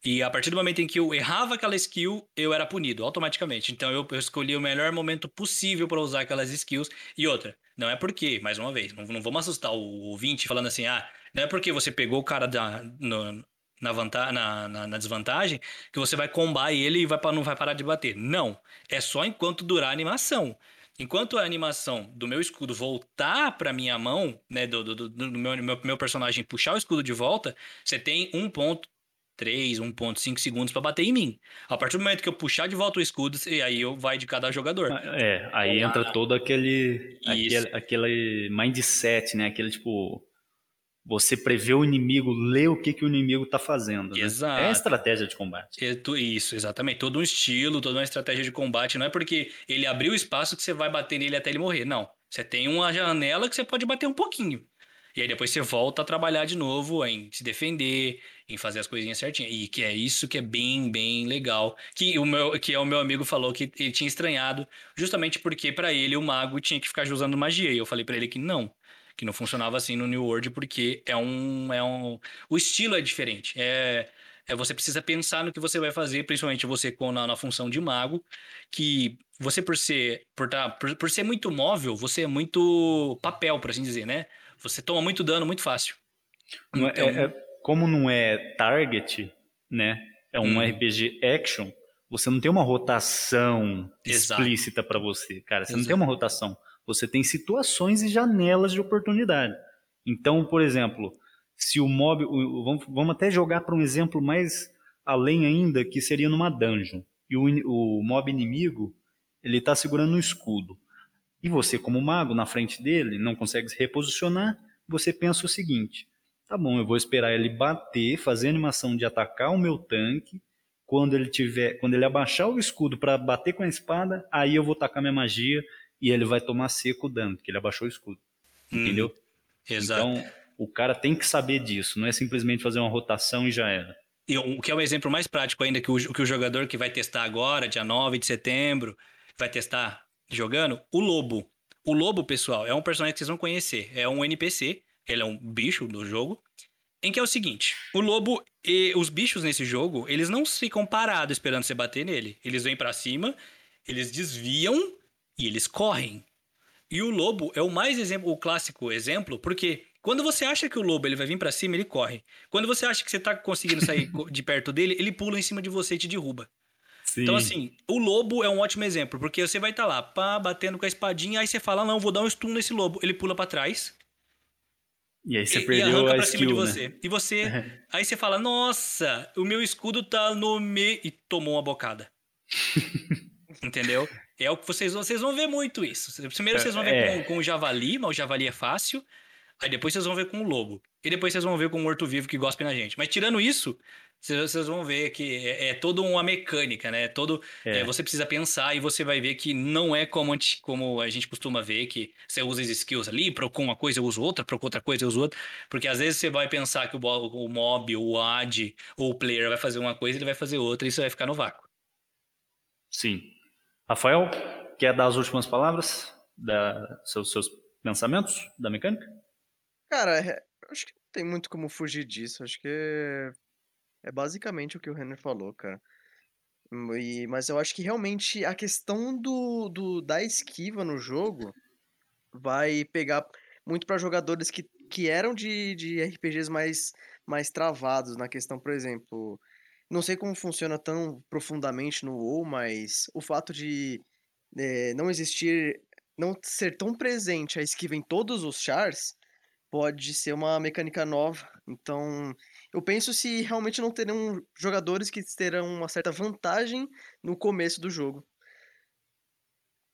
E a partir do momento em que eu errava aquela skill, eu era punido automaticamente. Então eu, eu escolhi o melhor momento possível para usar aquelas skills. E outra, não é porque, mais uma vez, não, não vamos assustar o ouvinte falando assim, ah, não é porque você pegou o cara da, no, na, vantagem, na, na, na, desvantagem que você vai combar ele e vai, não vai parar de bater. Não. É só enquanto durar a animação. Enquanto a animação do meu escudo voltar para minha mão, né, do, do, do, do meu, meu, meu, personagem puxar o escudo de volta, você tem 1.3, 1.5 segundos para bater em mim. A partir do momento que eu puxar de volta o escudo, e aí eu vai de cada jogador. É, aí entra todo aquele, aquele, aquele mindset, né, aquele tipo você prevê o inimigo, lê o que, que o inimigo está fazendo. Né? Exato. É a estratégia de combate. Isso, exatamente. Todo um estilo, toda uma estratégia de combate. Não é porque ele abriu o espaço que você vai bater nele até ele morrer. Não. Você tem uma janela que você pode bater um pouquinho. E aí depois você volta a trabalhar de novo em se defender, em fazer as coisinhas certinhas. E que é isso que é bem, bem legal. Que o meu, que é o meu amigo falou que ele tinha estranhado, justamente porque para ele o mago tinha que ficar usando magia. E eu falei para ele que não que não funcionava assim no New World porque é um é um o estilo é diferente. É é você precisa pensar no que você vai fazer, principalmente você com na, na função de mago, que você por ser por, tá, por, por ser muito móvel, você é muito papel, por assim dizer, né? Você toma muito dano muito fácil. Não é, então... é, é, como não é target, né? É um hum. RPG action. Você não tem uma rotação Exato. explícita para você, cara. Você Exato. não tem uma rotação. Você tem situações e janelas de oportunidade. Então, por exemplo, se o mob. Vamos, vamos até jogar para um exemplo mais além ainda, que seria numa dungeon. E o, o mob inimigo ele está segurando um escudo. E você, como mago, na frente dele, não consegue se reposicionar. Você pensa o seguinte: tá bom, eu vou esperar ele bater, fazer animação de atacar o meu tanque. Quando ele tiver, quando ele abaixar o escudo para bater com a espada, aí eu vou tacar minha magia e ele vai tomar seco o dano, porque ele abaixou o escudo. Hum, entendeu? Exato. Então, o cara tem que saber disso, não é simplesmente fazer uma rotação e já era. E o que é o exemplo mais prático ainda que o, que o jogador que vai testar agora, dia 9 de setembro, vai testar jogando, o Lobo. O Lobo, pessoal, é um personagem que vocês vão conhecer. É um NPC, ele é um bicho do jogo. Em que é o seguinte, o lobo e os bichos nesse jogo, eles não ficam parados esperando você bater nele. Eles vêm para cima, eles desviam e eles correm. E o lobo é o mais exemplo, o clássico exemplo, porque quando você acha que o lobo ele vai vir para cima, ele corre. Quando você acha que você tá conseguindo sair de perto dele, ele pula em cima de você e te derruba. Sim. Então, assim, o lobo é um ótimo exemplo, porque você vai estar tá lá, pá, batendo com a espadinha, aí você fala, não, vou dar um stun nesse lobo. Ele pula para trás. E aí você e, perdeu e arranca a pra skill, cima de você. Né? E você. aí você fala, nossa, o meu escudo tá no meio. E tomou uma bocada. Entendeu? É o que vocês vão, vocês vão ver muito isso. Primeiro vocês vão ver é. com, com, o javali, mas o javali é fácil. Aí depois vocês vão ver com o lobo. E depois vocês vão ver com o morto-vivo que gospe na gente. Mas tirando isso, vocês vão ver que é, é toda uma mecânica, né? Todo, é. É, você precisa pensar e você vai ver que não é como, como a gente costuma ver, que você usa as skills ali, procura uma coisa eu uso outra, procura outra coisa eu uso outra. Porque às vezes você vai pensar que o, o mob, o ad ou o player vai fazer uma coisa ele vai fazer outra e isso vai ficar no vácuo. Sim. Rafael, quer dar as últimas palavras? Da, seus, seus pensamentos da mecânica? Cara, é, acho que não tem muito como fugir disso. Acho que é, basicamente o que o Renner falou, cara. E, mas eu acho que realmente a questão do, do da esquiva no jogo vai pegar muito para jogadores que, que eram de, de RPGs mais, mais travados na questão, por exemplo, não sei como funciona tão profundamente no WoW, mas o fato de é, não existir, não ser tão presente a esquiva em todos os chars pode ser uma mecânica nova. Então, eu penso se realmente não terão jogadores que terão uma certa vantagem no começo do jogo.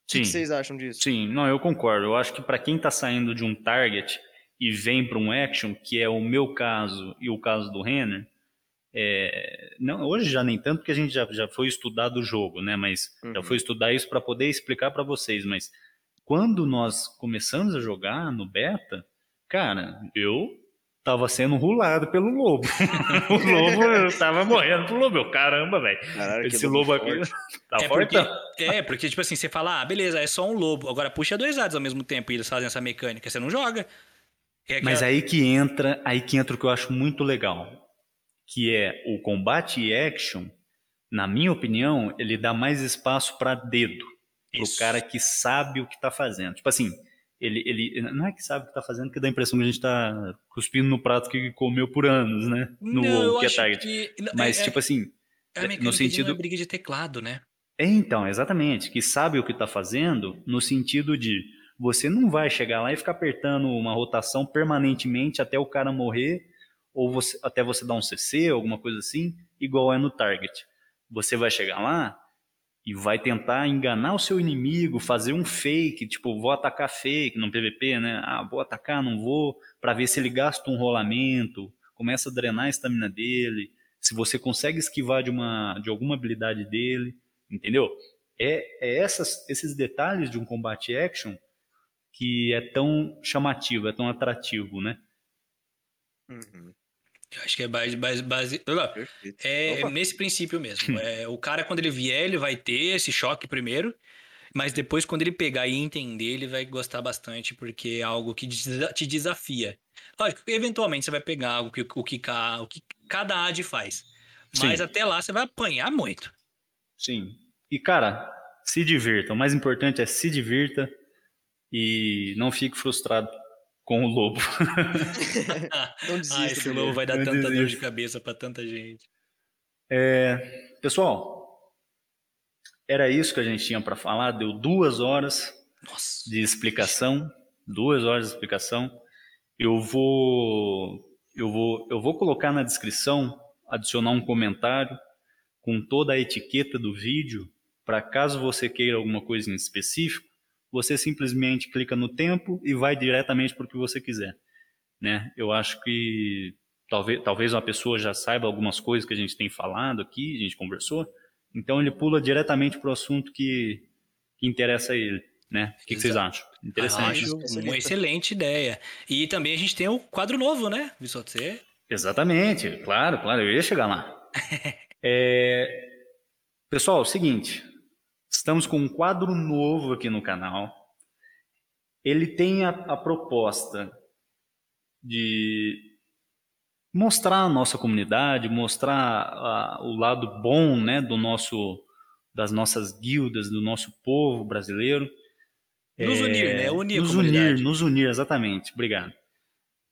Sim. O que vocês acham disso? Sim, não, eu concordo. Eu acho que para quem está saindo de um target e vem para um action, que é o meu caso e o caso do Renner, é, não, hoje já nem tanto, porque a gente já, já foi estudar do jogo, né? Mas uhum. já foi estudar isso para poder explicar para vocês. Mas quando nós começamos a jogar no beta, cara, eu tava sendo rulado pelo lobo. o lobo, eu tava morrendo pro lobo. Eu, caramba, velho. Esse lobo aqui tá é forte. Porque, é, porque, tipo assim, você fala, ah, beleza, é só um lobo. Agora puxa dois lados ao mesmo tempo e eles fazem essa mecânica. Você não joga. É Mas aí que entra, aí que entra o que eu acho muito legal que é o combate e action, na minha opinião, ele dá mais espaço para dedo, pro Isso. cara que sabe o que tá fazendo. Tipo assim, ele, ele não é que sabe o que tá fazendo, que dá a impressão que a gente tá cuspindo no prato que comeu por anos, né? No Não, WoW, que é Target. que- Mas, é- tipo assim, é, no de sentido- é briga de teclado, né? é, então, exatamente, que sabe o que está fazendo, no sentido de você não vai chegar lá e ficar apertando uma rotação permanentemente até o cara morrer, ou você- até você dar um CC, alguma coisa assim, igual é no Target. Você vai chegar lá e vai tentar enganar o seu inimigo, fazer um fake, tipo, vou atacar fake no PVP, né? Ah, vou atacar, não vou, para ver se ele gasta um rolamento, começa a drenar a estamina dele, se você consegue esquivar de, uma, de alguma habilidade dele, entendeu? É, é essas, esses detalhes de um combate action que é tão chamativo, é tão atrativo, né? Uhum, Eu acho que é base. base, base... É Opa. nesse princípio mesmo. É, o cara, quando ele vier, ele vai ter esse choque primeiro, mas depois, quando ele pegar e entender, ele vai gostar bastante, porque é algo que te desafia. Lógico, eventualmente você vai pegar algo que, o, que, o que cada AD faz. Mas Sim. até lá você vai apanhar muito. Sim. E, cara, se divirta. O mais importante é se divirta e não fique frustrado com o lobo. Não ah, desista esse dele. lobo vai dar tanta dor de cabeça pra tanta gente. Pessoal, era isso que a gente tinha para falar. Deu duas horas Nossa. de explicação, duas horas de explicação. Eu vou, eu vou, eu vou colocar na descrição, adicionar um comentário com toda a etiqueta do vídeo, para caso você queira alguma coisa em específico, você simplesmente clica no tempo e vai diretamente para o que você quiser, né? Eu acho que talvez, talvez uma pessoa já saiba algumas coisas que a gente tem falado aqui, a gente conversou, então ele pula diretamente para o assunto que, que interessa a ele, né? O que, que vocês acham? Interessante. Acho uma excelente ideia. E também a gente tem o quadro novo, né, Vissoto? Você Exatamente, claro, claro, eu ia chegar lá. É, Pessoal, é o seguinte, estamos com um quadro novo aqui no canal. Ele tem a, a proposta de mostrar a nossa comunidade, mostrar a- o lado bom, né, do nosso, das nossas guildas, do nosso povo brasileiro. Nos unir, né? Unir a nos unir, nos unir, exatamente. Obrigado.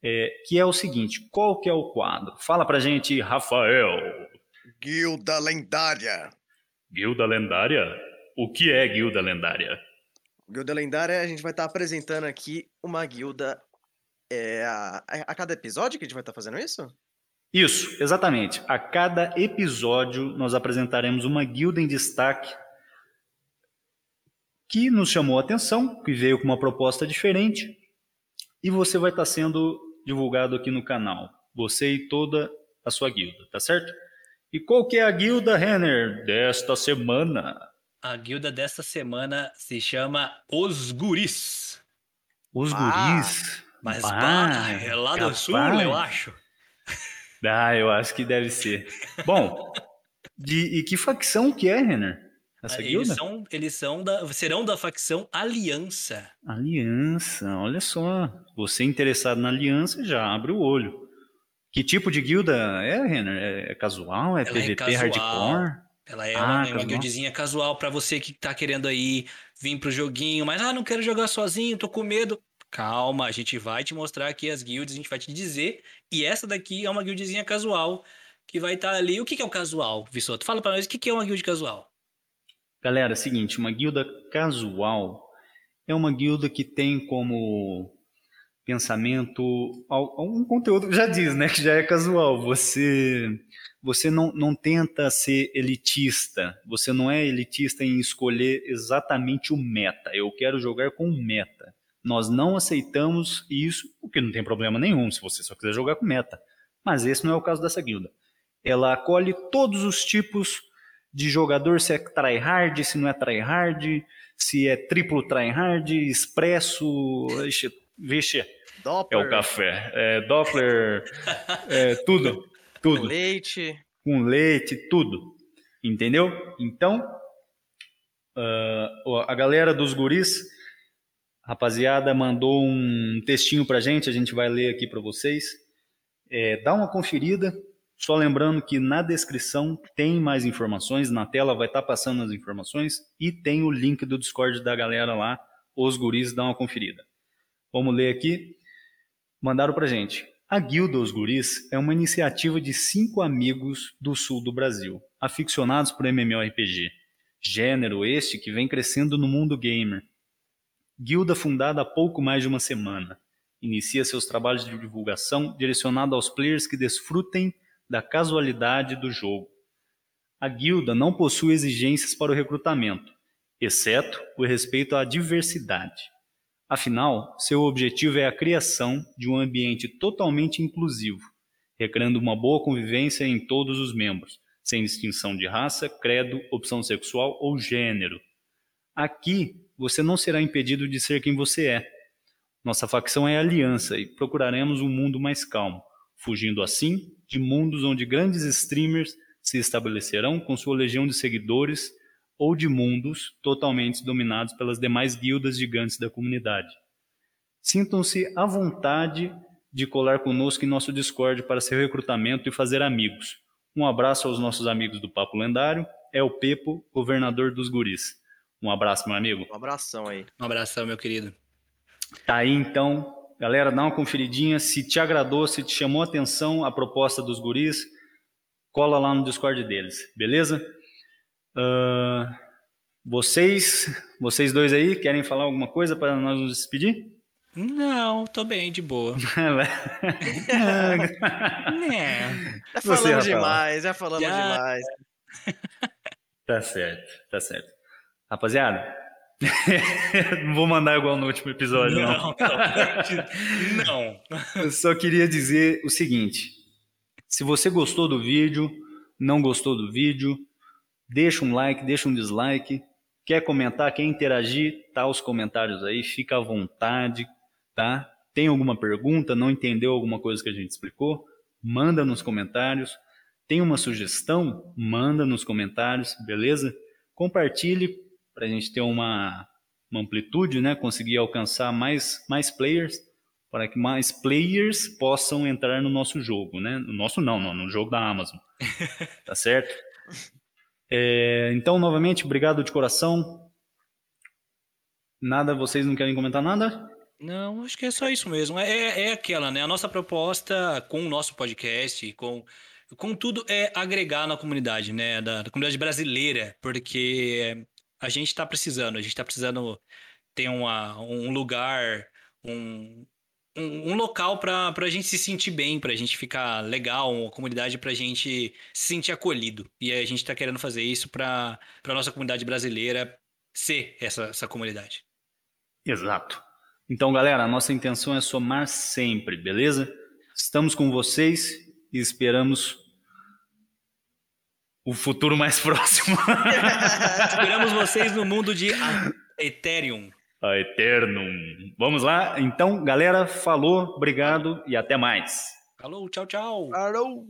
É, que é o seguinte, qual que é o quadro? Fala pra gente, Rafael. Guilda lendária. Guilda lendária? O que é guilda lendária? Guilda lendária, a gente vai estar apresentando aqui uma guilda é, a, a cada episódio que a gente vai estar fazendo isso? Isso, exatamente. A cada episódio nós apresentaremos uma guilda em destaque que nos chamou a atenção, que veio com uma proposta diferente e você vai estar sendo divulgado aqui no canal. Você e toda a sua guilda, tá certo? E qual que é a guilda, Renner, desta semana? A guilda desta semana se chama Os Guris. Os Ah, guris. Mas Ah, pá, é lá do capaz. sul, eu acho. Ah, eu acho que deve ser. Bom, de, e que facção que é, Renner? Essa eles guilda? são, eles são da, serão da facção Aliança. Aliança, olha só. Você interessado na aliança já abre o olho. Que tipo de guilda é, Renner? É, é casual? É Ela é PVP casual. hardcore? Ela é Ah, uma, uma casual. guildezinha casual pra você que tá querendo aí vir pro joguinho, mas ah, não quero jogar sozinho, tô com medo. Calma, a gente vai te mostrar aqui as guilds, a gente vai te dizer. E essa daqui é uma guildezinha casual que vai estar ali. O que que é o casual, Vissoto? Fala pra nós o que que é uma guild casual. Galera, é o seguinte, uma guilda casual é uma guilda que tem como pensamento um conteúdo, já diz, né, que já é casual. Você você não, não tenta ser elitista, você não é elitista em escolher exatamente o meta. Eu quero jogar com meta. Nós não aceitamos isso, o que não tem problema nenhum, se você só quiser jogar com meta. Mas esse não é o caso dessa guilda. Ela acolhe todos os tipos de jogador, se é tryhard, se não é tryhard, se é triplo tryhard, expresso, vixe, é Doppler, o café, é Doppler, é tudo, com tudo, leite. com leite, tudo, entendeu? Então, ah, a galera dos guris, rapaziada, mandou um textinho pra gente, a gente vai ler aqui pra vocês. É, dá uma conferida, Só lembrando que na descrição tem mais informações, na tela vai estar passando as informações e tem o link do Discord da galera lá, os guris, dá uma conferida. Vamos ler aqui. Mandaram pra gente. A Guilda Os Guris é uma iniciativa de cinco amigos do sul do Brasil, aficionados por MMORPG, gênero este que vem crescendo no mundo gamer. Guilda fundada há pouco mais de uma semana. Inicia seus trabalhos de divulgação direcionado aos players que desfrutem da casualidade do jogo. A guilda não possui exigências para o recrutamento, exceto o respeito à diversidade. Afinal, seu objetivo é a criação de um ambiente totalmente inclusivo, recriando uma boa convivência em todos os membros, sem distinção de raça, credo, opção sexual ou gênero. Aqui, você não será impedido de ser quem você é. Nossa facção é aliança e procuraremos um mundo mais calmo, fugindo assim de mundos onde grandes streamers se estabelecerão com sua legião de seguidores ou de mundos totalmente dominados pelas demais guildas gigantes da comunidade. Sintam-se à vontade de colar conosco em nosso Discord para seu recrutamento e fazer amigos. Um abraço aos nossos amigos do Papo Lendário. É o Pepo, governador dos guris. Um abraço, meu amigo. Um abração aí. Um abração, meu querido. Tá aí então, galera, dá uma conferidinha. Se te agradou, se te chamou a atenção a proposta dos guris, cola lá no Discord deles, beleza? Uh, vocês, vocês dois aí, querem falar alguma coisa para nós nos despedir? Não, tô bem, de boa. é. Já falamos Você, demais, já falamos já... demais. Tá certo, tá certo. Rapaziada, não vou mandar igual no último episódio, não. Não. não. Eu só queria dizer o seguinte: se você gostou do vídeo, não gostou do vídeo, Deixa um like, deixa um dislike. Quer comentar, quer interagir, tá os comentários aí, fica à vontade, tá? Tem alguma pergunta, não entendeu alguma coisa que a gente explicou? Manda nos comentários. Tem uma sugestão? Manda nos comentários, beleza? Compartilhe para a gente ter uma, uma amplitude, né? Conseguir alcançar mais, mais players, para que mais players possam entrar no nosso jogo, né? No nosso não, não no jogo da Amazon. Tá certo? É, então, novamente, obrigado de coração. Nada, vocês não querem comentar nada? Não, acho que é só isso mesmo. É, é aquela, né? A nossa proposta com o nosso podcast, com, com tudo, é agregar na comunidade, né? Da, da comunidade brasileira, porque a gente está precisando, a gente está precisando ter uma, um lugar, um, um, um local para a gente se sentir bem, para a gente ficar legal, uma comunidade para a gente se sentir acolhido. E a gente está querendo fazer isso para a nossa comunidade brasileira ser essa, essa comunidade. Exato. Então, galera, a nossa intenção é somar sempre, beleza? Estamos com vocês e esperamos o futuro mais próximo. esperamos vocês no mundo de Ethereum a Eternum. Vamos lá? Então, galera, falou, obrigado e até mais. Falou, tchau, tchau. Falou.